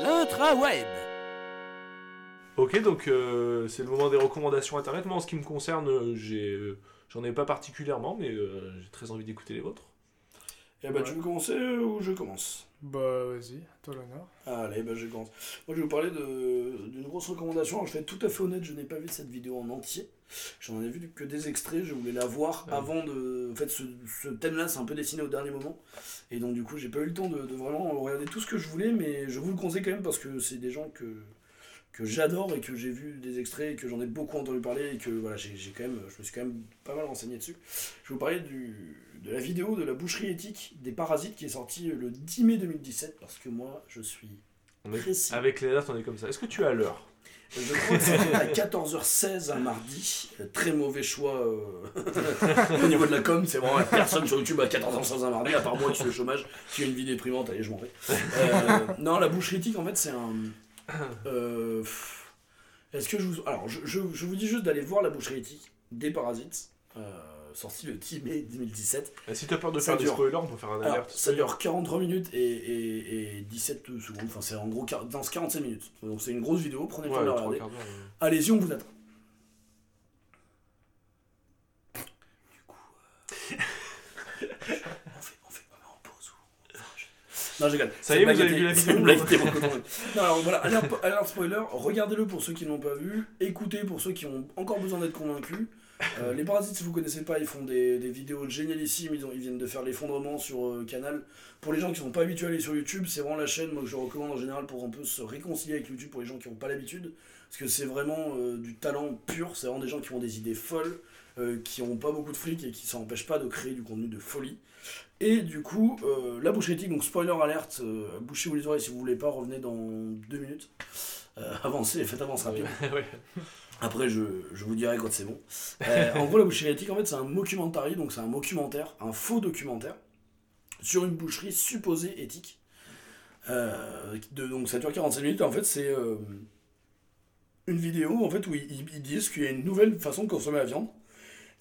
L'intraweb. Ok, donc euh, c'est le moment des recommandations internet. Moi, en ce qui me concerne, j'ai, euh, j'en ai pas particulièrement, mais euh, j'ai très envie d'écouter les vôtres. Eh bah, Ouais. tu veux commencer ou je commence? Bah, vas-y, toi l'honneur. Allez, bah, je commence. Moi, je vais vous parler de- d'une grosse recommandation. Alors, je vais être tout à fait honnête, je n'ai pas vu cette vidéo en entier. J'en ai vu que des extraits, je voulais la voir Ouais. avant de. En fait, ce, ce thème-là, c'est un peu dessiné au dernier moment. Et donc, du coup, j'ai pas eu le temps de, de vraiment regarder tout ce que je voulais, mais je vous le conseille quand même parce que c'est des gens que, que j'adore et que j'ai vu des extraits et que j'en ai beaucoup entendu parler et que voilà, j'ai quand même, je me suis quand même pas mal renseigné dessus. Je vais vous parler du, de la vidéo de la boucherie éthique des parasites qui est sortie le 10 mai 2017 parce que moi, je suis On est- précis. Avec les dates, on est comme ça. Est-ce que tu as l'heure? Je crois que c'était à 14h16 un mardi. Euh, Très mauvais choix euh, au niveau de la com. C'est vraiment personne sur YouTube à 14h16 un mardi, à part moi qui suis au chômage, qui a une vie déprimante. Allez, je m'en vais. Euh, non, la boucherie éthique, en fait, c'est un. Euh, Est-ce que je vous. Alors, je, je- je vous dis juste d'aller voir la boucherie éthique des parasites, euh, sortie le 10 mai 2017. Euh, Si tu as peur de Ça faire des dure. spoilers, on peut faire un alerte. ça dure 43 minutes et, et- et 17 secondes. Enfin, c'est en gros quar- dans 45 minutes. Donc, c'est une grosse vidéo. Prenez le temps de la regarder. Allez-y, on vous attend. Du coup, euh, on, fait, on fait on met en pause ou enfin, je- Non, je rigole. Ça y est, vous avez vu la vidéo. Non, alors voilà, alerte, alerte spoiler, regardez-le pour ceux qui ne l'ont pas vu, écoutez pour ceux qui ont encore besoin d'être convaincus. Euh, les Parasites, si vous connaissez pas, ils font des, des vidéos génialissimes. Ils, ont- ils viennent de faire l'effondrement sur euh, Canal. Pour les gens qui sont pas habitués à aller sur YouTube, c'est vraiment la chaîne moi, que je recommande en général pour un peu se réconcilier avec YouTube pour les gens qui n'ont pas l'habitude. Parce que c'est vraiment euh, du talent pur. C'est vraiment des gens qui ont des idées folles, euh, qui ont pas beaucoup de fric et qui s'en empêchent pas de créer du contenu de folie. Et du coup, euh, la bouche éthique, donc spoiler alerte, euh, bouchez-vous les oreilles si vous voulez pas, revenez dans deux minutes. Euh, avancez, faites avance rapide. Après, je, je vous dirai quand c'est bon. En gros, la boucherie éthique, en fait, c'est un mockumentary, donc c'est un documentaire, un faux documentaire, sur une boucherie supposée éthique. De, donc ça dure 45 minutes, en fait, c'est une vidéo en fait, où ils, ils disent qu'il y a une nouvelle façon de consommer la viande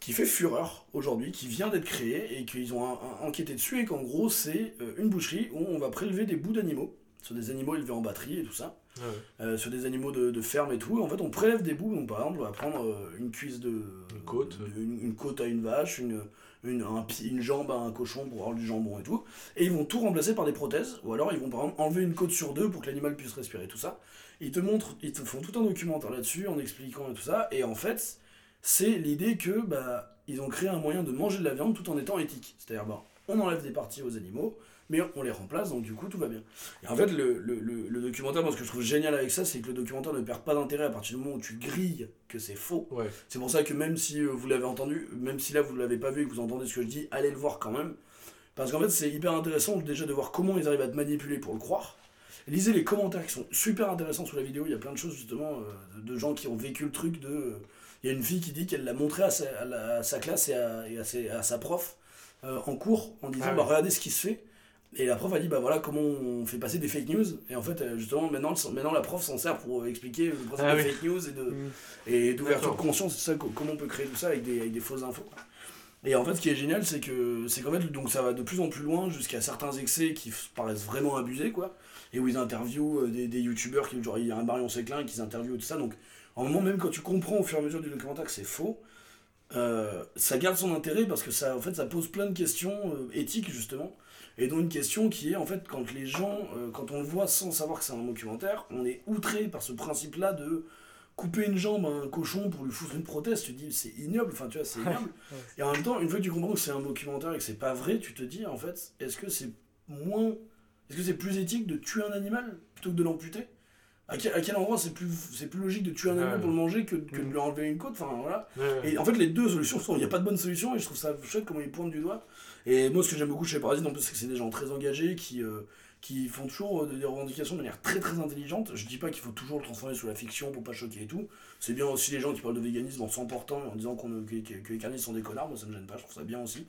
qui fait fureur aujourd'hui, qui vient d'être créée et qu'ils ont un- un- enquêté dessus et qu'en gros, c'est euh, une boucherie où on va prélever des bouts d'animaux, sur des animaux élevés en batterie et tout ça Ouais. euh, sur des animaux de, de ferme et tout. En fait, on prélève des bouts. Donc, par exemple, on va prendre euh, une cuisse de. Une côte. de- une, une côte à une vache, une, une, un pi- une jambe à un cochon pour avoir du jambon et tout. Et ils vont tout remplacer par des prothèses. Ou alors, ils vont par exemple enlever une côte sur deux pour que l'animal puisse respirer, tout ça. Ils te montrent, ils te font tout un documentaire là-dessus en expliquant et tout ça. Et en fait, c'est l'idée que bah, ils ont créé un moyen de manger de la viande tout en étant éthique. C'est-à-dire, bah, on enlève des parties aux animaux, mais on les remplace, donc du coup, tout va bien. Et en fait, le, le, le, le documentaire, moi, ce que je trouve génial avec ça, c'est que le documentaire ne perd pas d'intérêt à partir du moment où tu grilles que c'est faux. Ouais. C'est pour ça que même si euh, vous l'avez entendu, même si là vous l'avez pas vu et que vous entendez ce que je dis, allez le voir quand même. Parce qu'en fait, c'est hyper intéressant déjà de voir comment ils arrivent à te manipuler pour le croire. Lisez les commentaires qui sont super intéressants sous la vidéo. Il y a plein de choses justement euh, de gens qui ont vécu le truc de. euh, Il y a une fille qui dit qu'elle l'a montré à sa, à la- à sa classe et à, et à, ses- à sa prof euh, en cours en disant Ah bah, regardez ce qui se fait. Et la prof a dit bah voilà comment on fait passer des fake news. Et en fait, euh, justement, maintenant, maintenant la prof s'en sert pour expliquer le principe Ah des oui. fake news et de, Mm. et d'ouverture de conscience, c'est ça, co- comment on peut créer tout ça avec des, avec des fausses infos. Et en fait, ce qui est génial, c'est que c'est qu'en fait, donc ça va de plus en plus loin jusqu'à certains excès qui paraissent vraiment abusés, quoi. Et où ils interviewent euh, des, des youtubeurs, qui, genre il y a un Marion Séclin qui interviewe tout ça. Donc, en moment même quand tu comprends au fur et à mesure du documentaire que c'est faux, euh, ça garde son intérêt parce que ça, en fait, ça pose plein de questions euh, éthiques, justement. Et dont une question qui est, en fait, quand les gens, euh, quand on le voit sans savoir que c'est un documentaire, on est outré par ce principe-là de couper une jambe à un cochon pour lui foutre une prothèse, tu te dis c'est ignoble, enfin tu vois, c'est ignoble. Et en même temps, une fois que tu comprends que c'est un documentaire et que c'est pas vrai, tu te dis en fait, est-ce que c'est moins. Est-ce que c'est plus éthique de tuer un animal plutôt que de l'amputer? À quel, à quel endroit c'est plus, c'est plus logique de tuer un animal Ouais. pour le manger que, que de Mm. lui enlever une côte Enfin voilà. Ouais. Et en fait, les deux solutions sont. Il n'y a pas de bonne solution et je trouve ça chouette comment ils pointent du doigt. Et moi, ce que j'aime beaucoup chez Parasite, en plus, c'est que c'est des gens très engagés qui, euh, qui font toujours euh, des revendications de manière très très intelligente. Je dis pas qu'il faut toujours le transformer sous la fiction pour pas choquer et tout. C'est bien aussi les gens qui parlent de véganisme en s'emportant et en disant qu'on, que, les carnistes sont des connards. Moi, ça me gêne pas, je trouve ça bien aussi.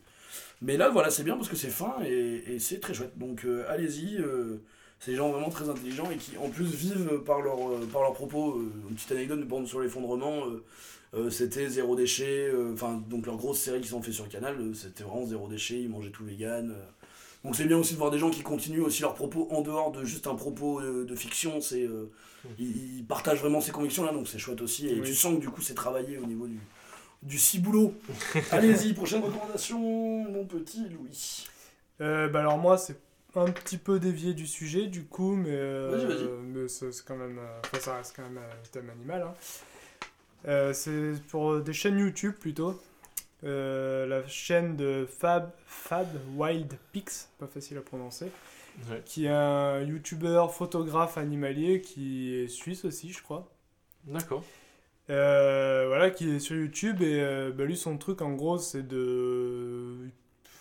Mais là, voilà, c'est bien parce que c'est fin et, et c'est très chouette. Donc, euh, allez-y. euh, c'est des gens vraiment très intelligents et qui en plus vivent par, leur, euh, par leurs propos. Euh, une petite anecdote de bande sur l'effondrement. euh, c'était zéro déchet, enfin donc leur grosse série qu'ils ont fait sur Canal, euh, c'était vraiment zéro déchet, ils mangeaient tout vegan. Donc c'est bien aussi de voir des gens qui continuent aussi leurs propos en dehors de juste un propos de fiction, c'est euh, ils, ils partagent vraiment ces convictions là, donc c'est chouette aussi, et Oui. tu sens que du coup c'est travaillé au niveau du, du ciboulot. Allez-y, prochaine recommandation, mon petit Louis. Euh, bah alors moi, c'est un petit peu dévié du sujet du coup, mais, euh, mais c'est quand même, euh, enfin, ça reste quand même un thème animal. hein. Euh, c'est pour des chaînes YouTube plutôt. Euh, la chaîne de Fab, Fab Wild Pix, pas facile à prononcer, Ouais. qui est un youtubeur photographe animalier qui est suisse aussi, je crois. D'accord. Euh, voilà, qui est sur YouTube et euh, bah, lui son truc en gros c'est de...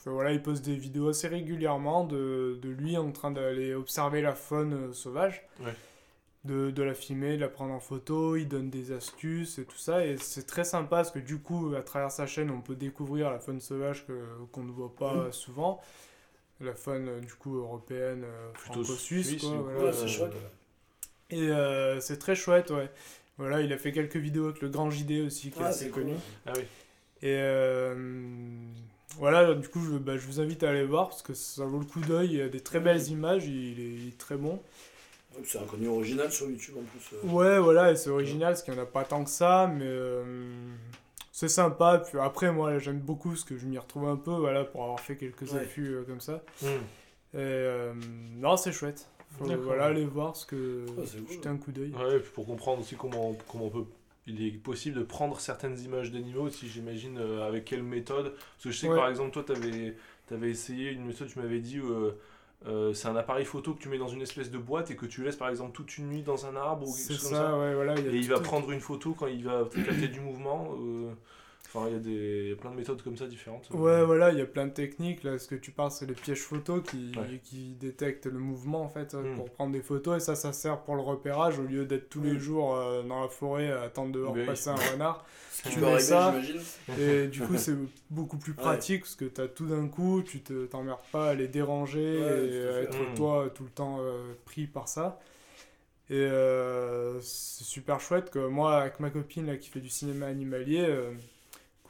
enfin, voilà, il poste des vidéos assez régulièrement de, de lui en train d'aller observer la faune euh, sauvage, Ouais. de, de la filmer, de la prendre en photo, il donne des astuces et tout ça et c'est très sympa parce que du coup à travers sa chaîne on peut découvrir la faune sauvage que, qu'on ne voit pas Mhm. souvent, la faune euh, du coup européenne, euh, Plutôt franco-suisse voilà. Ouais, c'est chouette. Et euh, c'est très chouette, ouais. Voilà, il a fait quelques vidéos avec le Grand JD aussi, qui est Ah, assez cool. connu. Ah oui. Et euh, voilà, du coup, je, bah, je vous invite à aller voir parce que ça vaut le coup d'œil. Il y a des très belles images, il est, il est très bon. Ouais, C'est un contenu original sur YouTube en plus. euh. Ouais, voilà, et c'est original parce qu'il n'y en a pas tant que ça, mais euh, c'est sympa. Puis après, moi, j'aime beaucoup parce que je m'y retrouve un peu, voilà, pour avoir fait quelques Ouais. affûts euh, comme ça. Hmm. Et euh, non, c'est chouette. Faut, voilà, aller voir parce que cool. jeter un coup d'œil. Ouais, et puis pour comprendre aussi comment, comment on peut. Il est possible de prendre certaines images d'animaux, si j'imagine, euh, avec quelle méthode. Parce que je sais que par exemple, toi, tu avais, essayé une méthode, tu m'avais dit, euh, euh, c'est un appareil photo que tu mets dans une espèce de boîte et que tu laisses par exemple toute une nuit dans un arbre ou quelque C'est chose ça, comme ça. ouais, voilà. Et il va prendre une photo quand il va capter du mouvement. Enfin, il y a des, plein de méthodes comme ça différentes. Ouais, voilà, il y a plein de techniques. Là, ce que tu parles, c'est les pièges photos qui, Ouais. qui détectent le mouvement en fait euh, Mm. pour prendre des photos. Et ça, ça sert pour le repérage au lieu d'être tous les Mm. jours euh, dans la forêt à attendre dehors Mais oui. passer un renard. Tu mets arriver, ça, j'imagine. Et du coup, c'est beaucoup plus Ouais. pratique parce que t'as tout d'un coup, tu te t'emmerdes pas à les déranger Ouais, et à être Mm. toi tout le temps euh, pris par ça. Et euh, c'est super chouette que moi, avec ma copine là, qui fait du cinéma animalier, euh,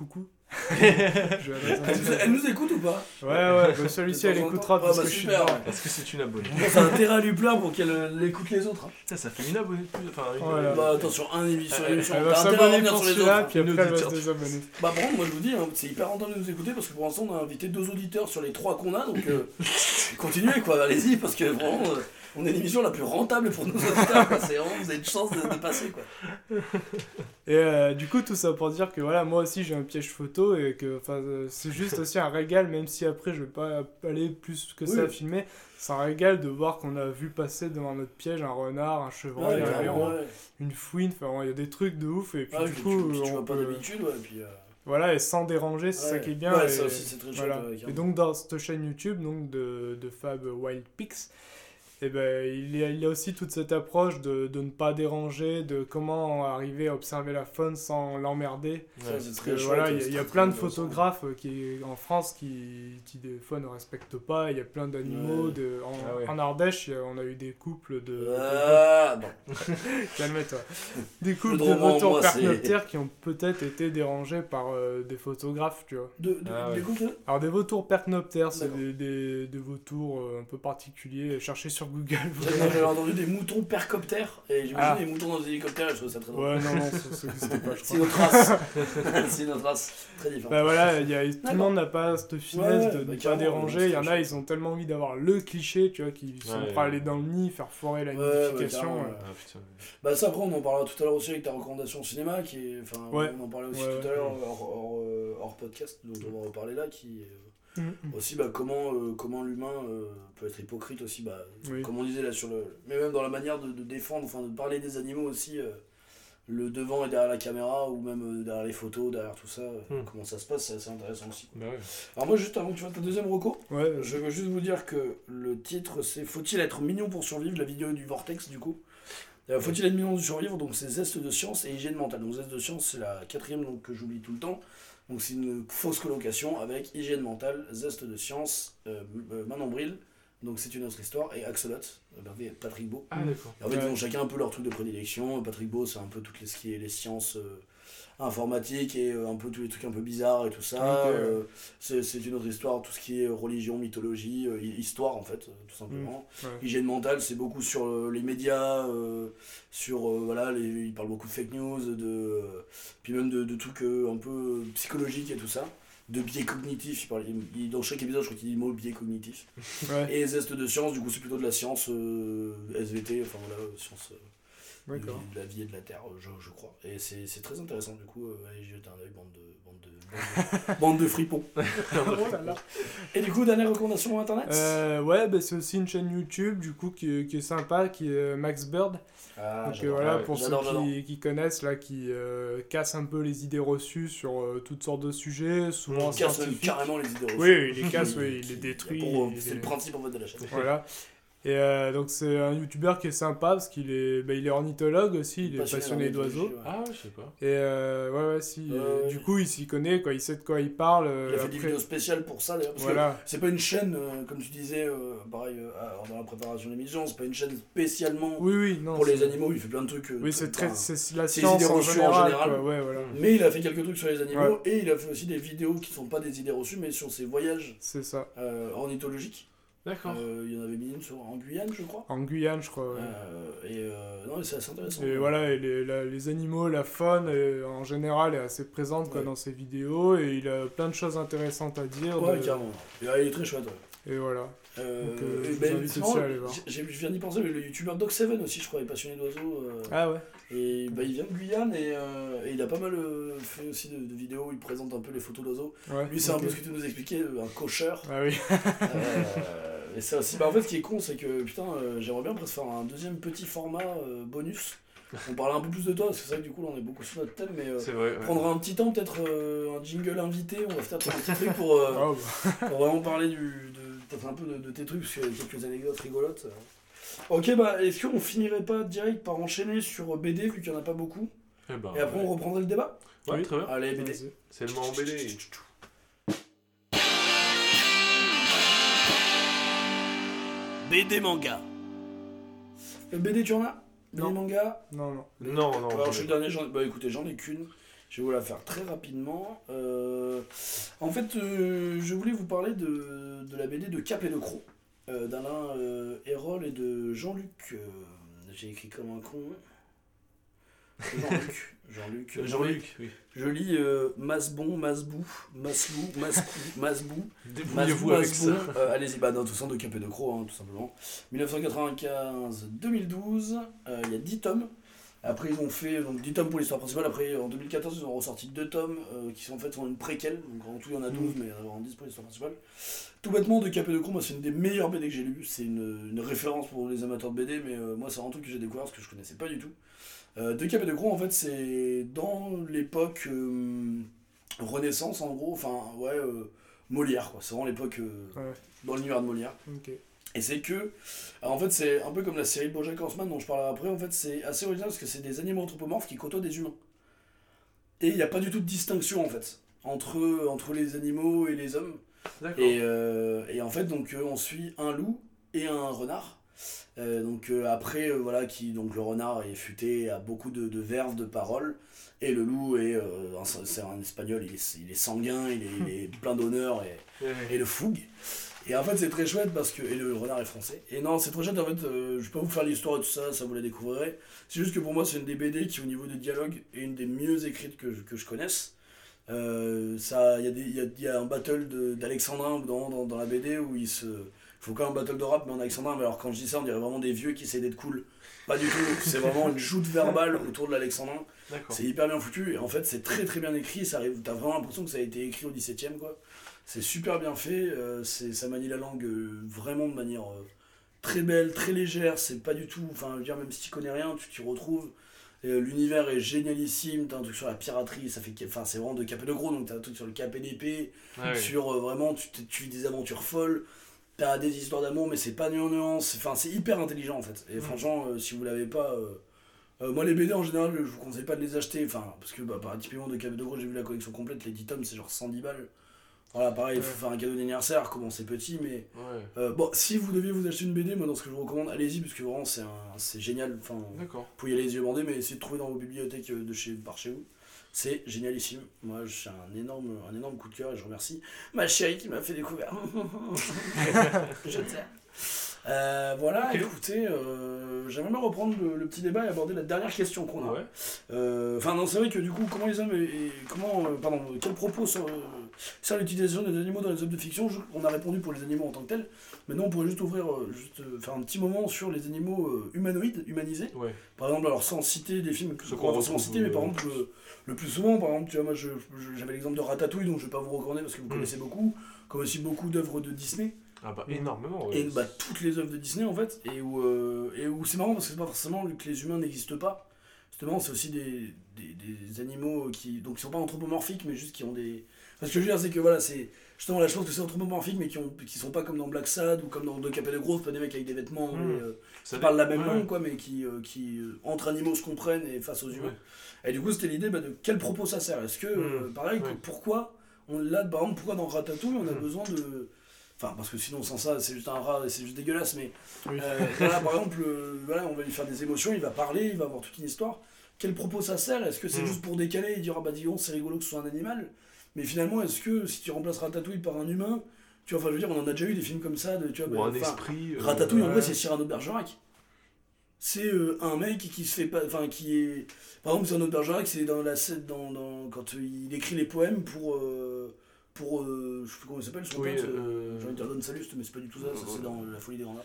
coucou. Je Elle nous, elle nous écoute ou pas? Ouais, ouais, bah, celui-ci elle écoutera parce Ah, bah, que je suis super. dedans. Est-ce que c'est une abonnée Bon, T'as intérêt à lui plaire pour qu'elle euh, écoute les autres. hein. Ça, ça fait une abonnée de plus. Enfin, une Voilà. Bah attends, sur un émi- sur Elle- l'émission, Elle va t'as intérêt à s'abonner revenir pour sur les celui-là, autres. puis Une après elle va se désabonner. Bah par contre, moi je vous dis, hein, c'est hyper rentable de nous écouter parce que pour l'instant on a invité deux auditeurs sur les trois qu'on a, donc euh, continuez quoi, allez-y parce que vraiment euh, on est l'émission la plus rentable pour nos auditeurs. C'est vraiment, vous avez une chance de, de passer quoi. Et euh, du coup, tout ça pour dire que voilà, moi aussi j'ai un piège photo et que euh, c'est juste aussi un régal, même si après je vais pas aller plus que ça Oui. à filmer. C'est un régal de voir qu'on a vu passer devant notre piège un renard, un chevreuil, Ouais, un héron, ouais. une fouine. Enfin, il y a des trucs de ouf. Et puis Ouais, du coup, tu, que tu on vois pas d'habitude, ouais, et puis. euh, voilà, et sans déranger, c'est ça qui est bien. Ouais, et, ça aussi c'est très chouette. voilà. ouais, et carrément. donc dans cette chaîne YouTube donc de, de Fab Wild Pix, et ben, il, y a, il y a aussi toute cette approche de, de ne pas déranger, de comment arriver à observer la faune sans l'emmerder. Ouais. voilà, il y a- y, plein de photographes euh, qui, en France qui, qui des fois ne respectent pas. Il y a plein d'animaux. Ouais. de En, Ah ouais. en Ardèche, on a eu des couples de. Ah. Calme-toi. Des couples de vautours percnoptères qui ont peut-être été dérangés par euh, des photographes, tu vois. De, de, Ah, des couples, Alors, des vautours percnoptères, c'est des, des vautours euh, un peu particuliers. Cherchez sur Google. vous J'avais entendu des moutons percoptères et j'imagine Ah. des moutons dans des hélicoptères et je trouve ça très drôle. Ouais, non, non, n'existe pas, je C'est notre race. c'est notre race. Très différent. Bah voilà, il y a, tout le monde n'a pas cette finesse Ouais, de bah ne pas carrément, déranger. Il y en a, ils ont tellement envie d'avoir le cliché, tu vois, qu'ils sont Ouais, prêts à aller dans le nid, faire foirer la nidification. ouais. ouais. Ah, putain. Bah ça après on en parlera tout à l'heure aussi avec ta recommandation cinéma qui est enfin Ouais. on en parlait aussi Ouais, tout à ouais. l'heure hors, hors, euh, hors podcast dont on va reparler là qui est, Mm, mm. aussi bah comment euh, comment l'humain euh, peut être hypocrite aussi bah Oui. comme on disait là sur le mais même dans la manière de, de défendre enfin de parler des animaux aussi euh, le devant et derrière la caméra ou même derrière les photos derrière tout ça Mm. comment ça se passe c'est assez intéressant aussi Bah ouais. alors moi juste avant que tu fasses ta deuxième reco Ouais, je veux juste vous dire que le titre c'est Faut-il être mignon pour survivre? La vidéo du Vortex du coup. Faut-il être mignon pour survivre? Donc c'est Zeste de science et hygiène mentale. Donc Zeste de science c'est la quatrième donc, que j'oublie tout le temps. Donc c'est une fausse colocation avec hygiène mentale, Zeste de science, euh, euh, Manon Bril. Donc c'est une autre histoire. Et Axolot, euh, Patrick Beau. Ah, d'accord. En fait, ils ont chacun un peu leur truc de prédilection. Patrick Beau, c'est un peu toutes les, ce qui est les sciences euh, informatiques et euh, un peu tous les trucs un peu bizarres et tout ça. Ok, ouais. Euh, c'est une autre histoire, tout ce qui est religion, mythologie, euh, hi- histoire en fait, tout simplement. ouais. Hygiène mentale, c'est beaucoup sur les médias, sur voilà, les, il parle beaucoup de fake news, de, puis même de, de trucs un peu psychologiques et tout ça. de biais cognitifs. Il parle, il- dans chaque épisode, je crois qu'il dit le mot biais cognitif. Ouais, Et Zeste de science, du coup, c'est plutôt de la science euh, SVT, enfin voilà, science euh, d'accord. de la vie et de la terre, je, je crois. Et c'est très intéressant, du coup, euh, allez, jetez un œil, bande de, bande de, bande de, fripons. Oh là là. Et du coup, dernière recommandation internet? Euh, ouais, bah, c'est aussi une chaîne YouTube du coup qui, qui est sympa, qui est euh, Max Bird. Ah, Donc euh, voilà, ouais, pour ceux qui, qui connaissent, là, qui euh, cassent un peu les idées reçues sur toutes sortes de sujets, souvent Il casse carrément les idées reçues. Oui, il les casse, oui, il les détruit. C'est le principe en fait de la chaîne. Voilà. Et euh, donc c'est un youtubeur qui est sympa parce qu'il est, bah, il est ornithologue aussi, il est passionné d'oiseaux. ouais. Ah, je sais pas. Et euh, ouais, ouais, si. Euh. Du coup, il s'y connaît, quoi, il sait de quoi il parle. euh, Il a fait des vidéos spéciales pour ça d'ailleurs. Parce que Voilà, c'est pas une chaîne, euh, comme tu disais, euh, pareil, euh, alors, dans la préparation de l'émission, c'est pas une chaîne spécialement oui, oui, non. pour les animaux, il fait plein de trucs. euh, Oui, c'est très, c'est la c'est science idées en reçues en général, général. quoi, ouais, voilà. Mais il a fait quelques trucs sur les animaux Ouais. et il a fait aussi des vidéos qui sont pas des idées reçues mais sur ses voyages C'est ça. euh, ornithologiques. D'accord. Euh, il y en avait mis une sur, en Guyane, je crois. En Guyane, je crois. ouais. Euh, et euh, non, c'est assez intéressant. Et voilà, et les, la- les animaux, la faune en général est assez présente quoi, dans ses vidéos et il a plein de choses intéressantes à dire. Ouais, de- carrément. Et, euh, il est très chouette. ouais. Et voilà. Euh, euh, ben, je viens d'y penser, mais le youtubeur Doc7 aussi, je crois, est passionné d'oiseaux. euh, Ah ouais Et bah, il vient de Guyane et, euh, et il a pas mal euh, fait aussi de, de vidéos où il présente un peu les photos d'oiseaux. ouais. Lui, c'est un peu ce que tu nous expliquais, un cocheur. Ah oui. Euh, et ça aussi, bah en fait, ce qui est con, c'est que putain, euh, j'aimerais bien presque faire un deuxième petit format euh, bonus. On parlera un peu plus de toi, parce que c'est vrai que du coup, là, on est beaucoup sur notre thème, mais euh, C'est vrai. ouais. prendre un petit temps, peut-être euh, un jingle invité, on va faire un petit truc pour, euh, Oh, bah. pour vraiment parler du, de, peut-être un peu de, de tes trucs, parce qu'il y a quelques anecdotes rigolotes. euh. Ok, bah est-ce qu'on finirait pas direct par enchaîner sur BD, vu qu'il n'y en a pas beaucoup, Eh ben, et après on reprendrait le débat ouais, Oui. très bien. Allez, BD. C'est le moment BD. BD manga. Euh, BD, tu en as? BD Non. manga? Non, non. Non, non. Alors, je suis le dernier, j'en- bah écoutez, j'en ai qu'une. Je vais vous la faire très rapidement. Euh, en fait, euh, je voulais vous parler de, de la BD de Cap et de Croc, euh, d'Alain Hérol et de Jean-Luc. J'ai écrit comme un con. Jean-Luc. Jean-Luc. Jean-Luc, oui. Je lis Masbon, Masbou, Maslou, Mascou, Masbou. Débrouillez-vous avec ça. Allez-y, bah, non, tout ça de Cap et de Croc, hein, tout simplement. 1995-2012, euh, il y a 10 tomes. Après, ils ont fait donc, 10 tomes pour l'histoire principale. Après, en 2014, ils ont ressorti 2 tomes euh, qui sont en fait sont une préquelle. Donc, en tout, il y en a 12, mais il y en a vraiment 10 pour l'histoire principale. Tout bêtement, de Cap et de Croc, moi, c'est une des meilleures BD que j'ai lues. C'est une, une référence pour les amateurs de BD, mais euh, moi, c'est un truc que j'ai découvert parce que je connaissais pas du tout. Euh, de Cap et de Croc, en fait, c'est dans l'époque Renaissance, en gros. Enfin, ouais, Molière, quoi. C'est vraiment l'époque euh, Ouais. dans l'univers de Molière. Et c'est que, en fait, c'est un peu comme la série Bojack Horseman dont je parlerai après. En fait, c'est assez original parce que c'est des animaux anthropomorphes qui côtoient des humains. Et il n'y a pas du tout de distinction en fait entre, entre les animaux et les hommes. Et, euh, et en fait, donc euh, on suit un loup et un renard. Euh, donc euh, après, euh, voilà, qui donc le renard est futé, a beaucoup de, de verve, de paroles, et le loup est, c'est un espagnol, il est, il est sanguin, il est, il est plein d'honneur et, et de fougue. Et en fait, c'est très chouette parce que. Et le renard est français. Et non, c'est très chouette en fait. euh, je vais pas vous faire l'histoire et tout ça, ça vous la découvrirez. C'est juste que pour moi, c'est une des BD qui, au niveau des dialogues, est une des mieux écrites que je, que je connaisse. Euh, il y, a des- il y a, il y a un battle d'Alexandrin dans, dans, dans la BD où il se. Il faut quand même un battle de rap, mais en alexandrin. Mais alors, quand je dis ça, on dirait vraiment des vieux qui essaient d'être cool. Pas du tout. C'est vraiment une joute verbale autour de l'alexandrin. C'est hyper bien foutu et en fait c'est très très bien écrit, t'as vraiment l'impression que ça a été écrit au 17ème quoi. C'est super bien fait, euh, c'est, ça manie la langue euh, vraiment de manière euh, très belle, très légère, c'est pas du tout, enfin je veux dire même si tu connais rien, tu t'y retrouves. Et, l'univers est génialissime, t'as un truc sur la piraterie, ça fait, enfin c'est vraiment de cap et de gros, donc t'as un truc sur le cap et d'épée, Ouais, ouais. sur vraiment tu, tu vis des aventures folles, t'as des histoires d'amour mais c'est pas nuance, enfin c'est hyper intelligent en fait. Et Mm. franchement si vous l'avez pas... euh, moi les BD en général je vous conseille pas de les acheter, enfin parce que bah, par typiquement de Cap de Gros j'ai vu la collection complète, les 10 tomes c'est genre 110 balles. Voilà pareil, il faut faire un cadeau d'anniversaire, commencer petit mais... Euh, bon si vous deviez vous acheter une BD, moi dans ce que je vous recommande, allez-y parce que vraiment c'est un- c'est génial, enfin... D'accord. Vous pouvez y aller les yeux bandés, mais essayez de trouver dans vos bibliothèques euh, de chez, par chez vous. C'est génialissime. Moi, j'ai un énorme, un énorme coup de cœur et je remercie ma chérie qui m'a fait découvrir. je t'aime. Euh, voilà, écoutez, euh, j'aimerais bien reprendre le, le petit débat et aborder la dernière question qu'on a. Ouais. Euh, Enfin, non, c'est vrai que du coup, comment les hommes et, et comment, pardon, quels propos sont, Ça, l'utilisation des animaux dans les œuvres de fiction, je- on a répondu pour les animaux en tant que tels. Maintenant, on pourrait juste ouvrir, euh, juste euh, faire un petit moment sur les animaux euh, humanoïdes, humanisés. Ouais. Par exemple, alors sans citer des films que qu'on va forcément citer, mais par exemple, le, le plus souvent, par exemple, tu vois, moi j'avais l'exemple de Ratatouille, donc je vais pas vous recommander parce que vous Mm. connaissez beaucoup, comme aussi beaucoup d'œuvres de Disney. Ah bah énormément. ouais. Et bah, toutes les œuvres de Disney en fait, et où, euh, et où c'est marrant parce que c'est pas forcément que les humains n'existent pas. Justement, c'est aussi des, des, des animaux qui. Donc, qui sont pas anthropomorphiques, mais juste qui ont des. Parce que je veux dire, c'est que voilà, c'est. Justement, là, je pense que c'est anthropomorphique, mais qui, ont, qui sont pas comme dans Black Sad ou comme dans Deux Capets de Gros, pas des mecs avec des vêtements Mm. et, euh, Ça qui parlent la même ouais. langue, quoi, mais qui, euh, qui euh, entre animaux se comprennent et face aux humains. Ouais. Et du coup, c'était l'idée bah, de quel propos ça sert? Est-ce que, euh, pareil, que- pourquoi, on, là, par exemple, pourquoi dans Ratatouille, on a Mm. besoin de. Enfin, parce que sinon, sans ça, c'est juste un rat, et c'est juste dégueulasse, mais. Oui. voilà, par exemple, voilà, on va lui faire des émotions, il va parler, il va avoir toute une histoire. Quel propos ça sert? Est-ce que c'est juste pour décaler et dire, ah bah dis donc, c'est rigolo que ce soit un animal? Mais finalement, est-ce que si tu remplaces Ratatouille par un humain, tu vois, enfin, je veux dire, on en a déjà eu des films comme ça, de, tu vois, Ou bah, un enfin, esprit. euh, Ratatouille, en vrai, c'est Cyrano de Bergerac. C'est euh, un mec qui se fait pas. Enfin, qui est. Par exemple, Cyrano de Bergerac, c'est dans la scène. Dans, dans, quand il écrit les poèmes pour. euh, pour. euh, je sais plus comment il s'appelle, son Oui, pote. J'ai envie de dire Don mais c'est pas du tout ça, ça c'est dans La folie des grands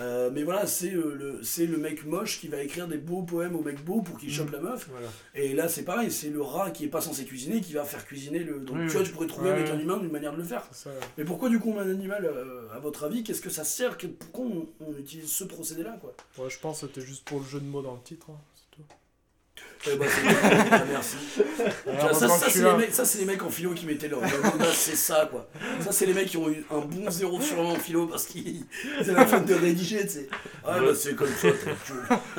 euh, mais voilà, c'est euh, le, c'est le mec moche qui va écrire des beaux poèmes au mec beau pour qu'il chope Mm. la meuf. Voilà. Et là, c'est pareil, c'est le rat qui est pas censé cuisiner qui va faire cuisiner le. Donc, Oui, tu vois, tu pourrais trouver Ouais. avec un humain une manière de le faire. Ça. Mais pourquoi du coup on met un animal, euh, à votre avis Qu'est-ce que ça sert Pourquoi on, on utilise ce procédé-là quoi? Ouais, je pense que c'était juste pour le jeu de mots dans le titre. hein. Eh ben, merci. Alors, ça, c'est les mecs, les en philo qui mettaient leur. note, c'est ça quoi. Ça, c'est les mecs qui ont eu un bon zéro sur en philo parce qu'ils c'est la fin de rédiger, tu sais. Ah, Ouais. bah c'est comme ça,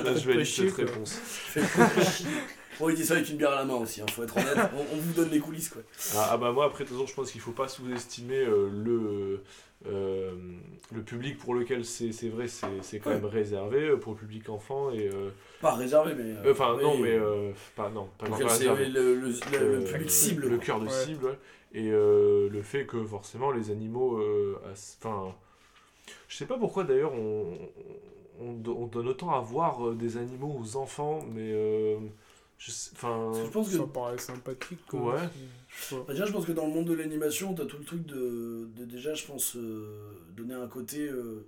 Là, je vais aller chier, cette réponse. Bon, il dit ça avec une bière à la main aussi, hein, faut être honnête. On, on vous donne les coulisses quoi. Ah, ah bah moi après de toute façon je pense qu'il faut pas sous-estimer euh, le euh, le public pour lequel c'est vrai c'est quand Ouais. même réservé euh, pour le public enfant et euh, Pas réservé, mais. euh, enfin oui, non mais pas non pas, pas réservé. le, le, le- le public cible. le cœur de Ouais. cible ouais. et le fait que forcément les animaux enfin je sais pas pourquoi d'ailleurs on, on, on donne autant à voir des animaux aux enfants mais je sais- pense que Ça paraît sympathique. Quoi. Ouais. Bah, déjà, je pense que dans le monde de l'animation, t'as tout le truc de, de déjà, je pense, euh, donner un côté. euh,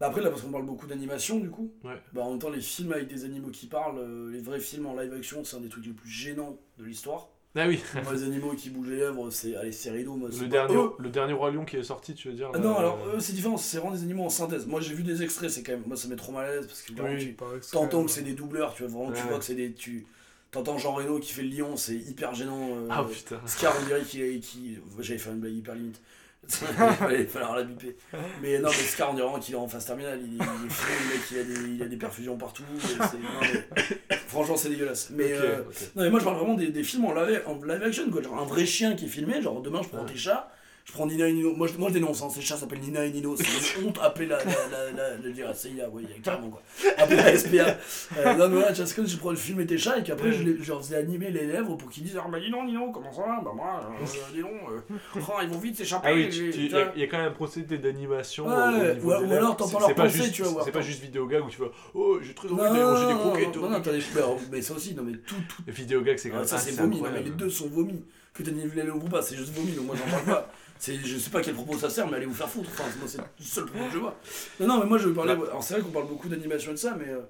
Bah, après, là, parce qu'on parle beaucoup d'animation, du coup. Ouais. Bah, en même temps, les films avec des animaux qui parlent, euh, les vrais films en live action, c'est un des trucs les plus gênants de l'histoire. Ah oui Moi, les animaux qui bougent les lèvres, c'est. Allez, c'est rideau, moi. le dernier eux. le dernier roi lion qui est sorti tu veux dire Ah là, non, alors, eux, c'est différent, c'est vraiment des animaux en synthèse. Moi, j'ai vu des extraits, c'est quand même. Moi, ça met trop mal à l'aise parce que Oui, t'entends que c'est des doubleurs, tu vois, vraiment, tu vois que c'est des. Tu... T'entends Jean Reno qui fait le lion, c'est hyper gênant. euh, ah putain Scar, on dirait qu'il est. Qui... J'avais fait une blague hyper limite. Il va falloir la biper. Mais non, mais Scar, on dirait qu'il est en phase terminale. Il, il est fou, le mec, il a des, il a des perfusions partout. non, mais- Franchement, c'est dégueulasse. Mais, euh, non, mais moi, je parle vraiment des, des films en live, en live action. Quoi. Genre un vrai chien qui est filmé. Genre demain, je prends Ouais. tes chats. Je prends Nina et Nino. Moi, je, moi, je dénonce. Hein. Ces chats s'appellent Nina et Nino. C'est une honte. Appelez la. la, la, la, je veux dire, la CIA, oui, carrément quoi. Appelez la SPA. Euh, non, mais voilà, tu vois, c'est comme si je prenais le film et tes chats et qu'après, je, les- je leur faisais animer les lèvres pour qu'ils disent Ah, bah dis donc, Nino, comment ça va? Bah, moi, euh, dis donc, euh, oh, ils vont vite s'échapper. Ah oui, il vois. y, a quand même un procédé d'animation. Ouais, euh, au niveau ou- ou alors t'entends leur c'est pas pensée, juste- tu vois, C'est pas juste vidéogag où tu vas Oh, j'ai très envie Non, d'aller manger des non, croquettes. non, non, t'as des- mais, mais ça aussi, non, mais tout, tout, Les vidéogags, c'est quand Ah, même ça c'est vomi, non, les deux sont vomis. Que t'as nivelé le ou pas, c'est juste vomi, donc moi j'en parle pas. C'est, je sais pas quel propos ça sert, mais allez vous faire foutre. Enfin, moi c'est le seul propos que je vois. Non, non, mais moi je veux parler. Alors c'est vrai qu'on parle beaucoup d'animation et de ça, mais, euh,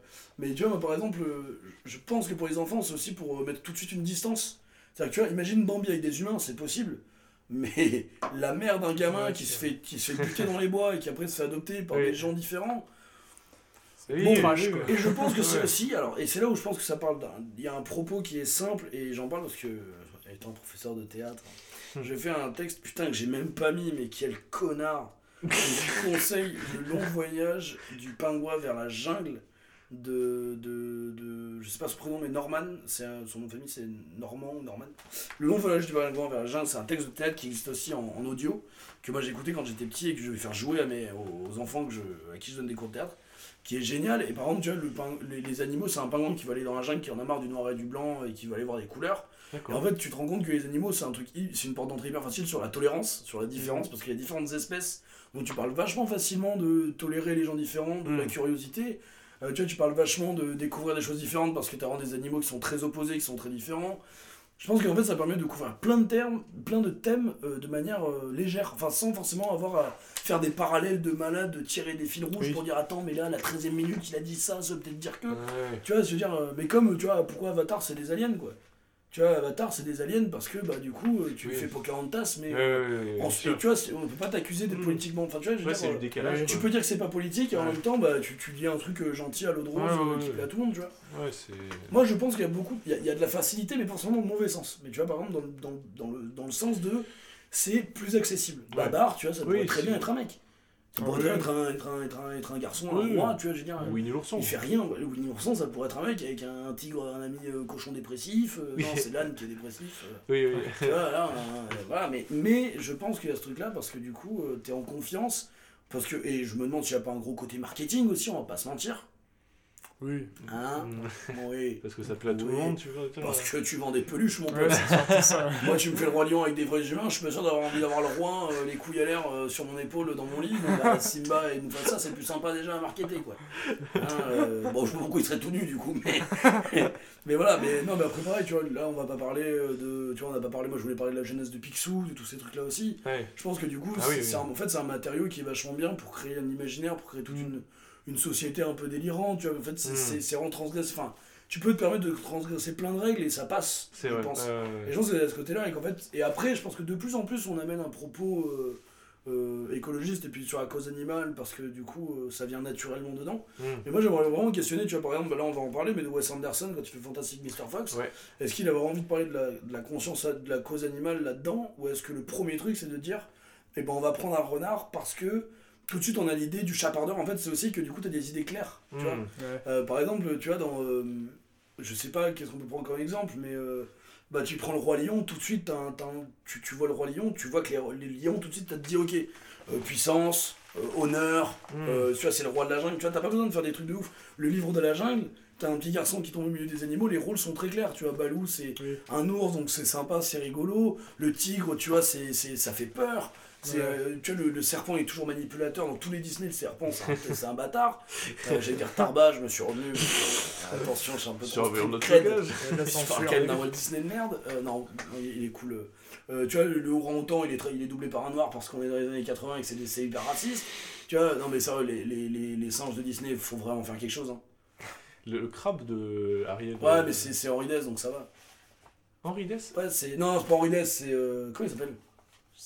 mais tu vois, moi par exemple, euh, je pense que pour les enfants, c'est aussi pour euh, mettre tout de suite une distance. C'est-à-dire que tu vois, imagine Bambi avec des humains, c'est possible. Mais la mère d'un gamin Ouais, qui, se fait, qui se fait buter dans les bois et qui après se fait adopter par Oui. des gens différents, Oui, Bon, oui. et je pense que c'est aussi, alors, et c'est là où je pense que ça parle d'un. Il y a un propos qui est simple, et j'en parle parce que, étant professeur de théâtre, je fais un texte, putain, que j'ai même pas mis, mais quel connard Je conseille le long voyage du pingouin vers la jungle de. de, de je sais pas son prénom, mais Norman, c'est un- son nom de famille c'est Normand Norman. Le long voyage du pingouin vers la jungle, c'est un texte de théâtre qui existe aussi en, audio, que moi j'ai écouté quand j'étais petit et que je vais faire jouer à mes, aux enfants que je, à qui je donne des cours de théâtre qui est génial. Et par exemple, tu vois, le ping- les animaux, c'est un pingouin qui va aller dans la jungle, qui en a marre du noir et du blanc, et qui va aller voir des couleurs. Et en fait, tu te rends compte que les animaux, c'est un truc, c'est une porte d'entrée hyper facile sur la tolérance, sur la différence, parce qu'il y a différentes espèces dont tu parles vachement facilement de tolérer les gens différents, de la Mm. curiosité. Euh, tu vois, tu parles vachement de découvrir des choses différentes parce que tu as vraiment des animaux qui sont très opposés, qui sont très différents. Je pense qu'en fait, ça permet de couvrir plein de termes, plein de thèmes euh, de manière euh, légère, enfin sans forcément avoir à faire des parallèles de malades, de tirer des fils rouges Oui. pour dire attends, mais là, la 13 e minute, il a dit ça, ça veut peut-être dire que. Ouais. Tu vois, veux dire, mais comme, tu vois, pourquoi Avatar c'est des aliens, quoi Tu vois, Avatar c'est des aliens parce que, bah, du coup, euh, tu Oui. fais Pocahontas, mais. Sûr. et tu vois, on peut pas t'accuser d'être Mm. politiquement. Enfin, tu vois, je Ouais, dire, euh, décalage. tu quoi. peux dire que c'est pas politique et en même temps, bah, tu, tu dis un truc euh, gentil à l'eau de rose Ouais, ouais, qui ouais. plaît à tout le monde, tu vois. Moi, je pense qu'il y a beaucoup, il y a, il y a de la facilité, mais forcément dans le mauvais sens. Mais tu vois, par exemple, dans, le- dans, dans le, dans le sens de, c'est plus accessible. Ouais. Babar, tu vois, ça Oui, pourrait très bien être un mec. Être un, être un, être un, être un garçon, un Oui. roi, tu vois, je veux dire. Winnie l'ourson. Il fait rien, Winnie l'ourson, ça pourrait être un mec avec un tigre, un ami euh, cochon dépressif. euh. Non, c'est l'âne qui est dépressif. euh. Oui, oui. Tu vois, là, voilà, mais, mais je pense qu'il y a ce truc-là parce que du coup, t'es en confiance. Parce que, et je me demande s'il n'y a pas un gros côté marketing aussi, on va pas se mentir. Oui. Hein Mm. Oui. Parce que ça plaît à tout le monde, tu vois. Parce que tu vends des peluches, mon pote. ça. Moi, tu me fais le roi lion avec des vrais humains, je suis pas sûr d'avoir envie d'avoir le roi, euh, les couilles à l'air euh, sur mon épaule dans mon lit. Donc, bah, Simba et Mufasa, c'est plus sympa déjà à marketer, quoi. Hein, euh, bon, je sais pas pourquoi il serait tout nu, du coup, mais. mais voilà, mais non, mais après, pareil, tu vois, là, on va pas parler euh, de. Tu vois, on a pas parlé, moi, je voulais parler de la jeunesse de Picsou, de tous ces trucs-là aussi. Ouais. Je pense que du coup, Ah c'est oui, c'est oui. un- en fait, c'est un matériau qui est vachement bien pour créer un imaginaire, pour créer toute Mm. une, une société un peu délirante. Tu vois, en fait, c'est Mm. en transgresse. Enfin, tu peux te permettre de transgresser plein de règles et ça passe. C'est je vrai. pense. ouais, je pense que c'est à ce côté-là, et qu'en fait, et après, je pense que de plus en plus, on amène un propos euh, euh, écologiste et puis sur la cause animale, parce que du coup, euh, ça vient naturellement dedans. Mm. Et moi, j'aimerais vraiment questionner, tu vois, par exemple, là, on va en parler, mais de Wes Anderson, quand il fait Fantastic Mr. Fox, Ouais. est-ce qu'il avait envie de parler de la, de la conscience, de la cause animale là-dedans, ou est-ce que le premier truc, c'est de dire, eh ben, on va prendre un renard parce que tout de suite, on a l'idée du chapardeur. En fait, c'est aussi que du coup, tu as des idées claires, tu vois. Mm. Ouais. Euh, par exemple, tu vois, dans. euh, je sais pas qu'est-ce qu'on peut prendre comme exemple, mais. euh, bah, tu prends le roi lion, tout de suite, t'as un- t'as un- tu, tu vois le roi lion, tu vois que les, les lions, tout de suite, t'as te dit, ok, euh, puissance, euh, honneur, Mm. euh, tu vois, c'est le roi de la jungle, tu vois, t'as pas besoin de faire des trucs de ouf. Le livre de la jungle, t'as un petit garçon qui tombe au milieu des animaux, les rôles sont très clairs, tu vois, Balou, c'est Oui. un ours, donc c'est sympa, c'est rigolo, le tigre, tu vois, c'est, c'est, ça fait peur. C'est, euh, tu vois, le, le serpent est toujours manipulateur. Dans tous les Disney, le serpent, c'est un, c'est un bâtard. Euh, J'allais dire Tarba, je me suis revenu. Euh, attention, je suis un peu trop. La Je parle quand même d'un Walt Disney de merde. Euh, non, il il est cool. Euh, tu vois, le, le orang-outan, il est, très- il est doublé par un noir parce qu'on est dans les années 80 et que c'est des- c'est hyper raciste. Tu vois, non mais ça, les, les, les, les singes de Disney, il faut vraiment faire quelque chose. Hein. Le, le crabe de Ariel. Ouais, mais c'est c'est Henri Dess, donc ça va. Henri Dess? Ouais, c'est... Non, c'est pas Henri Dess, c'est... euh, Comment il s'appelle?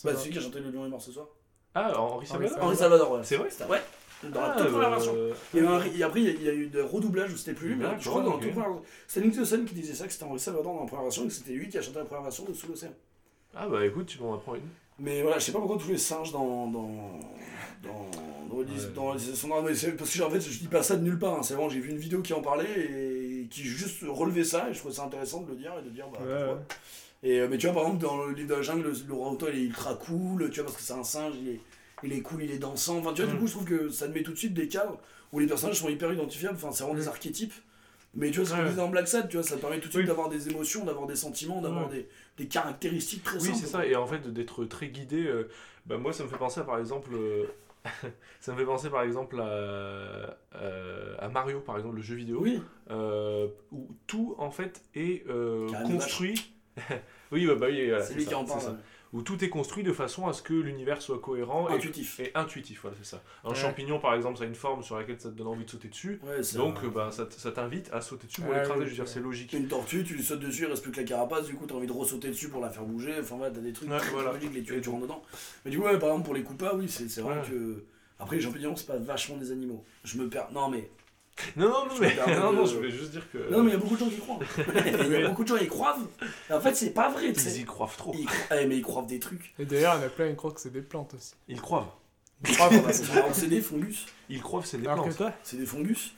Bah, celui qui a chanté Le Lion est mort ce soir? Ah, Henri Salvador Henri Salvador, ouais. C'est vrai Ouais, dans la Ah, toute première bah, version. Il y a eu un ri- et après, il y a- il y, a eu des redoublages où c'était plus lui, mais je crois que dans la toute première version. C'était Nick Dawson qui disait ça, que c'était Henri Salvador dans la première version et que c'était lui qui a chanté la première version de Sous l'océan. Ah, bah écoute, tu m'en apprends une. Mais voilà, je sais pas pourquoi tous les singes dans. dans. dans. dans, dans dans- mais c'est- parce que en fait, je dis pas ça de nulle part, hein, c'est vraiment, j'ai vu une vidéo qui en parlait et qui juste relevait ça et je trouvais ça intéressant de le dire et de dire bah. Ouais. Et, euh, mais tu vois, par exemple, dans le livre de la jungle, le, orang-outan il est ultra cool, tu vois, parce que c'est un singe, il est, il est cool, il est dansant. Enfin, tu vois, Mm. du coup, je trouve que ça te met tout de suite des cadres où les personnages sont hyper identifiables, enfin, c'est vraiment des Mm. archétypes. Mais tu vois, ce qu'on Ouais. dans Black Sad, tu vois, ça te permet tout de suite Oui. d'avoir des émotions, d'avoir des sentiments, d'avoir des, des caractéristiques très Oui, c'est ça, et en fait d'être très guidé, euh, bah, moi ça me fait penser à, par exemple, euh, ça me fait penser par exemple à, euh, à Mario, par exemple, le jeu vidéo, Oui, euh, où tout en fait est euh, construit. oui, bah, bah oui, voilà, c'est lui ça, qui en parle. ça. Où tout est construit de façon à ce que l'univers soit cohérent et, Intuitif. et intuitif, voilà, c'est ça. Un Ouais. champignon, par exemple, ça a une forme sur laquelle ça te donne envie de sauter dessus. Ouais, c'est Donc, un- bah, ça, t'invite à sauter dessus pour Ouais, l'écraser, oui, je veux dire, c'est logique. Une tortue, tu lui sautes dessus, il reste plus que la carapace, du coup t'as envie de ressauter dessus pour la faire bouger, enfin voilà, t'as des trucs Ouais, très voilà. logiques, les tuer, tu rentres dedans. Mais du coup, ouais, par exemple, pour les coupas, oui, c'est c'est vrai Ouais. que. Après, les champignons, c'est pas vachement des animaux. Je me perds. Non, mais. Non, non, non, mais, non, non, de- je voulais juste dire que. Non, mais il y a beaucoup de gens qui croient. Il y a beaucoup de gens qui croient. Et en fait, c'est pas vrai, tu Ils y croient trop. Ils cro- eh, mais ils croient des trucs. Et d'ailleurs, il y en a plein qui croient que c'est des plantes aussi. Ils croient. Ils croient c'est des fungus. Ils croient que c'est des Alors plantes. C'est des fungus.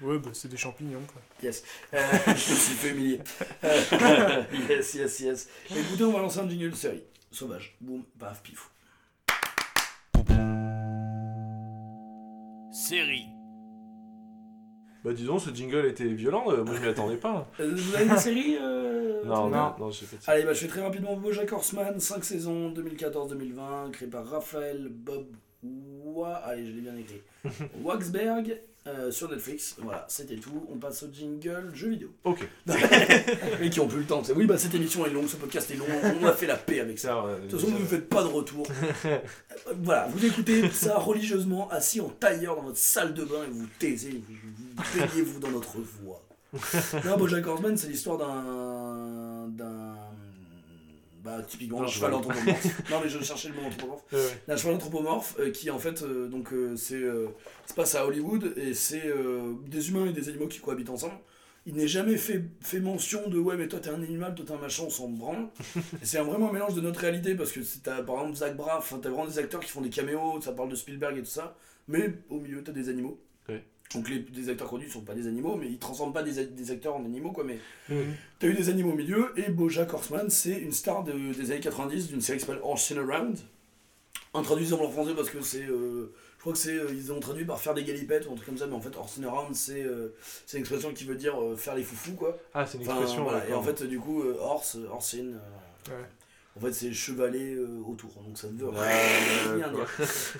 Ouais, bah c'est des champignons quoi. Yes. Euh, je me suis fait humilier. Euh, yes, yes, yes. Écoutez, on va lancer un jingle série. Sauvage. Boum, paf, pif. Série. Bah disons, ce jingle était violent, euh, moi je m'y attendais pas. Euh, vous avez des séries euh, Non, non, non, j'ai pas de Allez, bah, je fais très rapidement Bojack Horseman, 5 saisons, 2014-2020, créé par Raphaël Bob Wa... Allez, je l'ai bien écrit. Waxberg, euh, sur Netflix. Voilà, c'était tout. On passe au jingle jeux vidéo. Ok, Les qui ont plus le temps. c'est- Oui, bah cette émission est longue, ce podcast est long. On a fait la paix avec ça. De toute façon, vous ne faites pas de retour. Euh, voilà, vous écoutez ça religieusement, assis en tailleur dans votre salle de bain et vous taisez, vous, vous baignez-vous dans notre voix. Non, Bojack Horseman, c'est l'histoire d'un. Bah, typiquement, Un cheval anthropomorphe. non, mais je cherchais le mot anthropomorphe. Ouais, ouais. Un cheval anthropomorphe euh, qui, en fait, euh, donc, euh, c'est. se passe à Hollywood et c'est des humains et des animaux qui cohabitent ensemble. Il n'est jamais fait, fait mention de ouais, mais toi t'es un animal, toi t'es un machin, on s'en branle. Et c'est un- vraiment un mélange de notre réalité parce que c'est- t'as par exemple Zach Braff, t'as vraiment des acteurs qui font des caméos, ça parle de Spielberg et tout ça, mais au milieu t'as des animaux. Donc les, des acteurs connus sont pas des animaux, mais ils transforment pas des, des acteurs en animaux quoi. Mais Mhm. t'as eu des animaux au milieu et Bojack Horseman c'est une star de- des années 90 d'une série qui s'appelle Horse Around. Introduisant en français parce que c'est. euh, je crois que c'est. euh, ils ont traduit par faire des galipettes ou un truc comme ça, mais en fait, Horse Around, c'est euh, une expression qui veut dire euh, faire les foufous, quoi. Ah, c'est une Enfin, expression. voilà. Et en fait, du coup, euh, horse, horse in, Ouais. En fait, c'est chevalet euh, autour, donc ça ne veut rien dire.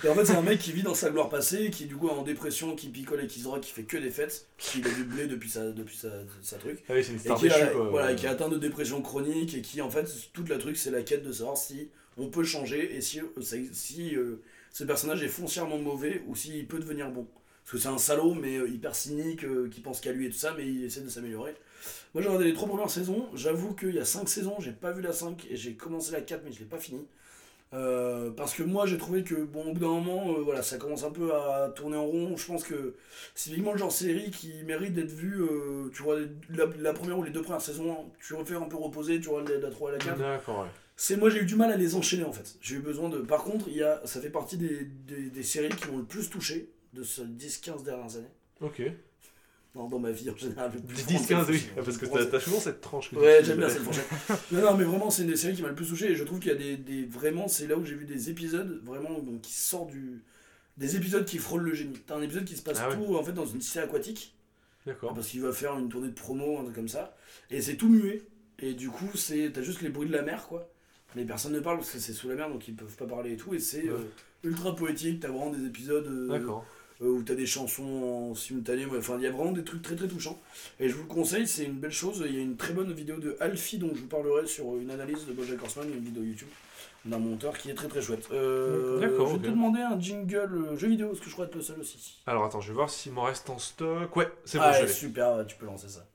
Et en fait, c'est un mec qui vit dans sa gloire passée, qui du coup est en dépression, qui picole et qui se drogue, qui fait que des fêtes, qui a du blé depuis sa, depuis sa, sa truc. Ah oui, c'est une Et star qui, déchue, a, quoi. voilà, et qui est atteint de dépression chronique et qui en fait toute la truc c'est la quête de savoir si on peut changer et si, euh, si euh, ce personnage est foncièrement mauvais ou s'il peut devenir bon. Parce que c'est un salaud mais hyper cynique qui pense qu'à lui et tout ça mais il essaie de s'améliorer. Moi j'ai regardé les trois premières saisons, j'avoue qu'il y a cinq saisons, j'ai pas vu la 5 et j'ai commencé la 4 mais je l'ai pas fini. Euh, parce que moi j'ai trouvé que bon au bout d'un moment euh, voilà ça commence un peu à tourner en rond je pense que c'est typiquement le genre série qui mérite d'être vu euh, tu vois la, la première ou les deux premières saisons tu refais un peu reposer tu vois la, la 3 et la 4 D'accord, ouais. c'est moi j'ai eu du mal à les enchaîner en fait j'ai eu besoin de par contre il y a ça fait partie des, des, des séries qui m'ont le plus touché de ces 10-15 dernières années Ok. Non, dans ma vie en général le plus 10, 15, oui. Parce que t'as souvent cette tranche. que Ouais, j'aime bien cette fourchette. non, non, mais vraiment, c'est une des séries qui m'a le plus touché et je trouve qu'il y a des, des- Vraiment, c'est là où j'ai vu des épisodes vraiment donc, qui sortent du. Des épisodes qui frôlent le génie. T'as un épisode qui se passe Ah ouais. tout en fait dans une cité aquatique D'accord. parce qu'il va faire une tournée de promo, un truc comme ça. Et c'est tout muet. Et du coup, t'as juste les bruits de la mer quoi. Mais personne ne parle parce que c'est sous la mer donc ils peuvent pas parler et tout. Et c'est euh, ultra poétique. T'as vraiment des épisodes. euh, D'accord. Euh, où t'as des chansons en simultané, enfin il y a vraiment des trucs très très touchants. Et je vous le conseille, c'est une belle chose. Il y a une très bonne vidéo de Alfie dont je vous parlerai sur une analyse de Bojack Horseman, une vidéo YouTube d'un monteur qui est très très chouette. Euh, D'accord, Je vais te demander un jingle euh, jeu vidéo parce que je crois être le seul aussi. Alors attends, je vais voir s'il m'en reste en stock. Ouais, c'est bon, ah, je super, tu peux lancer ça.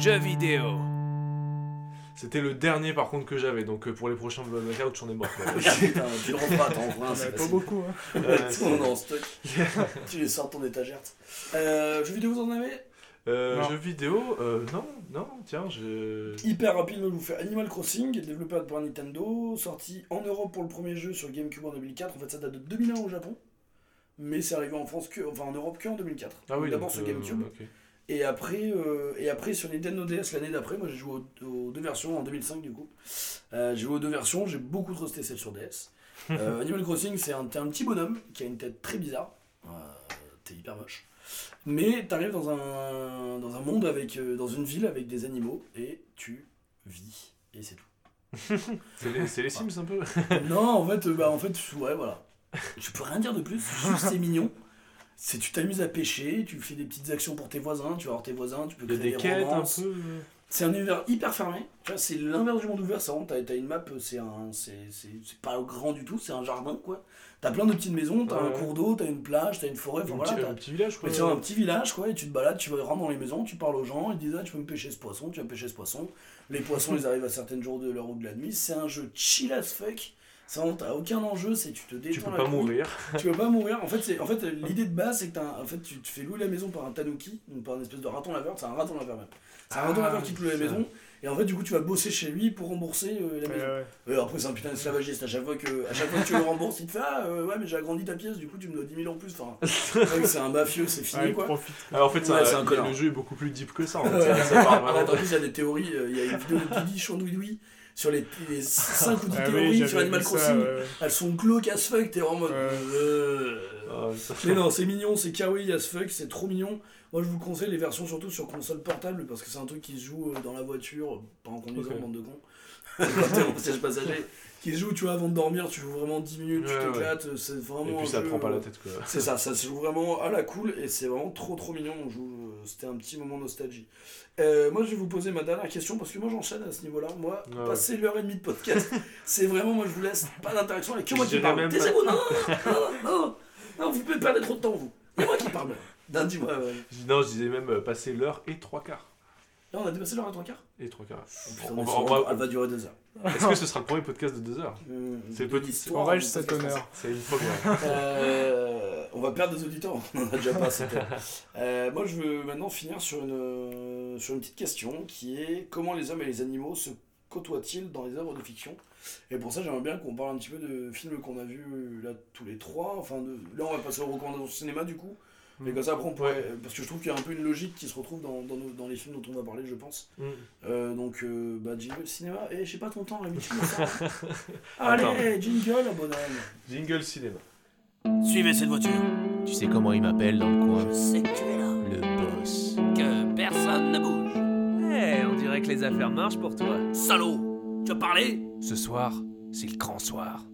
Jeux vidéo. C'était le dernier par contre que j'avais, donc euh, pour les prochains Blackout, j'en ai marre. quoi. Putain, tu le referas, t'en referas, On c'est pas facile. beaucoup. Hein. Ouais, Tout le monde est en stock. tu les sors de ton étagère. Euh, jeux vidéo, vous en avez? Euh, Non. jeux vidéo, euh, non, non, tiens, je. Hyper rapide, vous fais Animal Crossing, développé par Nintendo, sorti en Europe pour le premier jeu sur GameCube en 2004. En fait, ça date de 2001 au Japon, mais c'est arrivé en France que, enfin en Europe que en 2004. Ah oui, D'abord donc, sur euh, GameCube ok. Et après euh, et après sur Nintendo DS l'année d'après. Moi, j'ai joué aux, aux deux versions en 2005 du coup. Euh, j'ai joué aux deux versions, j'ai beaucoup trusté celle sur DS. Euh, Animal Crossing, c'est un, t'es un petit bonhomme qui a une tête très bizarre. Euh, t'es hyper moche. Mais t'arrives dans un, dans un monde avec. dans une ville avec des animaux et tu vis. Et c'est tout. C'est les, Sims un peu non, en fait, bah, en fait, ouais, voilà. Je peux rien dire de plus, juste c'est mignon. C'est tu t'amuses à pêcher, tu fais des petites actions pour tes voisins, tu vas voir tes voisins, tu peux créer des quêtes un romances. peu. euh. C'est un univers hyper fermé. Tu vois, c'est l'inverse du monde ouvert. C'est vraiment, t'as, une map, c'est un, c'est, c'est, c'est pas grand du tout, c'est un jardin quoi. T'as plein de petites maisons, t'as un cours d'eau, t'as une plage, t'as une forêt. Enfin Un, voilà, petit, t'as- un petit village quoi. mais c'est un petit village quoi, et tu te balades, tu vas rentres dans les maisons, tu parles aux gens, ils disent ah tu peux me pêcher ce poisson, tu vas pêcher ce poisson. Les poissons ils arrivent à certains jours de l'heure ou de la nuit. C'est un jeu chill as fuck. Ça t'as aucun enjeu, c'est tu te détends. Tu peux pas couille. mourir. Tu peux pas mourir. En fait, c'est en fait l'idée de base c'est que t'as un- en fait tu te fais louer la maison par un tanuki, donc par une espèce de raton laveur. C'est un raton laveur même. C'est un Ah, raton laveur qui te loue la maison. Et en fait, du coup, tu vas bosser chez lui pour rembourser euh, la maison. ouais. Euh, après, c'est un putain d'esclavagiste. À chaque fois que, à chaque fois que tu le rembourses, il te fait Ah, euh, ouais, mais j'ai agrandi ta pièce, du coup, tu me dois 10 000 en plus. Enfin, c'est un mafieux, c'est fini Ouais, quoi. Alors en fait, ça- Ouais, c'est un le- jeu est beaucoup plus deep que ça. En fait. Ça, part en plus, il y a des théories. euh, Il y a une vidéo de Didi Chandouidoui sur les, les 5 ou 10 Ah théories sur Animal Crossing. Elles sont glauques as fuck, t'es en mode. Euh, Ah, Mais non, c'est mignon, c'est kawaii as fuck, c'est trop mignon. Moi, je vous conseille les versions surtout sur console portable parce que c'est un truc qui se joue euh, dans la voiture, pas en conduisant, bande de cons. Quand t'es en siège passager, qui joue, tu vois, avant de dormir, tu joues vraiment 10 minutes, tu Ouais, ouais. t'éclates, c'est vraiment. Et puis ça jeu, prend pas la euh, tête quoi. C'est ça, ça se joue vraiment à la cool et c'est vraiment trop trop mignon. On joue, euh, c'était un petit moment nostalgie. Euh, moi, je vais vous poser ma dernière question parce que moi j'enchaîne à ce niveau-là. Moi, ouais. passer l'heure et demie de podcast, c'est vraiment, moi je vous laisse pas d'interaction avec que moi Je qui parle. même Taisez-vous, non, non, non, non, vous pouvez perdre trop de temps, vous. C'est moi qui parle. Non, dis-moi, Non, je disais même euh, passer l'heure et trois quarts. Là, on a dépassé l'heure à trois quarts Et trois quarts. Putain, On mais va- on durer deux heures. Est-ce que ce sera le premier podcast de deux heures Mmh, C'est de petit- l'histoire, Aurais-je du cet podcast honneur C'est une première. Euh, on va perdre des auditeurs, on en a déjà pas. c'était- Euh, moi, je veux maintenant finir sur une, euh, sur une petite question qui est comment les hommes et les animaux se côtoient-ils dans les œuvres de fiction? Et pour ça, j'aimerais bien qu'on parle un petit peu de films qu'on a vus euh, là tous les trois. Enfin, de, là, on va passer aux recommandations cinéma du coup. Mais Mm. comme ça, après, on pourrait. Parce que je trouve qu'il y a un peu une logique qui se retrouve dans, dans, nos- dans les films dont on va parler, je pense. Mm. Euh, donc, euh, bah, jingle cinéma. Eh, j'ai pas ton temps, tu. Attends. Allez, jingle, bonhomme. Jingle cinéma. Suivez cette voiture. Tu sais comment il m'appelle dans le coin? Je sais que tu es là. Le boss. Que personne ne bouge. Eh, on dirait que les affaires marchent pour toi. Salaud Tu as parlé? Ce soir, c'est le grand soir.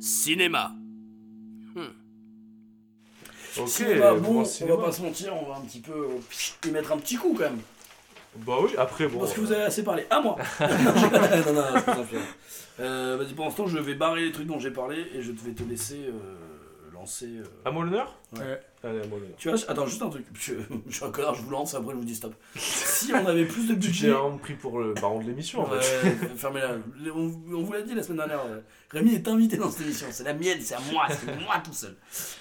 Cinéma. Ok, Cinéma, euh, bon, on va pas se mentir, on va un petit peu euh, y mettre un petit coup quand même. Bah oui, après bon. Parce que euh, vous avez assez parlé. À moi Non, non, je. Euh, Vas-y, pour l'instant, je vais barrer les trucs dont j'ai parlé et je vais te laisser euh, lancer. euh, À moi l'honneur Ouais. Allez, moi. Tu vois, attends, juste un truc. Je, je suis un connard, je vous lance, après je vous dis stop. Si on avait plus de budget. vraiment pris pour le baron de l'émission en fait. Ouais, fermez-la. On, on vous l'a dit la semaine dernière. euh, Rémi est invité dans cette émission. C'est la mienne, c'est à moi, c'est moi tout seul.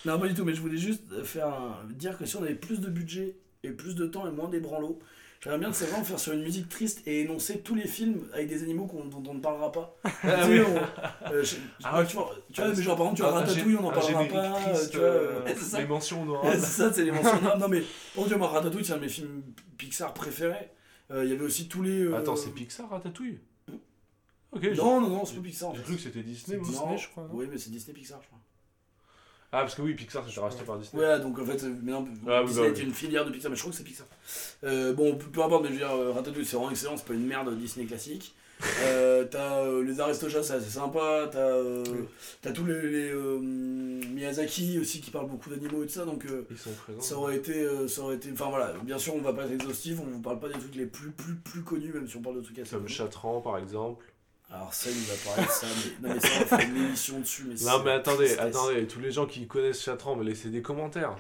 Non, pas du tout, mais je voulais juste faire un- dire que si on avait plus de budget et plus de temps et moins des branlos, j'aimerais bien que c'est vraiment faire sur une musique triste et énoncer tous les films avec des animaux qu'on- dont on ne parlera pas. Tu sais, oui. on- euh, je- Ah tu vois, tu vois, mais genre par exemple, tu vois Ratatouille, on n'en parlera pas. triste, tu vois, euh, ouais, c'est ça. Les mentions Ouais, honorables. c'est ça, c'est les mentions. non, non, mais pour dire, moi, Ratatouille, c'est un de mes films Pixar préférés. Euh, Il y avait aussi tous les. euh, Attends, c'est Pixar Ratatouille? Ok, j'ai Non, non, non, c'est pas Pixar. j'ai cru que c'était Disney. Disney, je crois, Oui, mais c'est Disney Pixar, je crois. Ah, parce que oui, Pixar c'était racheté par Disney. Ouais, donc en fait, euh, mais non, Ah oui, Disney bah est oui. une filière de Pixar, mais je crois que c'est Pixar. Euh, bon, peu, peu importe, mais je veux dire, euh, Ratatouille, c'est vraiment excellent, c'est pas une merde Disney classique. Euh, t'as euh, les Aristochats, c'est assez sympa. T'as euh, t'as tous les, les, Miyazaki aussi qui parlent beaucoup d'animaux et tout ça, donc euh, Ils sont présents. ça aurait été, ça aurait été. Enfin voilà, bien sûr, on va pas être exhaustif, on vous parle pas des trucs les plus plus plus connus, même si on parle de trucs assez Comme. Chatran par exemple. Alors ça, il va parler de ça, mais non mais ça, on va faire une émission dessus, mais Non mais attendez, attendez, tous les gens qui connaissent Chatran, me laissez des commentaires.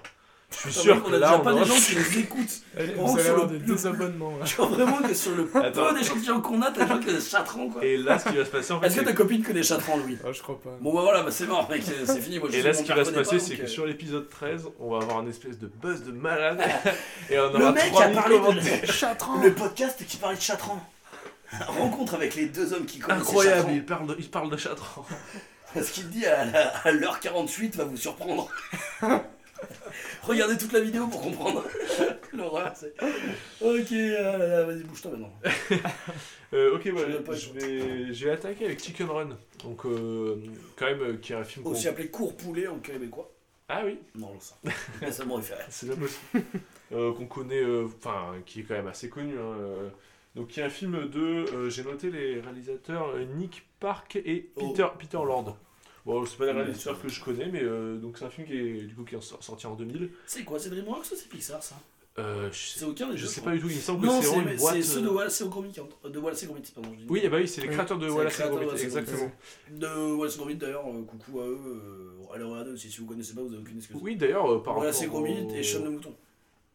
Je suis sûr mec, que on a là déjà on pas aura... des gens qui nous écoutent. Allez, Vraiment, vous allez sur avoir le- des le- désabonnements. là. Je vois vraiment que sur le peu d'échantillons qu'on a, t'as des gens qui connaissent Chatran quoi. Et là ce qui va se passer en fait, Est-ce que ta copine connaît Chatran, Louis? Ah, je crois pas. Bon bah voilà, bah c'est mort mec, c'est fini. Moi, je Et là, ce qui va se passer, pas, c'est que euh, sur l'épisode 13, on va avoir une espèce de buzz de malade. Et on Le aura mec 3000 a parlé commentaires. de Chatran le podcast qui parlait de Chatran. Rencontre avec les deux hommes qui connaissent Incroyable, il parle de, il parle de Chatran. Ce qu'il dit à l'heure 48 va vous surprendre. Regardez toute la vidéo pour comprendre. L'horreur, c'est. Ok, là, vas-y, bouge-toi maintenant. Euh, ok, Je pas je vais, je vais attaquer avec Chicken Run. Donc, euh, quand même, euh, qui est un film qu'on- Aussi appelé court poulet en québécois. Ah oui, Non, ça. Ça m'aurait fait c'est bien possible. Euh, qu'on connaît, euh, enfin, qui est quand même assez connu. hein, Donc, qui est un film de. euh, J'ai noté les réalisateurs euh, Nick Park et Oh. Peter, Peter Lord. Bon, c'est pas des Ouais, réalisateurs que je connais, mais euh, donc c'est un film qui est du coup qui est sor- sorti en 2000. C'est quoi, c'est DreamWorks ou c'est Pixar ça? Euh, je sais, C'est aucun des je sais pas du tout. Il me semble que Non, c'est vraiment c'est une boîte. c'est ceux de Wallace et Gromit, de Wallace et Gromit, pardon. je dis. Oui, eh bah oui, c'est les créateurs de les Wallace et de Gromit, exactement. De Wallace et Gromit d'ailleurs, coucou à eux. Allez regarder aussi, si vous connaissez pas, vous avez aucune excuse. Oui, d'ailleurs, par Wallace et Gromit au- et Sean le Mouton.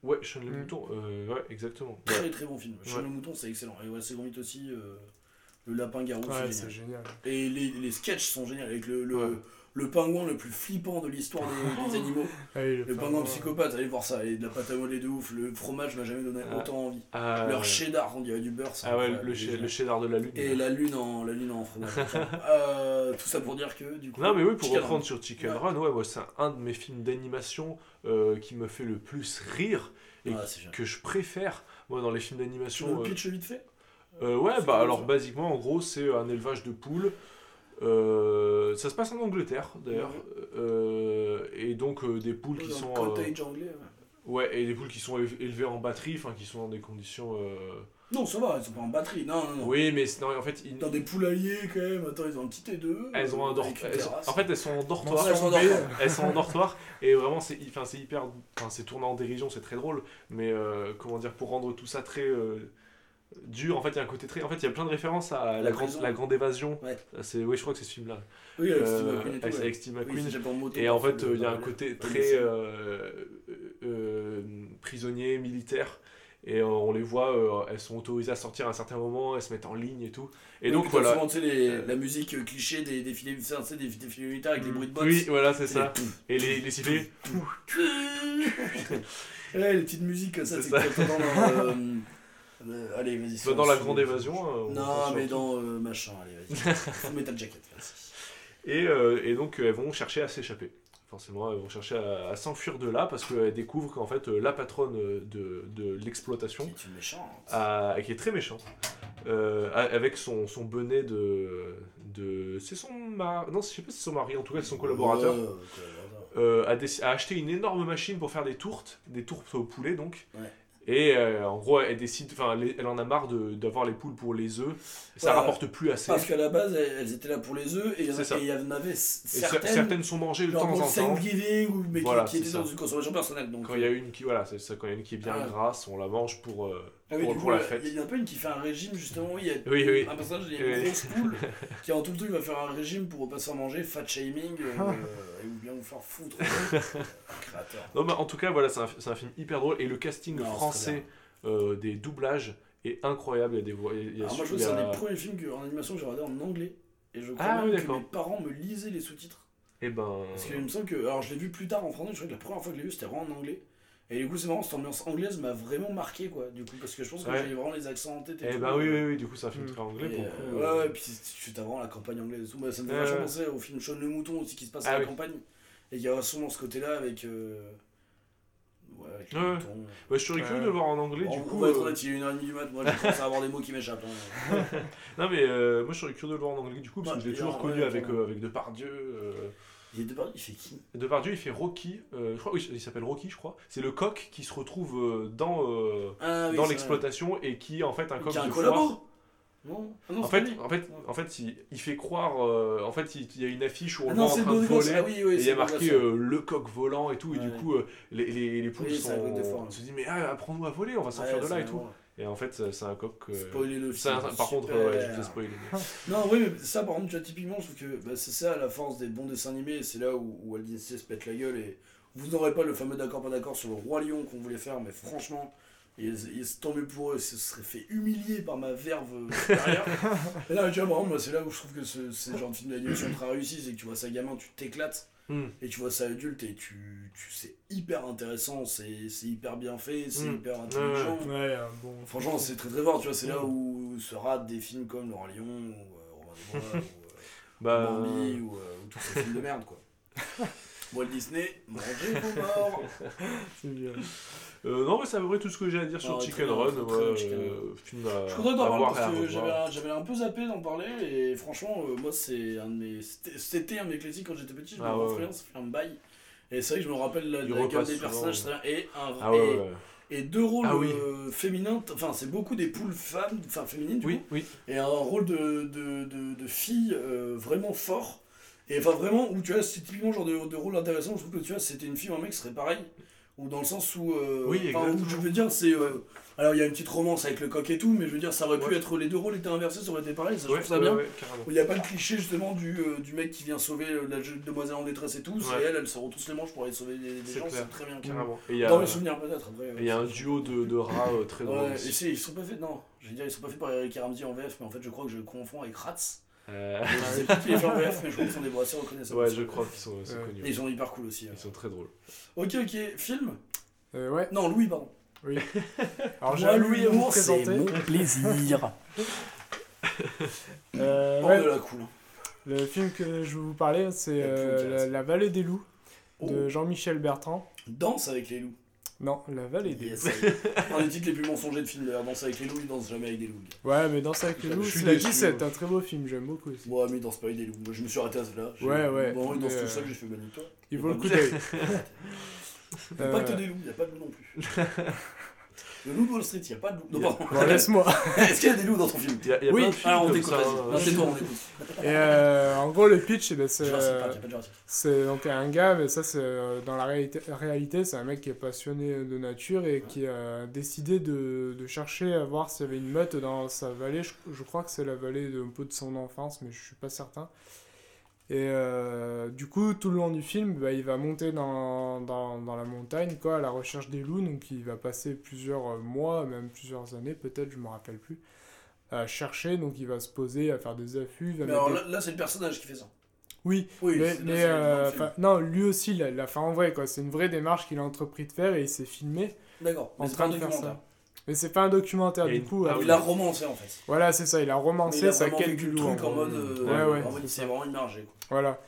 Ouais, Sean le Mm. Mouton, euh, ouais, exactement. Très très bon film. Sean Ouais. le Mouton, c'est excellent. Et Wallace et Gromit aussi, euh, le lapin garou, Ouais, c'est c'est génial. génial. Et les, les sketchs sont géniaux avec le, le, Ouais. Le pingouin le plus flippant de l'histoire des, des animaux. Allez, Le pingouin psychopathe, allez voir ça. Et de la pâte à modeler de ouf. Le fromage m'a jamais donné Ah. autant envie. Ah, Leur ouais. cheddar, on dirait du beurre. c'est Ah ouais, le, génial. le cheddar de la lune. Et la lune en, la lune en fromage. Euh, tout ça pour dire que du coup. Non mais oui, pour Chicken reprendre sur Chicken Ouais. Run, ouais, moi c'est un de mes films d'animation euh, qui me fait le plus rire et Ah, que je préfère moi dans les films Tu d'animation. le euh, pitch vite fait? Euh, ouais, bah alors basiquement, en gros, c'est un élevage de poules. Euh, ça se passe en Angleterre d'ailleurs. Euh, et donc euh, des poules qui Dans sont. le euh, cottage anglais. ouais. ouais, et des poules qui sont éle- élevées en batterie, enfin qui sont dans des conditions. euh, Non, ça va, elles sont pas en batterie. Non, non, non. Oui, mais c'est- non, en fait, ils- Dans des poulaillers quand même. Attends, ils ont un petit T2. elles ont un dortoir. En fait, elles sont en dortoir. Elles sont en dortoir. elles sont en dortoir et vraiment c'est enfin c'est hyper enfin c'est tourné en dérision c'est très drôle mais euh, comment dire pour rendre tout ça très euh, dur en fait il y a un côté très en fait il y a plein de références à la, La grande la grande évasion. Ouais. c'est oui je crois que c'est ce film là Oui, avec Steve McQueen et avec Steve McQueen moto, et en fait le- il y a un côté très euh, euh, prisonnier militaire. Et euh, on les voit euh, elles sont autorisées à sortir à un certain moment elles se mettent en ligne et tout. Et Oui, donc voilà. souvent, tu sais, les- Euh, la musique euh, cliché des tu sais, des défilés militaires avec les bruits de bottes. oui voilà c'est ça. Et les, les sifflets. Ouais, les petites musiques ça, C'est dans. euh, euh, allez, vas-y. Bah, dans la grande évasion on Non, mais dans euh, machin, allez, vas-y. Full Metal Jacket, vas-y. Et, euh, et donc euh, elles vont chercher à s'échapper. Forcément, elles vont chercher à, à s'enfuir de là parce qu'elles découvrent qu'en fait euh, la patronne euh, de, de l'exploitation, Qui est une méchante. a- qui est très méchante, euh, avec son, son bonnet de... de c'est son mari, non je sais pas si c'est son mari, en tout cas c'est son collaborateur, Ouais, euh, a acheté une énorme machine pour faire des tourtes, des tourtes au poulet donc. Ouais. Et euh, en gros, elle décide, enfin, elle en a marre d'avoir les poules pour les œufs. Ça rapporte plus assez. Parce qu'à la base, elles, elles étaient là pour les œufs et il y en avait certaines, certaines sont mangées de temps en temps. Thanksgiving, ou, mais qui- Voilà, qui, étaient dans une consommation personnelle. Donc, Quand il y a une qui, voilà, ça, quand il y a une qui est bien Ah. grasse, on la mange pour, euh, Ah oui, pour, du pour coup, la euh, fête. Il y en a pas une qui fait un régime justement. Oui, il y a Oui, oui. un personnage, il y a une grosse poule qui en tout le truc va faire un régime pour pas se faire manger, fat shaming, euh, et ou bien vous faire foutre. euh, créateur. Non, mais en tout cas, voilà, c'est un, film hyper drôle et le casting Non, français euh, des doublages est incroyable. Il y a des voix. il y a- Alors moi, je il trouve que c'est un des premiers films que, en animation que j'ai regardé en anglais. Et je crois Ah même que mes parents me lisaient les sous-titres. Eh ben. Parce qu'il me semble que. Alors je l'ai vu plus tard en français, je crois que la première fois que je l'ai vu c'était vraiment en anglais. Et du coup, c'est marrant, cette ambiance anglaise m'a vraiment marqué quoi. Du coup, parce que je pense que Ouais. j'ai vraiment les accents en tête et Eh tout. ben oui, oui, oui, du coup, c'est un film très anglais Et, pour le euh, coup. ouais, euh, ouais, puis tu t'as vraiment la campagne anglaise et tout. Bah, ça me fait vachement penser au film Sean le Mouton aussi qui se passe Ah à la oui. campagne. Et il y a souvent ce côté-là avec. euh, Ouais, avec les Ouais. moutons. ouais, je suis curieux de le voir en anglais, Bon, du on coup. va être euh, honnête, il est une heure et demie du mat, moi je commence à avoir des mots qui m'échappent. hein. Non, mais euh, moi, je suis curieux de le voir en anglais, du coup, parce Bah, que je l'ai et toujours connu avec, euh, avec Depardieu. Euh, Il est de Paris, il fait qui? Depardieu, il fait Rocky. euh, je crois, oui, il s'appelle Rocky, je crois. C'est le coq qui se retrouve euh, dans, euh, Ah, oui, dans l'exploitation et qui est en fait un coq Qui a un de foire. Non, ah non En fait, en fait, en fait, il, il fait croire. euh, en fait, il, il y a une affiche où on Ah le non, voit en train de voler. Ah oui, oui, et il y a marqué euh, le coq volant et tout. Et du coup, euh, les, les, les poules Oui, sont, foire. se disent Mais ah, apprends-nous à voler, on va Ouais, de là et tout. Et en fait, c'est un coq. euh, Spoiler le film. un- par contre, ouais, je vous ai spoilé. Non, oui, mais ça, par contre, tu vois, typiquement, je trouve que bah, c'est ça la force des bons dessins animés, c'est là où, où Walt Disney se pète la gueule, et vous n'aurez pas le fameux d'accord, pas d'accord sur le Roi Lion qu'on voulait faire, mais franchement, il, il, tant mieux pour eux, ils se seraient fait humilier par ma verve euh, supérieure. et là, tu vois, par exemple, moi, c'est là où je trouve que ce, ce genre de film d'animation très réussi, c'est que tu vois ça gamin, tu t'éclates, Hmm. et tu vois ça adulte, et tu, tu c'est hyper intéressant, c'est c'est hyper bien fait, c'est Hmm. hyper intelligent. Ouais, bon. Franchement, c'est très très fort, tu vois, c'est là où se ratent des films comme Roi Lion, ou euh, Bois, ou euh, Bah, Bambi, ou, euh, ou tous ces films de merde, quoi. Walt Disney, mangez vos morts C'est bien. Euh, non, mais c'est à peu près tout ce que j'ai à dire sur Ah, très Chicken Run. très, très ouais, bien, Chicken euh, film à, Je suis content d'en parler et à parce que j'avais un peu zappé d'en parler, et franchement, euh, moi, c'est un de mes. C'était un de mes classiques quand j'étais petit, je me Ah, ouais, ça fait un bail. Et c'est vrai que je me rappelle la, la gueule des souvent, personnages, et, un, Ah et, deux rôles Ah oui. euh, féminins, enfin, c'est beaucoup des poules femmes, enfin féminines, du Oui, coup. oui. et un rôle de, de, de, de fille euh, vraiment fort. Et enfin, vraiment, où tu vois, c'est typiquement genre de, de rôle intéressant. Je trouve que tu vois, si c'était une fille ou un mec, ce serait pareil. Ou dans le sens où. euh, Oui, enfin, où je veux dire, c'est. euh, alors, il y a une petite romance avec le coq et tout, mais je veux dire, ça aurait pu Ouais. être. Les deux rôles étaient inversés, ça aurait été pareil, ça, je Ouais, trouve ça bien. carrément. Il n'y a pas le cliché justement du, euh, du mec qui vient sauver euh, la jeune demoiselle en détresse et tout. C'est Ouais. elle, elle se retrousse les manches pour aller sauver des, gens, c'est très bien. Carrément. Et y a, Dans mes souvenirs, peut-être après. et il y a un duo de, de rats euh, très drôle. Et ils sont pas faits, non, je veux dire, ils sont pas faits par Eric et Ramsey en VF, mais en fait, je crois que je confonds avec Rats. Euh, les en VF, mais je crois qu'ils sont des brasseurs reconnaissables. ouais, je crois qu'ils sont, c'est Ouais. connu. Et ils sont hyper cool aussi. Ils sont très drôles. Ok, ok, film Euh, ouais, Non, Louis, pardon. oui. Alors j'ai Louis vous l'humour, c'est présenter. mon plaisir. Euh, Oh, ouais, de la cool. le film que je vais vous parler, c'est La euh, la Vallée des loups Oh. de Jean-Michel Bertrand. Danse avec les loups. Non, La Vallée des Yes. Un des titres les plus mensongers de film d'ailleurs, Danse avec les loups, il danse jamais avec des loups. Ouais, mais dans ça avec les Je loups, c'est ouais. un très beau film, j'aime beaucoup aussi. Moi, mais il danse pas avec des loups. Moi, je me suis arrêté à cela. Ouais, ouais, Bon, il danse tout euh, seul, j'ai fait bonne toi. Il vaut le coup d'œil. Il y a pas que des loups, il n'y a pas de loups non plus. Le loup de Wall Street, il n'y a pas de loups. Non, Y a- pardon. Bon, laisse-moi. Est-ce qu'il y a des loups dans ton film? Il y a, y a Oui. films Ah, on t'écoute, vas-y. Non, c'est toi, on. Et euh, en gros, le pitch, eh ben, c'est euh, c'est donc un gars, mais ça, c'est euh, dans la réalité, réalité c'est un mec qui est passionné de nature et qui a décidé de, de chercher à voir s'il y avait une meute dans sa vallée. Je, je crois que c'est la vallée de, un peu de son enfance, mais je suis pas certain. Et euh, du coup, tout le long du film, bah, il va monter dans, dans, dans la montagne quoi, à la recherche des loups. Donc, il va passer plusieurs mois, même plusieurs années, peut-être, je me rappelle plus, à chercher. Donc, il va se poser, à faire des affûts. Mais alors des- là, là, c'est le personnage qui fait ça. Oui, Oui, mais, mais, euh, non, lui aussi, l'a- en vrai, quoi. C'est une vraie démarche qu'il a entrepris de faire et il s'est filmé D'accord. en train de faire ça. Mais c'est pas un documentaire, du coup. ah euh, oui. Il a romancé en fait. Voilà, c'est ça, il a romancé sa quête du le loup. en truc en gros. mode. euh, Ouais, ouais, En mode, c'est il s'est ça. vraiment immergé. quoi. Voilà.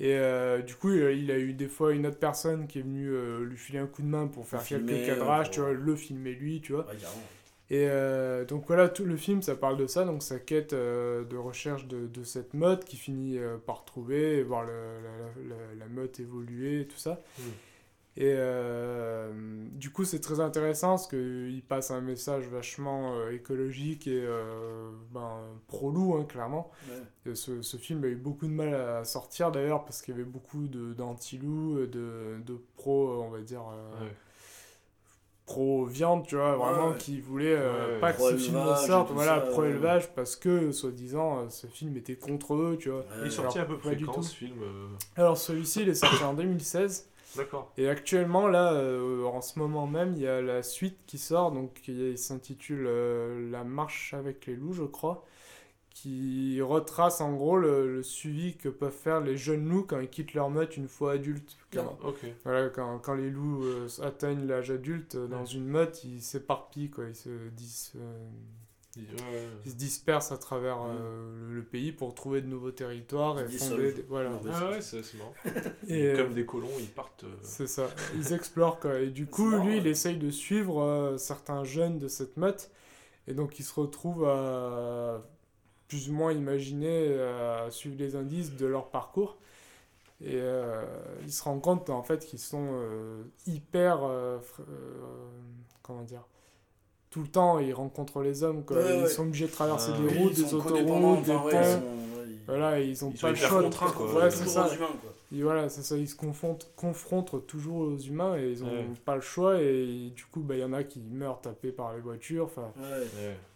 Et euh, du coup, il a, eu des fois une autre personne qui est venue lui filer un coup de main pour faire quelques filmer, cadrages, tu vois, le filmer lui, tu vois. Ouais, carrément. Et euh, donc voilà, tout le film, ça parle de ça, donc sa quête euh, de recherche de, de cette meute qui finit euh, par trouver, et voir le- la, la- la meute évoluer et tout ça. Et euh, du coup, c'est très intéressant parce qu'il passe un message vachement euh, écologique et euh, ben, pro-loup, hein, clairement. Ouais. Ce, ce film a eu beaucoup de mal à sortir d'ailleurs parce qu'il y avait beaucoup de- d'anti-loups, de, de pro, on va dire, euh, Ouais. pro-viande, tu vois, vraiment ouais. qui voulait euh, Ouais, pas que ce film sorte, voilà, pro-élevage, parce que, soi-disant, ce film était contre eux, tu vois. Ouais. Il est sorti Alors, à peu pas près du quand tout. ce film euh, Alors celui-ci, il est sorti en 2016. D'accord. Et actuellement, là, euh, en ce moment même, il y a la suite qui sort, donc il s'intitule euh, La marche avec les loups, je crois, qui retrace en gros le, le suivi que peuvent faire les jeunes loups quand ils quittent leur meute une fois adultes. Quand, D'accord. Ok. voilà, quand, quand les loups euh, atteignent l'âge adulte, dans Ouais. une meute, ils s'éparpillent, quoi, ils se, dis- Ouais, ils se dispersent à travers euh, le, le pays pour trouver de nouveaux territoires et fonder... des- voilà. Ah ouais, c'est marrant. Et, euh, Comme des colons, ils partent. euh, C'est ça, ils explorent quoi. Et du coup, marrant, lui, il essaye de suivre euh, certains jeunes de cette meute. Et donc, il se retrouve à plus ou moins imaginer, à suivre les indices de leur parcours. Et euh, il se rend compte en fait qu'ils sont euh, hyper. euh, euh, comment dire Tout le temps, ils rencontrent les hommes. Quoi. Ouais, ils ouais. sont obligés de traverser Ah, des routes, des autoroutes, des ponts. ils sont- Voilà, ils ont Ils pas le choix. de- contraints, quoi. Ouais, Ils c'est toujours ça. aux humains, quoi. Et voilà, c'est ça, ils se confrontent, confrontent toujours aux humains et ils ont Ouais. pas le choix et du coup, bah, il y en a qui meurent tapés par les voitures. Enfin,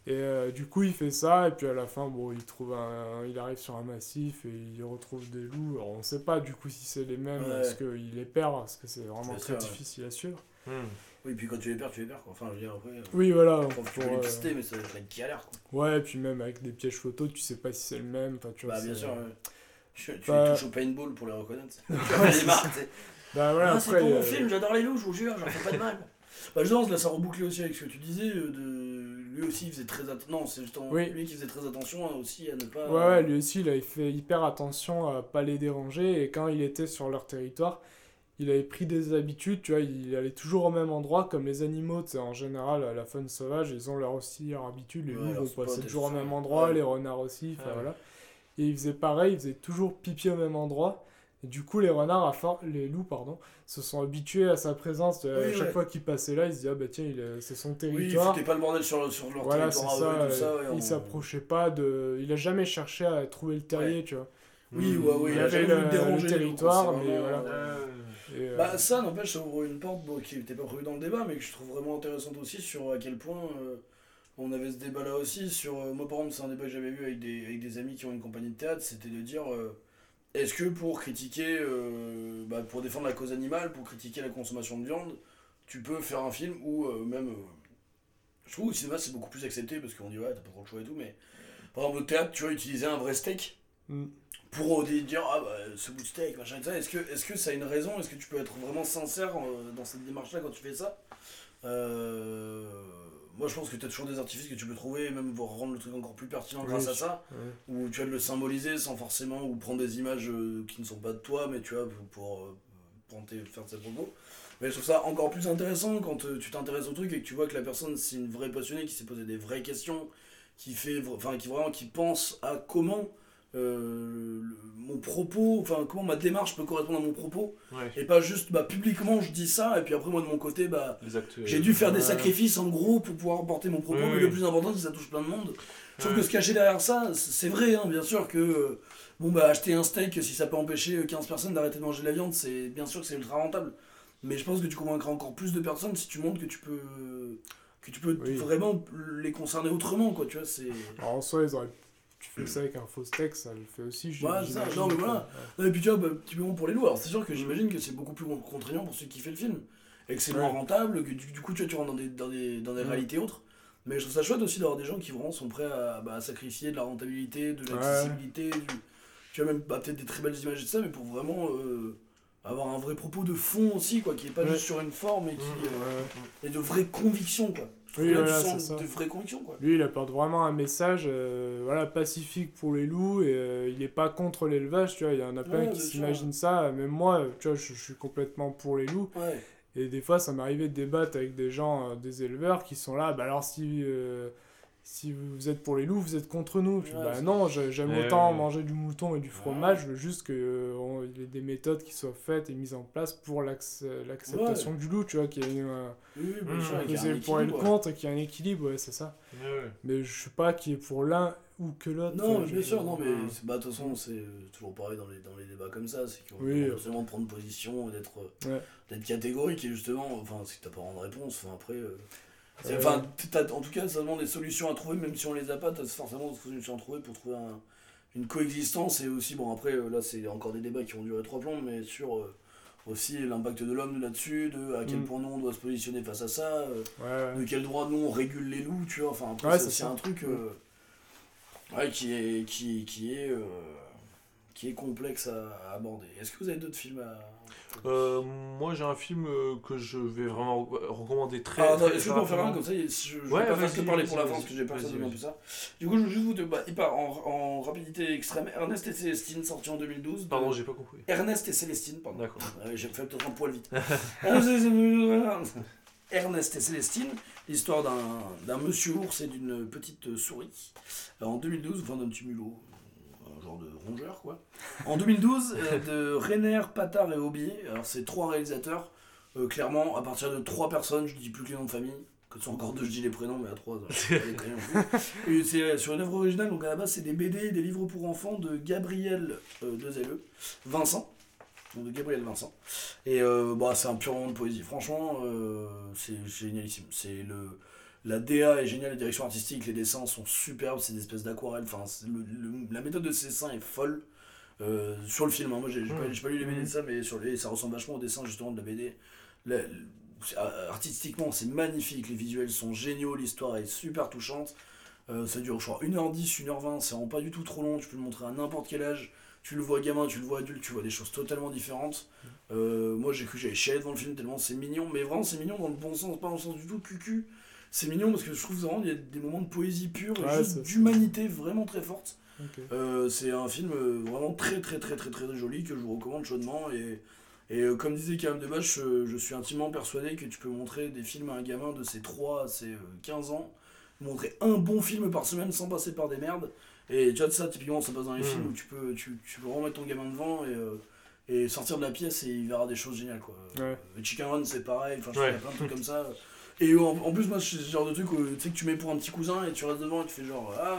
et euh, du coup, il fait ça et puis à la fin, bon, il trouve un, il arrive sur un massif et il retrouve des loups. Alors, on sait pas du coup si c'est les mêmes Ouais. parce qu'il les perd parce que c'est vraiment très ça, ouais. difficile à suivre. Hmm. Oui, puis quand tu les perds, tu les perds, quoi. Enfin, je veux dire, après. euh, Oui, voilà. je tu peux les euh, pister, mais ça va être qui a l'air, quoi. Ouais, et puis même avec des pièges photos, tu sais pas si c'est le même. Enfin, tu vois, Bah, bien sûr, ouais. Tu, tu Bah- les touches au paintball pour les reconnaître. les marques. Bah voilà, Ah, c'est pour mon euh, film, j'adore les loups, je vous jure, j'en fais pas de mal. Bah, justement, là, ça rebouclait aussi avec ce que tu disais. euh, De... Lui aussi, il faisait très attention. Non, c'est justement Oui. lui qui faisait très attention hein, aussi à ne pas. Ouais, ouais, lui aussi, il avait fait hyper attention à pas les déranger. Et quand il était sur leur territoire, il avait pris des habitudes, tu vois, il allait toujours au même endroit, comme les animaux, tu sais, en général, à la faune sauvage, ils ont leur aussi leur habitude. Les Ouais, loups vont passer toujours au même endroit, Ouais. les renards aussi, enfin ouais. voilà. Et il faisait pareil, il faisait toujours pipi au même endroit. Et du coup, les renards, à for- les loups, pardon, se sont habitués à sa présence. Euh, Oui, chaque fois qu'il passait là, ils se disaient, ah bah tiens, il c'est son Oui, territoire. foutait pas le bordel sur, sur leur Voilà, c'est territoire à ça. eux et tout ça. ouais, il on- s'approchait pas de. Il a jamais cherché à trouver le terrier, tu vois. Oui, ouais, ouais, il il a avait jamais le- le territoire, c'est mais voilà. euh, euh, Bah, ça, n'empêche, ça ouvre une porte qui n'était pas prévue dans le débat, mais que je trouve vraiment intéressante aussi sur à quel point euh, on avait ce débat-là aussi. Sur, euh, moi, par exemple, c'est un débat que j'avais vu avec des, avec des amis qui ont une compagnie de théâtre, c'était de dire euh, est-ce que pour critiquer, euh, bah, pour défendre la cause animale, pour critiquer la consommation de viande, tu peux faire un film euh, même. euh, je trouve au cinéma c'est beaucoup plus accepté parce qu'on dit ouais, t'as pas trop le choix et tout, mais par exemple, au théâtre, tu vois, utiliser un vrai steak mm. pour dire ah bah ce bout de steak machin et ça est-ce que est-ce que ça a une raison? Est-ce que tu peux être vraiment sincère euh, dans cette démarche là quand tu fais ça? Euh, moi je pense que tu as toujours des artifices que tu peux trouver même pour rendre le truc encore plus pertinent Oui. grâce à ça Ouais. ou tu vas de le symboliser sans forcément ou prendre des images euh, qui ne sont pas de toi mais tu vois pour, pour, pour faire tes propos Mais je trouve ça encore plus intéressant quand tu t'intéresses au truc et que tu vois que la personne c'est une vraie passionnée qui s'est posé des vraies questions, qui fait, enfin qui vraiment qui pense à comment euh, le- mon propos, enfin comment ma démarche peut correspondre à mon propos Ouais. et pas juste bah publiquement je dis ça et puis après moi de mon côté bah actes. j'ai dû faire des sacrifices en gros pour pouvoir porter mon propos Oui, mais oui. le plus important c'est que ça touche plein de monde. Je trouve Ouais. que se cacher derrière ça, c'est vrai, hein, bien sûr que euh, bon bah acheter un steak, si ça peut empêcher euh, 15 personnes d'arrêter de manger de la viande, c'est bien sûr que c'est ultra rentable. Mais je pense que tu convaincras encore plus de personnes si tu montres que tu peux que tu peux Oui. vraiment les concerner autrement quoi, tu vois, c'est en soi, ils auraient... tu fais ça avec un faux steak, ça le fait aussi. Ouais, ça, non, mais voilà. ouais. Et puis tu vois, bah, typiquement pour les loups, alors c'est sûr que j'imagine que c'est beaucoup plus con- contraignant pour ceux qui font le film. Et que c'est moins Ouais. rentable, que du, du coup tu vois, tu rentres dans des, dans des, dans des Ouais. réalités autres. Mais je trouve ça chouette aussi d'avoir des gens qui vraiment sont prêts à, bah, sacrifier de la rentabilité, de Ouais. l'accessibilité, du, tu vois même bah, peut-être des très belles images et tout ça, mais pour vraiment euh, avoir un vrai propos de fond aussi, quoi, qui est pas Ouais. juste sur une forme et qui Mmh. euh, Ouais. et de vraies convictions, quoi. Oui, voilà, de vraies convictions, quoi. Lui, il apporte vraiment un message euh, voilà, pacifique pour les loups et euh, il est pas contre l'élevage, tu vois. Il y en a plein Ouais, qui s'imaginent ça. Même moi, tu vois, je, je suis complètement pour les loups. Ouais. Et des fois, ça m'arrivait de débattre avec des gens, euh, des éleveurs qui sont là. Bah alors, si, si vous êtes pour les loups, vous êtes contre nous. Ouais, bah non, j'aime Ouais, autant manger du mouton et du fromage. Je veux juste qu'il y ait des méthodes qui soient faites et mises en place pour l'acc- l'acceptation du loup, tu vois, qu'il y ait un, Oui, oui, Mmh. un le pour et le contre et qu'il y ait un équilibre, ouais, c'est ça. Ouais, ouais. Mais je sais pas qui est pour l'un ou que l'autre. Non, bien sûr, non, mais c'est- bah, de toute façon, c'est euh, toujours pareil dans les, dans les débats comme ça, c'est qu'on Oui. peut absolument prendre position, d'être euh, Ouais. d'être catégorique et justement, enfin, c'est que t'as pas vraiment de réponse, enfin, après. Euh. Enfin, en tout cas, ça demande des solutions à trouver, même si on les a pas, t'as forcément des solutions à trouver pour trouver un- une coexistence et aussi, bon, après, euh, là, c'est encore des débats qui vont durer trois plombs, mais sur euh, aussi l'impact de l'homme là-dessus, de à quel Mm. point nous on doit se positionner face à ça. euh, Ouais, ouais. de quel droit nous on régule les loups, tu vois. Enfin, Ouais, c'est un truc euh, ouais, qui est, qui, qui est, qui est complexe à, à aborder. Est-ce que vous avez d'autres films à. Euh, moi j'ai un film euh, que je vais vraiment recommander très. Ah, très je peux en faire un comme ça Je, je Ouais, vais pas faire que parler pour la France, parce que j'ai peur que ça. Du coup, je veux juste vous dire, bah, il part en, en rapidité extrême. Ernest et Célestine, sorti en 2012. de- Pardon, j'ai pas compris. Ernest et Célestine, pardon. D'accord. Ouais, j'ai fait peut-être un poil vite. Ernest et Célestine, l'histoire d'un monsieur ours et d'une petite souris. Euh, En 2012, enfin d'un petit mulot, genre de rongeur quoi. En 2012, euh, de Rainer, Patard et Aubier, alors c'est trois réalisateurs. Euh, clairement, à partir de trois personnes, je dis plus que les noms de famille. Que ce soit encore deux, je dis les prénoms, mais à trois. Et c'est euh, sur une œuvre originale, donc à la base, c'est des BD, des livres pour enfants de Gabriel euh, Dezeleux, Vincent, de Gabriel Vincent. Et euh, bah, c'est un pur moment de poésie. Franchement, euh, c'est génialissime. C'est le la DA est géniale, la direction artistique, les dessins sont superbes, c'est des espèces d'aquarelles. Enfin, c'est le- le- la méthode de ces dessins est folle. Euh, sur le film, hein. moi j'ai pas, j'ai pas lu les BD de ça, mais sur les, ça ressemble vachement au dessin justement de la BD. La- euh, artistiquement, c'est magnifique, les visuels sont géniaux, l'histoire est super touchante. Euh, ça dure, je crois, 1h10, 1h20, c'est vraiment pas du tout trop long, tu peux le montrer à n'importe quel âge. Tu le vois gamin, tu le vois adulte, tu vois des choses totalement différentes. Euh, moi j'ai cru que j'allais chialer devant le film tellement c'est mignon, mais vraiment c'est mignon dans le bon sens, pas dans le sens du tout cucu. C'est mignon parce que je trouve vraiment il y a des moments de poésie pure et Ouais, juste c'est- d'humanité vraiment très forte. Euh, c'est un film euh, vraiment très très très très très joli que je vous recommande chaudement et, et euh, comme disait Karim Debache, euh, je suis intimement persuadé que tu peux montrer des films à un gamin de ses 3 à ses euh, 15 ans, montrer un bon film par semaine sans passer par des merdes. Et vois de ça typiquement ça passe dans les Mm. films où tu peux, tu, tu peux remettre ton gamin devant et, et sortir de la pièce et il verra des choses géniales quoi. Ouais. Chicken Run c'est pareil, enfin je Ouais. fais plein de trucs comme ça. Et en, en plus moi c'est ce genre de truc où, tu sais que tu mets pour un petit cousin et tu restes devant et tu fais genre ah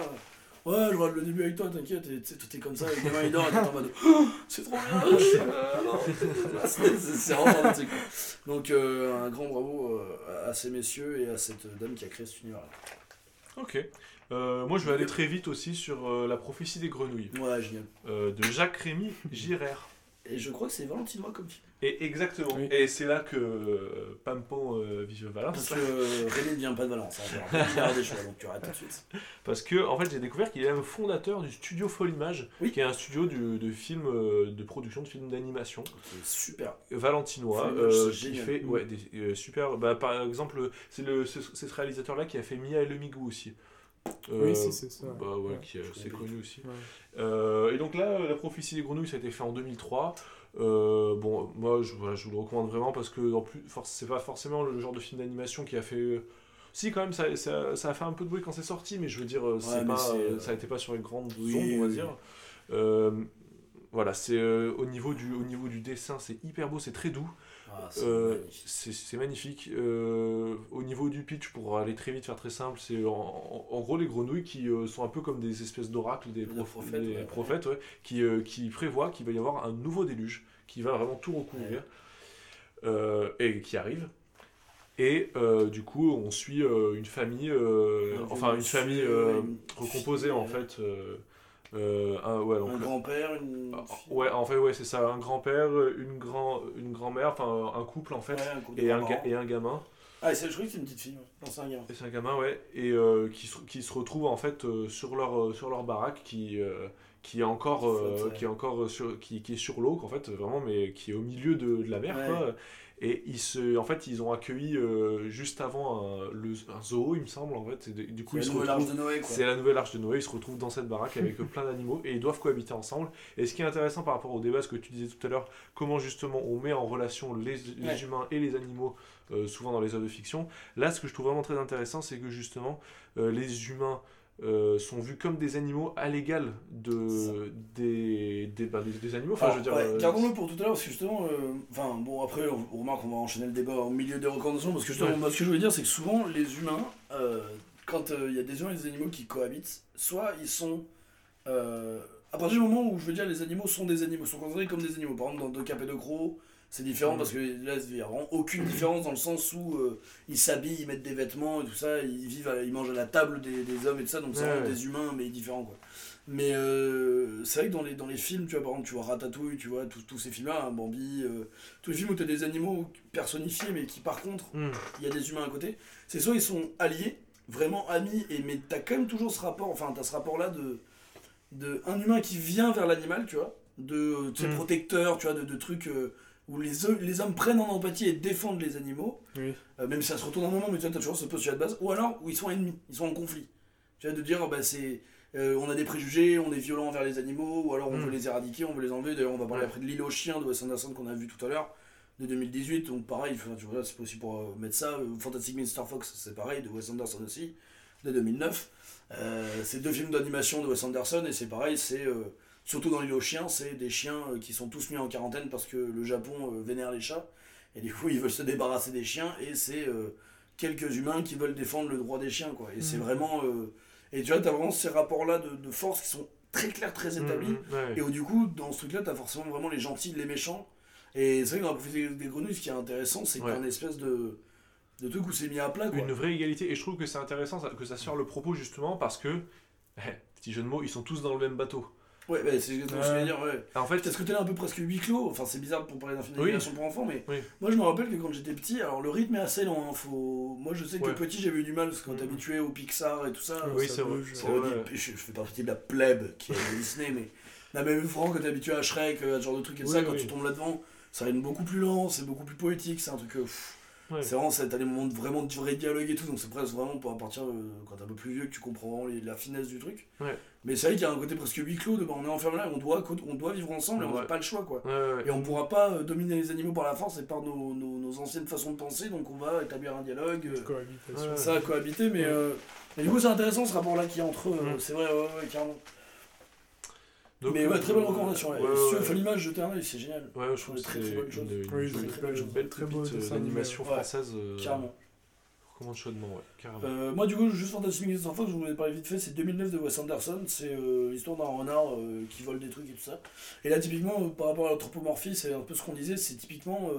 ouais je regarde le début avec toi t'inquiète. Et tu sais tout est comme ça le gamin il dort et t'es en mode Oh, c'est trop bien. C'est vraiment un truc. Donc euh, un grand bravo euh, à ces messieurs et à cette dame qui a créé cet univers Ok. Euh, moi je vais aller très vite aussi sur euh, La prophétie des grenouilles. Ouais génial. Euh, de Jacques Rémy Girard. Et je crois que c'est valentinois comme film Et exactement. Oui. Et c'est là que euh, Pampon euh, vive parce Valence. que euh, Rémi ne vient pas de Valence hein, des choix donc tu arrêtes tout de suite Parce que en fait j'ai découvert qu'il est même fondateur du studio Folle Image, Oui. qui est un studio du- de films euh, de production de films d'animation c'est super valentinois euh, qui génial. fait ouais, des euh, super. Bah, par exemple c'est le c'est c'est ce réalisateur là qui a fait Mia et le Migou aussi. Euh, Oui, si, c'est ça. Bah ouais, Ouais. qui est assez connais. connu aussi. Ouais. Euh, et donc là, euh, la prophétie des grenouilles, ça a été fait en 2003. Euh, bon, moi, je, voilà, je vous le recommande vraiment parce que en plus, c'est pas forcément le genre de film d'animation qui a fait. Si, quand même, ça, ça, ça a fait un peu de bruit quand c'est sorti, mais je veux dire, c'est mais pas, c'est, euh, ça a été pas sur une grande oui, onde, on va oui, dire. Euh, voilà, c'est au, niveau du, au niveau du dessin, c'est hyper beau, c'est très doux. Ah, c'est Euh, magnifique. c'est magnifique. Euh, au niveau du pitch, pour aller très vite, faire très simple, c'est en, gros les grenouilles qui euh, sont un peu comme des espèces d'oracles, des, prof- prophètes, des ouais. prophètes, ouais, qui, qui prévoient qu'il va y avoir un nouveau déluge qui va vraiment tout recouvrir et qui arrive. Et du coup, on suit une famille, enfin une famille recomposée en fait. Euh, un, ouais, donc, Un grand-père, une. ah, fille. ouais, en fait, ouais, c'est ça, un grand-père, une grand, une grand-mère, enfin un couple en fait, Ouais, un couple et un, et gamin. Ah, et c'est- je croyais que c'était une petite fille. ouais. Non, c'est un gamin. Et c'est un gamin, ouais, et euh, qui, se, qui se retrouve en fait euh, sur, leur, sur leur baraque qui, qui est encore, Qui flotte, ouais. qui est encore sur, qui, qui est sur l'eau, en fait, vraiment, mais qui est au milieu de, de la mer, quoi. Et ils se, en fait, ils ont accueilli euh, juste avant un, le, un zoo, il me semble, en fait. et du coup, C'est ils la se nouvelle retrouvent. arche de Noé, quoi. C'est la nouvelle arche de Noé, ils se retrouvent dans cette baraque avec plein d'animaux et ils doivent cohabiter ensemble. Et ce qui est intéressant par rapport au débat, ce que tu disais tout à l'heure, comment justement on met en relation les, les Ouais. humains et les animaux, euh, souvent dans les œuvres de fiction. Là, ce que je trouve vraiment très intéressant, c'est que justement, euh, les humains euh, sont vus comme des animaux à l'égal de, des, des, bah, des, des animaux. Enfin, Alors, je veux dire, ouais, euh, Gardons-le pour tout à l'heure, parce que justement, euh, bon, après, on, on remarque qu'on va enchaîner le débat au milieu des recommandations, parce que justement, Ouais. moi, ce que je voulais dire, c'est que souvent, les humains, euh, quand il y a des humains et des animaux qui cohabitent, soit ils sont. à partir du moment où, je veux dire, les animaux sont des animaux, sont considérés comme des animaux. Par exemple, dans Deux Cap et Deux Crocs, c'est différent parce que là, il n'y a vraiment aucune différence dans le sens où euh, ils s'habillent, ils mettent des vêtements et tout ça, ils vivent, ils mangent à la table des, des hommes et tout ça, donc c'est Ouais, des humains, mais différents, quoi. Mais euh, c'est vrai que dans les, dans les films, tu vois, par exemple, tu vois Ratatouille, tu vois, tous ces films-là, hein, Bambi, euh, tous les films où tu as des animaux personnifiés, mais qui par contre, hmm, il y a des humains à côté, c'est soit ils sont alliés, vraiment amis, et, mais tu as quand même toujours ce rapport, enfin, tu as ce rapport-là de, de un humain qui vient vers l'animal, tu vois, de sais, Mm. protecteur, tu vois, de, de trucs euh, où les, ho- les hommes prennent en empathie et défendent les animaux, Oui. euh, même si ça se retourne un moment, mais tu t'as toujours ce postulat de base, ou alors où ils sont ennemis, ils sont en conflit. Tu vois, de dire, bah, c'est. euh, on a des préjugés, on est violent envers les animaux, ou alors on Mm. veut les éradiquer, on veut les enlever. D'ailleurs, on va parler Ouais. après de l'île aux chiens de Wes Anderson qu'on a vu tout à l'heure, de 2018. Donc, pareil, c'est possible pour euh, mettre ça. Fantastic Mr. Fox, c'est pareil, de Wes Anderson aussi, de 2009. Euh, c'est deux films d'animation de Wes Anderson, et c'est pareil, c'est. Surtout dans l'île aux chiens, c'est des chiens euh, qui sont tous mis en quarantaine parce que le Japon euh, vénère les chats. Et du coup, ils veulent se débarrasser des chiens, et c'est euh, quelques humains qui veulent défendre le droit des chiens, quoi. Et c'est Mhm. vraiment. euh, et tu vois, t'as vraiment ces rapports-là de, de force qui sont très clairs, très établis. hmm, ouais. Et où du coup, dans ce truc-là, t'as forcément vraiment les gentils, les méchants. Et c'est vrai que dans la prophétie des grenouilles, ce qui est intéressant, c'est Ouais. qu'un espèce de, de truc où c'est mis à plat, quoi. Une vraie égalité. Et je trouve que c'est intéressant que ça sort le propos justement parce que, petit jeu de mots, ils sont tous dans le même bateau. Ouais, bah, c'est exactement ce que je veux dire, ouais. En fait, T'as ce côté-là un peu presque huis clos, enfin c'est bizarre pour parler d'un film Oui. d'animation pour enfants, mais Oui. moi je me rappelle que quand j'étais petit, alors le rythme est assez lent, hein, faut... moi je sais que Ouais. petit j'avais eu du mal parce que quand t'es Mhm. habitué au Pixar et tout ça, oui, c'est vrai. je, je fais partie de la plèbe qui est Disney, mais non, mais franchement, quand t'es habitué à Shrek, à ce genre de truc et tout ça, quand tu tombes là-dedans, ça être beaucoup plus lent, c'est beaucoup plus poétique, c'est un truc. euh, pff, Ouais. C'est vraiment, ça- t'as des moments de vraiment de vrai dialogue et tout, donc c'est presque vraiment pour à partir euh, quand t'es un peu plus vieux que tu comprends vraiment les- la finesse du truc. Ouais. Mais c'est vrai qu'il y a un côté presque huis clos de bah, on est enfermé là, on doit, on doit vivre ensemble et on n'a pas le choix quoi. Ouais, ouais, ouais. Et on pourra pas euh, dominer les animaux par la force et par nos, nos, nos anciennes façons de penser, donc on va établir un dialogue. euh, Cohabitation. Ouais. ça mais Ouais. euh, et du coup c'est intéressant ce rapport là qui est entre eux, c'est vrai, ouais, ouais, carrément. Donc, mais ouais, euh, très bonne recommandation. Ouais. ouais, faire l'image, jeter un œil, c'est génial. Ouais, je trouve que Très, c'est une, belle- très bonne- ouais. française. Carrément. je recommande chaudement, ouais, carrément. Euh, moi, du coup, juste Fantastic Mr. Fox, je vous en ai parlé vite fait, c'est 2009 de Wes Anderson. C'est euh, l'histoire d'un renard euh, qui vole des trucs et tout ça. Et là, typiquement, par rapport à l'anthropomorphie, c'est un peu ce qu'on disait, c'est typiquement,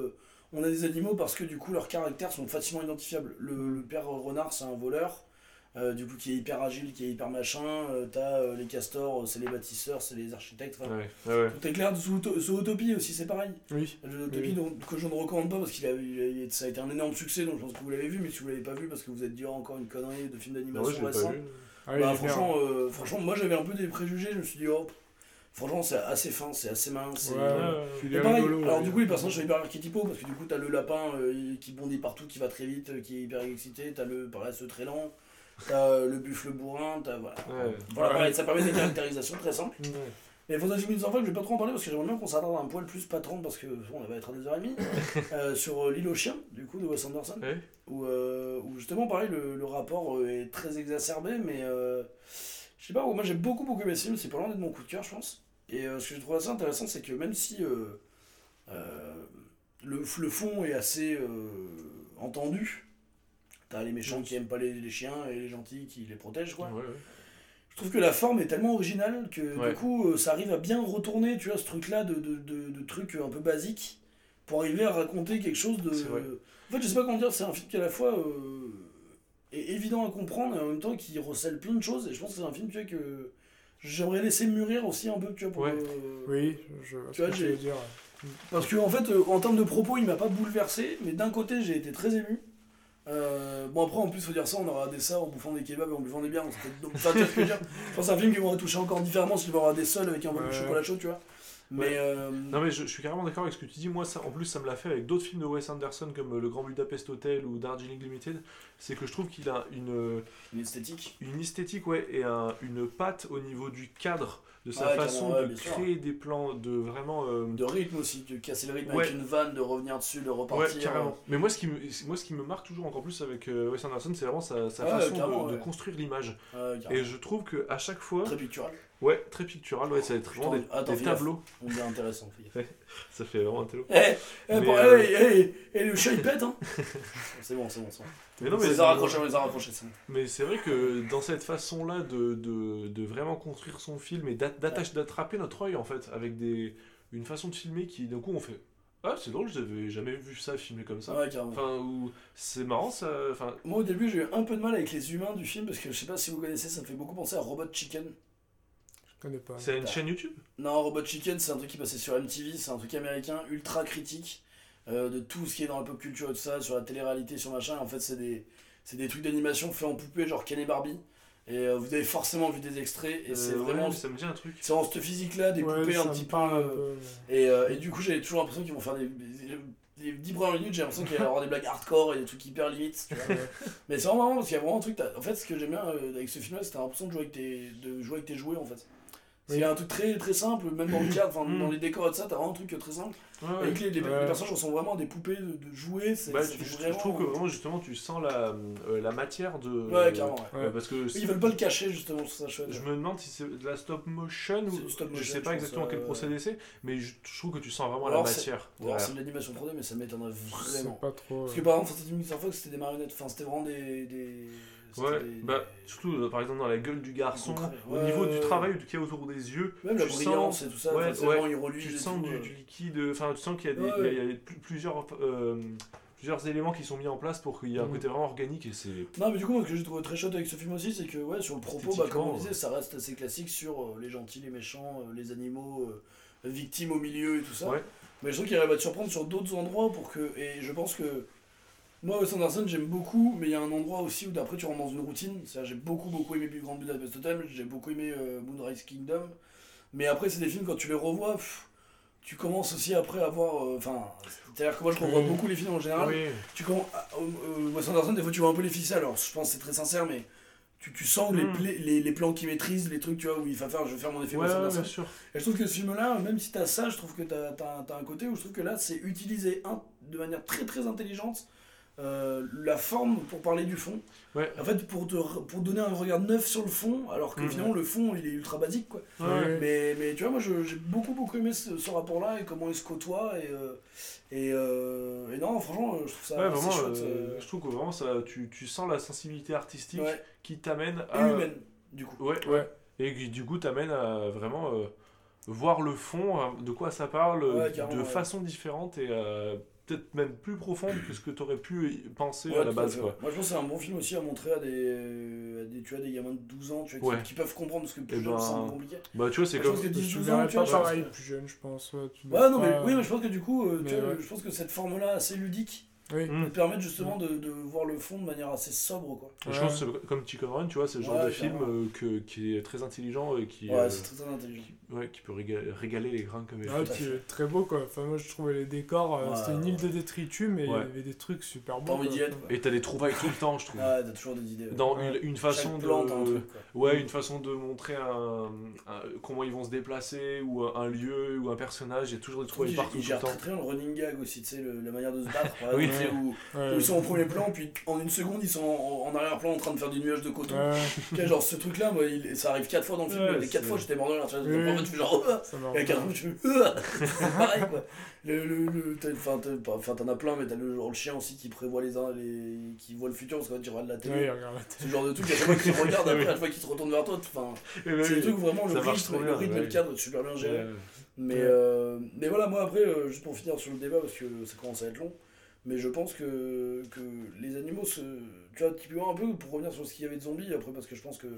on a des animaux parce que du coup, leurs caractères sont facilement identifiables. Le, le père renard, c'est un voleur. Euh, du coup, qui est hyper agile, qui est hyper machin. Euh, T'as euh, les castors, c'est les bâtisseurs, c'est les architectes. Enfin, Ouais, ouais, ouais. Tout est clair. Zootopie Zootopie aussi, c'est pareil. Oui. Zootopie Oui. donc, que je ne recommande pas parce qu'il a, il a- il a- ça a été un énorme succès, donc je pense que vous l'avez vu, mais si vous l'avez pas vu parce que vous êtes dit oh, encore une connerie de film ouais, d'animation je l'ai récent. pas vu. Ah, Bah, franchement, euh, franchement, moi j'avais un peu des préjugés, je me suis dit, oh, franchement, c'est assez fin, c'est assez mince. Ouais, ouais. ouais. Pareil, rigolo, alors ouais. du coup, les personnages sont hyper archétypaux parce que du coup, t'as le lapin euh, qui bondit partout, qui va très vite, qui est hyper excité, t'as le paresseux très lent, t'as euh, le buffle bourrin, t'as. Voilà, Ouais. voilà Ouais. pareil, ça permet des caractérisations très simples. Ouais. Et Fantastic Mr. Fox, je vais pas trop en parler parce que j'aimerais bien qu'on s'attarde un poil plus, 30 parce que bon, on va être à 2h30, euh, sur euh, L'île aux chiens, du coup, de Wes Anderson. Ouais. Où, euh, où justement, pareil, le, le rapport est très exacerbé, mais euh, je sais pas, moi j'ai beaucoup beaucoup aimé ce film, c'est pas loin d'être mon coup de cœur, je pense. Et euh, ce que je trouve assez intéressant, c'est que même si euh, euh, le, le fond est assez euh, entendu, t'as les méchants qui aiment pas les, les chiens et les gentils qui les protègent, quoi. Ouais, ouais. Je trouve que la forme est tellement originale que Ouais. du coup euh, ça arrive à bien retourner, tu vois, ce truc-là de, de, de, de trucs un peu basiques pour arriver à raconter quelque chose de. En fait, je sais pas comment dire, c'est un film qui à la fois euh, est évident à comprendre et en même temps qui recèle plein de choses. Et je pense que c'est un film, tu vois, que j'aimerais laisser mûrir aussi un peu, tu vois, pour. Ouais. euh, Oui, je Tu vois, j'ai- dire. parce que en fait, euh, en termes de propos, il m'a pas bouleversé, mais d'un côté, j'ai été très ému. Euh, bon après en plus faut dire ça on aura des ça en bouffant des kebabs et en buvant des bières donc que je veux dire je pense c'est un film qui m'aurait touché encore différemment s'il m'aurait des seuls avec un peu de chocolat chaud tu vois mais Ouais. euh, Non mais je, je suis carrément d'accord avec ce que tu dis. Moi, ça, en plus, ça me l'a fait avec d'autres films de Wes Anderson comme euh, Le Grand Budapest Hotel ou Darjeeling Limited. C'est que je trouve qu'il a une, une esthétique une esthétique ouais, et un- une patte au niveau du cadre, de sa Ouais, façon ouais, de sûr. créer des plans, de vraiment... euh, de rythme aussi de casser le rythme Ouais. avec une vanne de revenir dessus de Ouais, repartir carrément. Mais moi ce, qui me, moi, ce qui me marque toujours encore plus avec euh, Wes Anderson, c'est vraiment sa, sa Ouais, façon de, de ouais. construire l'image. euh, ouais. Et je trouve que à chaque fois, très pictural ouais, très pictural, ouais, ça va être vraiment des, attends, des tableaux. on est intéressant. Ça fait vraiment un télo. Eh, eh, bon, euh, eh, eh, le chat il pète hein c'est bon c'est bon c'est bon Mais non, on mais, les a raccrochés on les a raccrochés mais c'est vrai que dans cette façon-là de, de, de vraiment construire son film et d'a- d'attache- d'attraper notre œil en fait, avec des, une façon de filmer qui d'un coup on fait Ah, c'est drôle, j'avais jamais vu ça filmé comme ça. ouais carrément Enfin, ou c'est marrant ça. Enfin, Moi au début j'ai eu un peu de mal avec les humains du film parce que je sais pas si vous connaissez, ça me fait beaucoup penser à Robot Chicken. Je connais pas. c'est une chaîne YouTube? Non, Robot Chicken c'est un truc qui passait sur MTV, c'est un truc américain ultra critique euh, de tout ce qui est dans la pop culture et tout ça, sur la télé-réalité, sur machin. En fait c'est des, c'est des trucs d'animation faits en poupée genre Ken et Barbie. Et euh, vous avez forcément vu des extraits et c'est Euh, ouais, vraiment... ça me dit un truc. C'est en cette physique-là, des Ouais, poupées un petit peu... euh, Et, euh, et du coup, j'avais toujours l'impression qu'ils vont faire des, des, des 10 premières minutes, j'ai l'impression qu'il va y avoir des blagues hardcore et des trucs hyper limites. tu vois. Mais c'est vraiment marrant parce qu'il y a vraiment un truc. En fait, ce que j'aime bien avec ce film-là, c'est que t'as l'impression de jouer avec tes, de jouer avec tes jouets en fait. C'est Oui. un truc très, très simple, même dans le cadre, enfin, Mm. dans les décors et tout ça, t'as vraiment un truc très simple. Ouais, ouais. Avec les, les, les Ouais. personnages ressemblent vraiment des poupées de, de jouets. c'est Bah, c'est je, je trouve que vraiment justement tu sens la, euh, la matière de. Ouais, carrément. Ouais. Ouais, Ouais. parce que Ils veulent pas le cacher justement, ça chouette. je me demande si c'est de la stop motion ou je sais pas je exactement pense, quel euh, procédé c'est, mais je, je trouve que tu sens vraiment Alors, la c'est- matière. Alors, c'est de l'animation 3D, mais ça m'étonnerait vraiment. pas trop. Parce euh. que par exemple, Fantastic Mr. Fox, c'était des marionnettes, enfin, c'était vraiment des. des... Ouais, bah surtout euh, par exemple dans la gueule du garçon, au niveau du travail qu'il y a autour des yeux, Même la tu brillance sens- et tout ça, ouais, ouais, il tu sens du, euh. du liquide, enfin tu sens qu'il y a, des, il y a- ouais. il y a plus- plusieurs, euh, plusieurs éléments qui sont mis en place pour qu'il y ait un Mhm. côté vraiment organique et c'est. Non, mais du coup, moi, ce que j'ai trouvé très chouette avec ce film aussi, c'est que, ouais, sur le propos, bah, comme on disait, ça reste assez classique sur euh, les gentils, les méchants, euh, les animaux, victimes au milieu et tout ça. Mais je trouve qu'il arrive à te surprendre sur d'autres endroits pour que. Et je pense que. Moi, Wes Anderson, j'aime beaucoup, mais il y a un endroit aussi où d'après tu rentres dans une routine. J'ai beaucoup, beaucoup aimé Big Grand Budapest Hotel, j'ai beaucoup aimé euh, Moonrise Kingdom. Mais après, c'est des films, quand tu les revois, pff, tu commences aussi après à voir. euh, Enfin, c'est-à-dire que moi, je revois beaucoup les films en général. Oui. Tu commences. Euh, euh, Wes Anderson, des fois, tu vois un peu les ficelles. Alors, je pense que c'est très sincère, mais tu, tu sens les, Mm. les, les plans qu'il maîtrise, les trucs, tu vois, où il va faire, je vais faire mon effet Ouais, Wes Anderson. bien sûr. Et je trouve que ce film-là, même si t'as ça, je trouve que t'as as, un côté où je trouve que là, c'est utilisé un, de manière très très intelligente euh, la forme pour parler du fond. Ouais. En fait, pour te pour donner un regard neuf sur le fond, alors que Mhm. finalement le fond il est ultra basique quoi. Ouais. Mais, mais tu vois, moi j'ai beaucoup beaucoup aimé ce, ce rapport-là et comment ils se côtoient et, euh, et, euh, et non, franchement, je trouve ça Ouais, assez vraiment, chouette. je trouve que vraiment ça, tu, tu sens la sensibilité artistique ouais. qui t'amène Et à. humaine, du coup. Ouais, Ouais. Et qui du coup t'amène à vraiment euh, voir le fond, hein, de quoi ça parle, de ouais. façon différente et euh, peut-être même plus profonde que ce que tu aurais pu penser Ouais, à la base. Quoi. Moi je pense que c'est un bon film aussi à montrer à des, à des, tu vois, des gamins de 12 ans tu vois, qui, Ouais. qui peuvent comprendre parce que plus Eh jeune c'est un ben, peu compliqué. Bah tu vois, c'est Je comme. pense que Je 10 12 verrais ans, tu vois, je pareil plus jeune, je pense. Ouais, tu Ouais, dois non, mais, oui, mais je pense que du coup, euh, tu Mais vois, ouais. je pense que cette forme-là assez ludique, Oui. Mm. te permettent justement de, de voir le fond de manière assez sobre, quoi. Je pense que c'est comme Chicken Run, tu vois, c'est le genre Ouais, de film euh, que, qui est très intelligent et qui, Ouais, euh, c'est très très intelligent. qui- ouais, qui peut réga- régaler les grands comme Ah, puis, fait. euh, très beau quoi. Enfin, moi je trouvais les décors, euh, Ouais, c'était une ouais. île de détritus, mais il y avait des trucs super beaux. Et t'as des trouvailles tout le temps, je trouve. Ouais, t'as toujours des idées. ouais. Dans Ouais. une, une façon Chaque de. un truc. Ouais, une façon de montrer un, un- comment ils vont se déplacer, ou un, un lieu, ou un personnage, il y a toujours des trouvailles partout ils gèrent temps. très très bien le running gag aussi, tu sais, la manière de se battre, sais, où, ils sont au premier plan, puis en une seconde, ils sont en, en arrière-plan en train de faire du nuage de coton. Genre ce truc-là, moi, il- ça arrive 4 fois dans le film, les 4 c'est- fois j'étais mort de rire, en fait, tu fais genre, et à 4 fois, tu fais, oh, c'est pareil, quoi. Le, le, Enfin, t'en as plein, mais t'as le, genre, le chien aussi qui prévoit les, les. qui voit le futur, parce que tu regardes la télé. Le genre de truc, à chaque fois qu'il te regarde, après, à chaque fois qu'il se retourne vers toi, enfin, c'est le truc vraiment le rythme, le, rythme et le cadre est super bien géré. Mais, euh, mais voilà, moi après, euh, juste pour finir sur le débat, parce que ça commence à être long, mais je pense que, que les animaux se. Tu vois, typiquement un peu, pour revenir sur ce qu'il y avait de zombies, après, parce que je pense que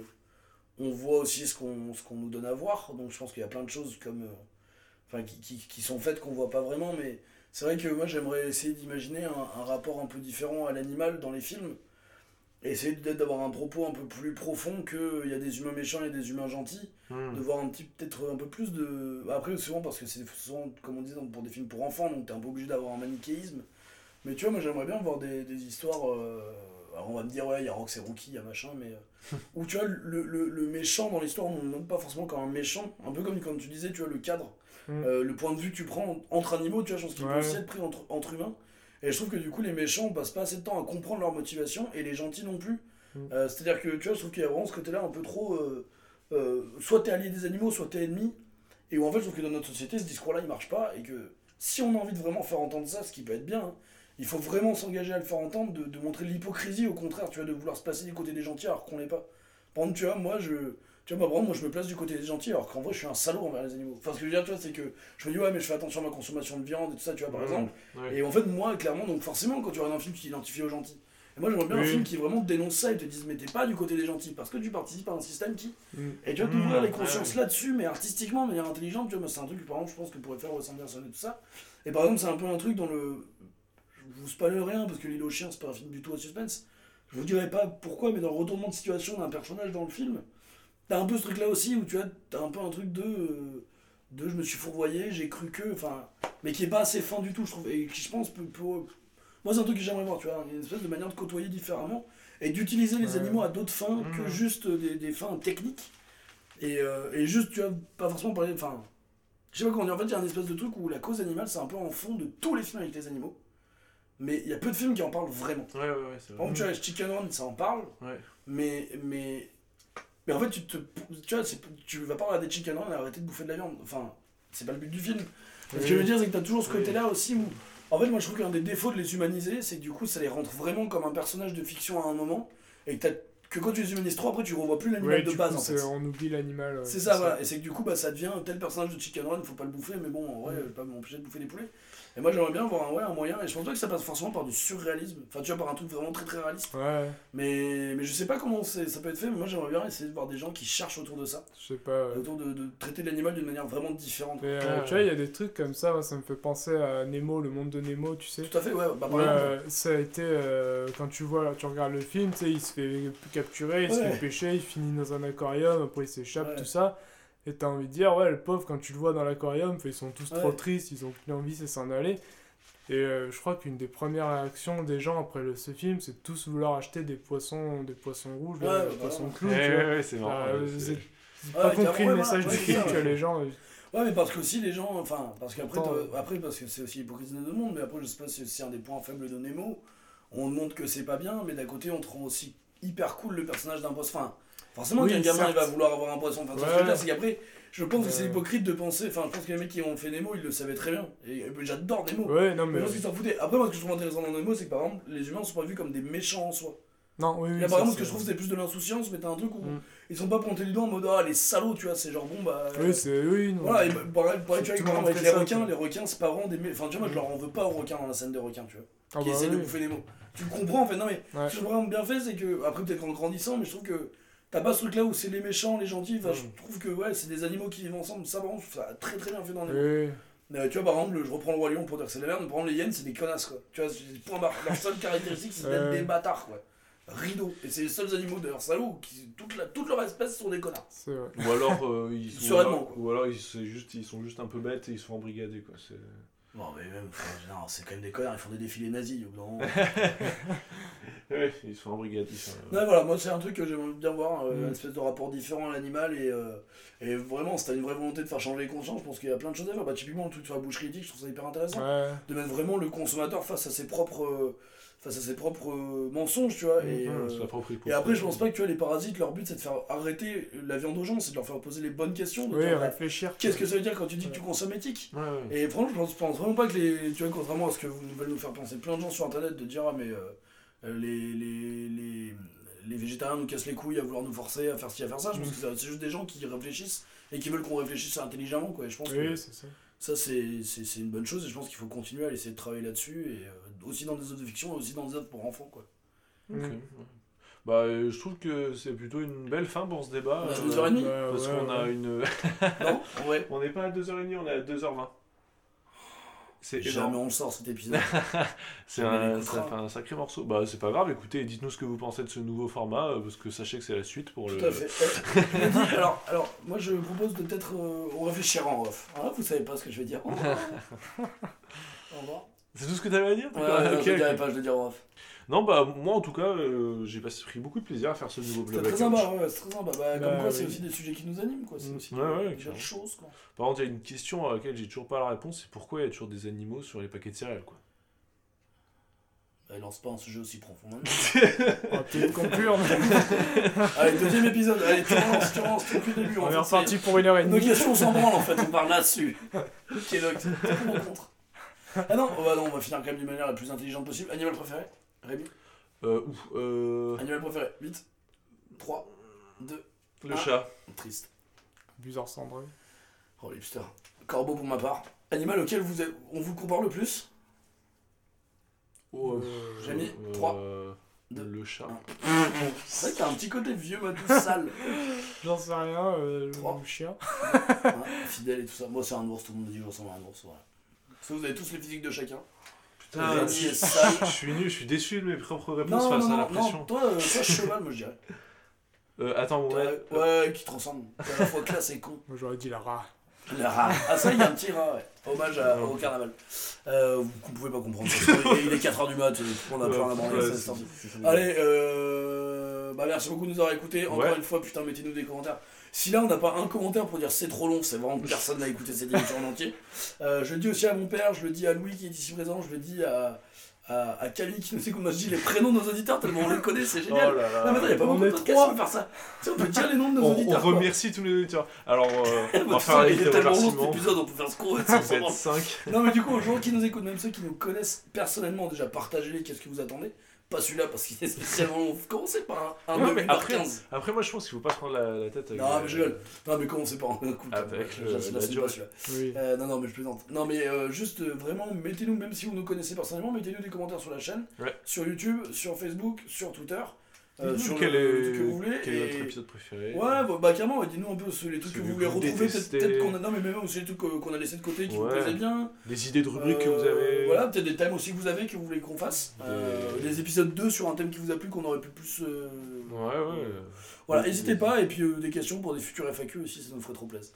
on voit aussi ce qu'on ce qu'on nous donne à voir, donc je pense qu'il y a plein de choses comme. euh, Enfin, qui, qui, qui sont faites qu'on voit pas vraiment, mais c'est vrai que moi j'aimerais essayer d'imaginer un, un rapport un peu différent à l'animal dans les films, et essayer peut-être d'avoir un propos un peu plus profond que il y a des humains méchants et des humains gentils Hmm. de voir un petit peut-être un peu plus de après souvent parce que c'est souvent comme on dit pour des films pour enfants donc t'es un peu obligé d'avoir un manichéisme mais tu vois moi j'aimerais bien voir des, des histoires euh, alors on va me dire ouais il y a Rox et Rookie il y a machin mais euh, où tu vois le, le, le méchant dans l'histoire on ne montre pas forcément comme un méchant un peu comme quand tu disais tu vois le cadre Mm. euh, le point de vue que tu prends entre animaux tu vois je pense qu'il peut Ouais. aussi être pris entre, entre humains et je trouve que du coup les méchants on passe pas assez de temps à comprendre leur motivation et les gentils non plus Mm. Euh, c'est à dire que tu vois je trouve qu'il y a vraiment ce côté là un peu trop soit t'es allié des animaux, soit t'es ennemi. Et où en fait, je trouve que dans notre société, ce discours-là, il marche pas. Et que si on a envie de vraiment faire entendre ça, ce qui peut être bien, hein, il faut vraiment s'engager à le faire entendre, de, de montrer l'hypocrisie, au contraire, tu vois, de vouloir se placer du côté des gentils alors qu'on l'est pas. Par exemple, tu vois, moi, je. Tu vois, moi, vraiment, moi, je me place du côté des gentils alors qu'en vrai, je suis un salaud envers les animaux. Enfin, ce que je veux dire, tu vois, c'est que je me dis, ouais, mais je fais attention à ma consommation de viande et tout ça, tu vois, par exemple. Ouais. Et en fait, moi, clairement, donc forcément, quand tu regardes un film, tu t'identifies aux gentils. Et moi, j'aimerais bien un film qui vraiment dénonce ça et te dise, mais t'es pas du côté des gentils, parce que tu participes à un système qui. Mm. Et tu vas Mmh, t'ouvrir les consciences ouais. là-dessus, mais artistiquement, de manière intelligente, tu vois, c'est un truc que par exemple, je pense que pourrait faire Wes Anderson et tout ça. Et par exemple, c'est un peu un truc dans le. Je vous spoil rien, parce que L'île aux chiens, c'est pas un film du tout à suspense. Je vous dirai pas pourquoi, mais dans le retournement de situation d'un personnage dans le film, t'as un peu ce truc là aussi où tu vois, t'as un peu un truc de. euh, de je me suis fourvoyé, j'ai cru que. Enfin. Mais qui est pas assez fin du tout, je trouve. Et qui, je pense, peut. peut- moi, c'est un truc que j'aimerais voir, tu vois, une espèce de manière de côtoyer différemment et d'utiliser les animaux à d'autres fins que Mhm. juste des, des fins techniques. Et, euh, et juste, tu vois, pas forcément parler. Enfin, je sais pas comment dire. En fait, il y a un espèce de truc où la cause animale, c'est un peu en fond de tous les films avec les animaux. Mais il y a peu de films qui en parlent vraiment. Ouais, ouais, ouais, c'est Par vrai. exemple, tu vois, Chicken Run, ça en parle. Ouais. Mais, mais, mais en fait, tu, te, tu vois, c'est- tu vas pas regarder Chicken Run et arrêter de bouffer de la viande. Enfin, c'est pas le but du film. Ce que je veux dire, c'est que t'as toujours ce côté-là aussi où. En fait, moi, je trouve qu'un des défauts de les humaniser, c'est que du coup, ça les rentre vraiment comme un personnage de fiction à un moment. Et que, que quand tu les humanises trop, après, tu revois plus l'animal Ouais, de base, coup, en fait. on oublie l'animal. euh, C'est ça, voilà. Et c'est que du coup, bah, ça devient tel personnage de Chicken Run, faut pas le bouffer, mais bon, en vrai, Mm. pas m'empêcher de bouffer des poulets. Et moi, j'aimerais bien avoir un, ouais, un moyen, et je pense pas que ça passe forcément par du surréalisme, enfin, tu vois, par un truc vraiment très très réaliste. Ouais, Mais, mais je sais pas comment c'est- ça peut être fait, mais moi, j'aimerais bien essayer de voir des gens qui cherchent autour de ça, je sais pas. autour de, de traiter l'animal d'une manière vraiment différente. Mais euh, tu vois, il y a des trucs comme ça, moi, ça me fait penser à Nemo, le monde de Nemo, tu sais. Tout à fait, ouais. Bah, par exemple, euh, ça a été euh, quand tu vois, tu regardes le film, tu sais, il se fait capturer, il se fait pêcher, il finit dans un aquarium, après il s'échappe, Ouais. tout ça. Et t'as envie de dire, ouais, le pauvre, quand tu le vois dans l'aquarium, ils sont tous trop tristes, ils ont plus envie, c'est s'en aller. Et euh, je crois qu'une des premières réactions des gens après le- ce film, c'est de tous vouloir acheter des poissons, des poissons rouges, Ouais, là, bah, des poissons clous, Ouais, vois. ouais, ouais, c'est marrant. C'est- Ouais, pas compris le message du film que les gens. euh, Ouais, mais parce que aussi les gens, enfin, parce qu'après, après, parce que c'est aussi hypocrisie de deux mondes, mais après, je sais pas si c'est un des points faibles de Nemo. On montre que c'est pas bien, mais d'un côté, on te rend aussi hyper cool le personnage d'un poisson. Enfin, forcément, Oui, qu'un gamin, il va vouloir avoir un poisson. Enfin, ce que Ouais. c'est qu'après, je pense que c'est Ouais. hypocrite de penser, enfin, je pense que les mecs qui ont fait Nemo, ils le savaient très bien. Et, et j'adore Nemo. Ouais, non, Mais je pense qu'ils s'en foutaient. Après, moi, ce que je trouve intéressant dans Nemo, c'est que par exemple, les humains sont pas vus comme des méchants en soi. Non, oui, oui. Là, par exemple, ce que je trouve, c'est plus de l'insouciance, mais t'as un truc où Mm. ils sont pas pointés du doigt en mode, ah, les salauds, tu vois, c'est genre, bon, bah. Oui, c'est. Oui, non. Voilà, et bah, pareil, pareil, tu vois, avec les requins, les requins, c'est pas vraiment des. Enfin, tu vois, moi, je leur en veux pas aux requins dans la scène des requins, tu vois, Ah qui bah essaient de oui. bouffer des mots. Tu le comprends, en fait, non, mais Ouais. ce que je trouve vraiment bien fait, c'est que, après, peut-être en grandissant, mais je trouve que t'as pas ce truc là où c'est les méchants, les gentils, enfin, je trouve que, ouais, c'est des animaux qui vivent ensemble, ça, je trouve ça très très bien fait dans les. Oui. Euh, tu vois, par exemple, je reprends le Roi Lion pour dire que c'est la merde, mais par exemple, les hyènes, c'est des connasses, quoi. Tu vois, c'est- point barre. Leur seule caractéristique, c'est d'être des bâtards, quoi. Rideau. Et c'est les seuls animaux de leur salaud qui, toute, la, toute leur espèce sont des connards. C'est vrai. Ou alors, euh, ils sont, Sereinement, quoi. ou alors ils, c'est juste, ils sont juste un peu bêtes et ils sont embrigadés. Quoi. C'est... Non, mais même, enfin, c'est quand même des connards, ils font des défilés nazis. au bout d'un moment. Ouais, ils sont embrigadés. enfin, euh, Ouais, voilà, moi c'est un truc que j'aimerais bien voir, euh, Mm. une espèce de rapport différent à l'animal et, euh, et vraiment, si t'as une vraie volonté de faire changer les consciences, je pense qu'il y a plein de choses à faire. Bah, typiquement, le truc sur la boucherie éthique, je trouve ça hyper intéressant. Ouais. De mettre vraiment le consommateur face à ses propres, euh, face à ses propres euh, mensonges, tu vois. Et, ouais, euh, propre et après, je pense pas que tu vois, les parasites, leur but c'est de faire arrêter la viande aux gens, c'est de leur faire poser les bonnes questions. De Oui, dire, bah, réfléchir. Qu'est-ce que ça veut dire quand tu dis que tu consommes éthique Ouais, ouais. et franchement, je pense, vraiment pas que les. Tu vois, contrairement à ce que vous veulez nous faire penser plein de gens sur internet, de dire, ah, mais euh, les, les, les, les végétariens nous cassent les couilles à vouloir nous forcer à faire ci, à faire ça. Je pense Mm. que c'est juste des gens qui réfléchissent et qui veulent qu'on réfléchisse intelligemment, quoi. Et je pense que Oui, c'est ça. ça, c'est c'est- c'est une bonne chose et je pense qu'il faut continuer à essayer de travailler là-dessus, et euh, aussi dans des œuvres de fiction et aussi dans des œuvres pour enfants, quoi. Bah, euh, je trouve que c'est plutôt une belle fin pour ce débat. On euh, heures et demie Ouais, Parce ouais, qu'on a une. Non Ouais. on n'est pas à 2h30, on est à 2h20. C'est Jamais on le sort cet épisode. C'est un, l'écoutera. ça fait un sacré morceau. Bah, c'est pas grave, écoutez, dites-nous ce que vous pensez de ce nouveau format, euh, parce que sachez que c'est la suite pour Tout le. à fait. Euh, dis, alors, alors, moi je propose de peut-être euh, on réfléchir en off. Ah, vous savez pas ce que je vais dire. Au revoir. Au revoir. C'est tout ce que t'avais à dire? Ouais, D'accord, non, ok, je le pas, je le dirai en off. Non, bah, moi en tout cas, euh, j'ai pris beaucoup de plaisir à faire ce nouveau C'est blog. très sympa, ouais, c'est très sympa. Bah, Bah, comme quoi, c'est aussi des sujets qui nous animent, quoi. C'est Mm. aussi Ouais, des- ouais, des choses, quoi. Par contre, il y a une question à laquelle j'ai toujours pas la réponse c'est pourquoi il y a toujours des animaux sur les paquets de céréales, quoi? Bah, lance pas un sujet aussi profond. hein. Conclure. mais Allez, deuxième épisode. Allez, tu relances, tu relances depuis le début. On en est reparti pour une heure et c'est- Nos demie. questions s'en branlent, en fait. On parle là-dessus. Ok, donc, c'est ou contre? Ah non, oh, bah non, on va finir quand même d'une manière la plus intelligente possible. Animal préféré Rémi Euh, ouf, euh, Animal préféré. Vite. 3, 2, le Ah. chat. triste. Abuseur cendré. Oh, l'hipster. Corbeau pour ma part. Animal auquel vous êtes- on vous compare le plus Oh, Euh, J'ai mis euh, trois, euh, deux, le chat. C'est vrai que t'as un petit côté vieux, matou, sale. J'en sais rien, euh, Trois. le chien. Hein, fidèle et tout ça. Moi, c'est un ours, tout le monde me dit que je ressemble à un ours. Voilà. Parce que vous avez tous les physiques de chacun. Putain, je, est sale. je suis nul, je suis déçu de mes propres réponses Non, face non, à la non, pression. non, toi, euh, toi, cheval, moi je dirais. Euh, attends, Ouais, ouais. ouais, qui te ressemble. T'es à la fois classe et con. Moi j'aurais dit la rat. Le rat. Ah, ça, il y a un petit rat, ouais. Hommage à- au carnaval. Euh, vous ne pouvez pas comprendre. Il est 4h du mat, on a Ouais, plein à branler, ouais, ça, c'est c'est- sorti. Allez, euh... bah merci beaucoup de nous avoir écoutés. Encore Ouais. une fois, putain, mettez-nous des commentaires. Si là on n'a pas un commentaire pour dire c'est trop long, c'est vraiment que personne n'a écouté cette émission en entier. Euh, je le dis aussi à mon père, je le dis à Louis qui est ici présent, je le dis à, à, à Cali qui nous écoute. Moi je dis les prénoms de nos auditeurs tellement on les connaît, c'est Oh génial. là là. Non mais attends, y a pas On beaucoup de podcasts trois. qui faire ça. Tu sais, on peut dire les noms de nos on, on auditeurs. quoi. remercie tous les auditeurs. Alors, euh, on va faire il est des tellement long cet épisode, on peut faire ce qu'on veut. Vous sans êtes s'en 5. non mais du coup aux gens qui nous écoutent, même ceux qui nous connaissent personnellement, déjà partagez-les, qu'est-ce que vous attendez Pas celui-là parce qu'il est spécialement long. Commencez par un, un Non, 2 mais par après, 15. après, moi je pense qu'il faut pas se prendre la, la tête avec. Non euh, mais je rigole. Non mais commencez par un coup. Avec Je- le- la pas. Oui. Euh, non, non, mais je plaisante. Non, mais euh, juste euh, vraiment, mettez-nous, même si vous nous connaissez personnellement, mettez-nous des commentaires sur la chaîne, Ouais. sur YouTube, sur Facebook, sur Twitter, euh, sur quel le, est, le truc que vous voulez. quel est et- votre épisode préféré Ouais, bah, bah carrément, ouais, dis-nous un peu les trucs que vous voulez vous retrouver, peut-être qu'on a. Non, mais même aussi les trucs qu'on a laissé de côté qui vous Ouais. plaisaient bien. Des idées de rubriques que vous Euh, avez. Voilà, peut-être des thèmes aussi que vous avez que vous voulez qu'on fasse. Des- Euh, des épisodes 2 sur un thème qui vous a plu, qu'on aurait pu plus. euh, Ouais, ouais. Voilà, n'hésitez pas, et puis euh, des questions pour des futurs FAQ aussi, ça nous ferait trop plaisir.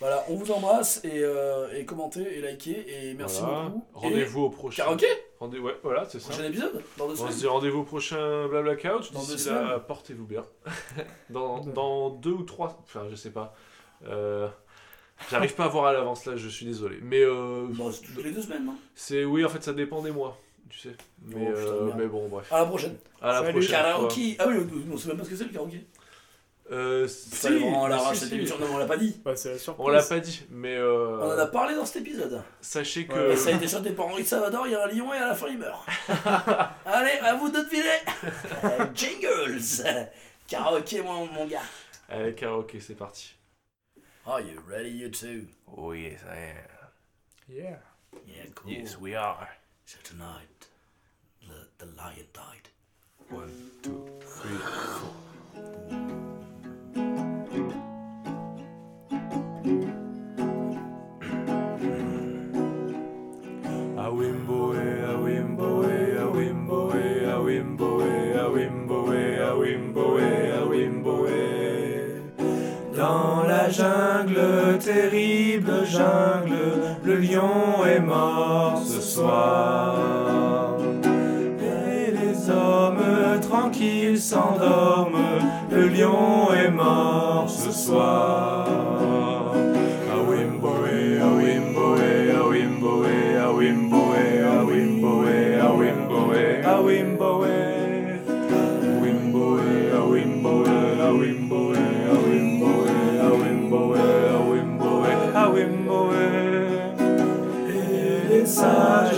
Voilà, on vous embrasse, et, euh, et commentez, et likez, et merci Voilà. beaucoup. Rendez-vous au prochain. karaoké? Rendez ouais, voilà, c'est ça. Prochain épisode Dans deux On se semaines dit rendez-vous au prochain Blabla Couch. Dans deux D'ici là, semaines. portez-vous bien. dans, deux ou trois. Enfin, je sais pas. Euh, J'arrive pas à voir à l'avance là, je suis désolé. Mais euh, Bah, c'est toutes les deux semaines, non? c'est oui, en fait, ça dépend des mois, tu sais. Mais, Oh, putain, euh, mais bon, bref. À la prochaine. À la Salut. prochaine. fois. Karaoké Ah oui, on, sait même pas ce que c'est le karaoké. Euh, si, vraiment, l'arrache si, cette si. émission, non, on l'a pas dit. Bah, c'est la surprise. On l'a pas dit, mais euh, On en a parlé dans cet épisode. sachez que. Ouais. Et ça a été chanté par Henri Salvador, il y a un lion et à la fin il meurt. Allez, à vous de deviner. Euh, Jingles Karaoké, mon, mon gars. Allez, karaoké, c'est parti. Are you ready, you two? Oh yes, I am. Yeah. Yeah, cool. we are. So tonight, the, the lion died. One, two, three, four. Dans la jungle, terrible jungle, le lion est mort ce soir. Et les hommes tranquilles s'endorment, le lion est mort ce soir. Et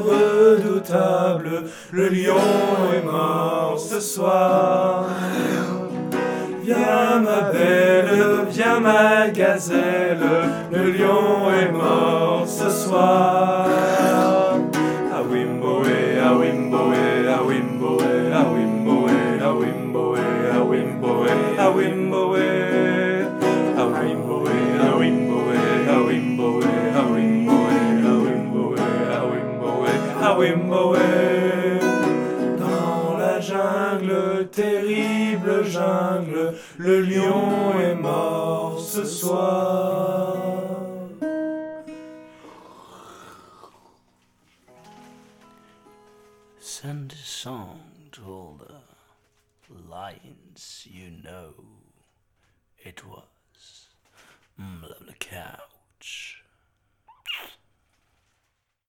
redoutable, le lion est mort ce soir. Viens ma belle, viens ma gazelle, le lion est mort ce soir. Le lion est mort ce soir. Send a song to all the lions you know. It was mm,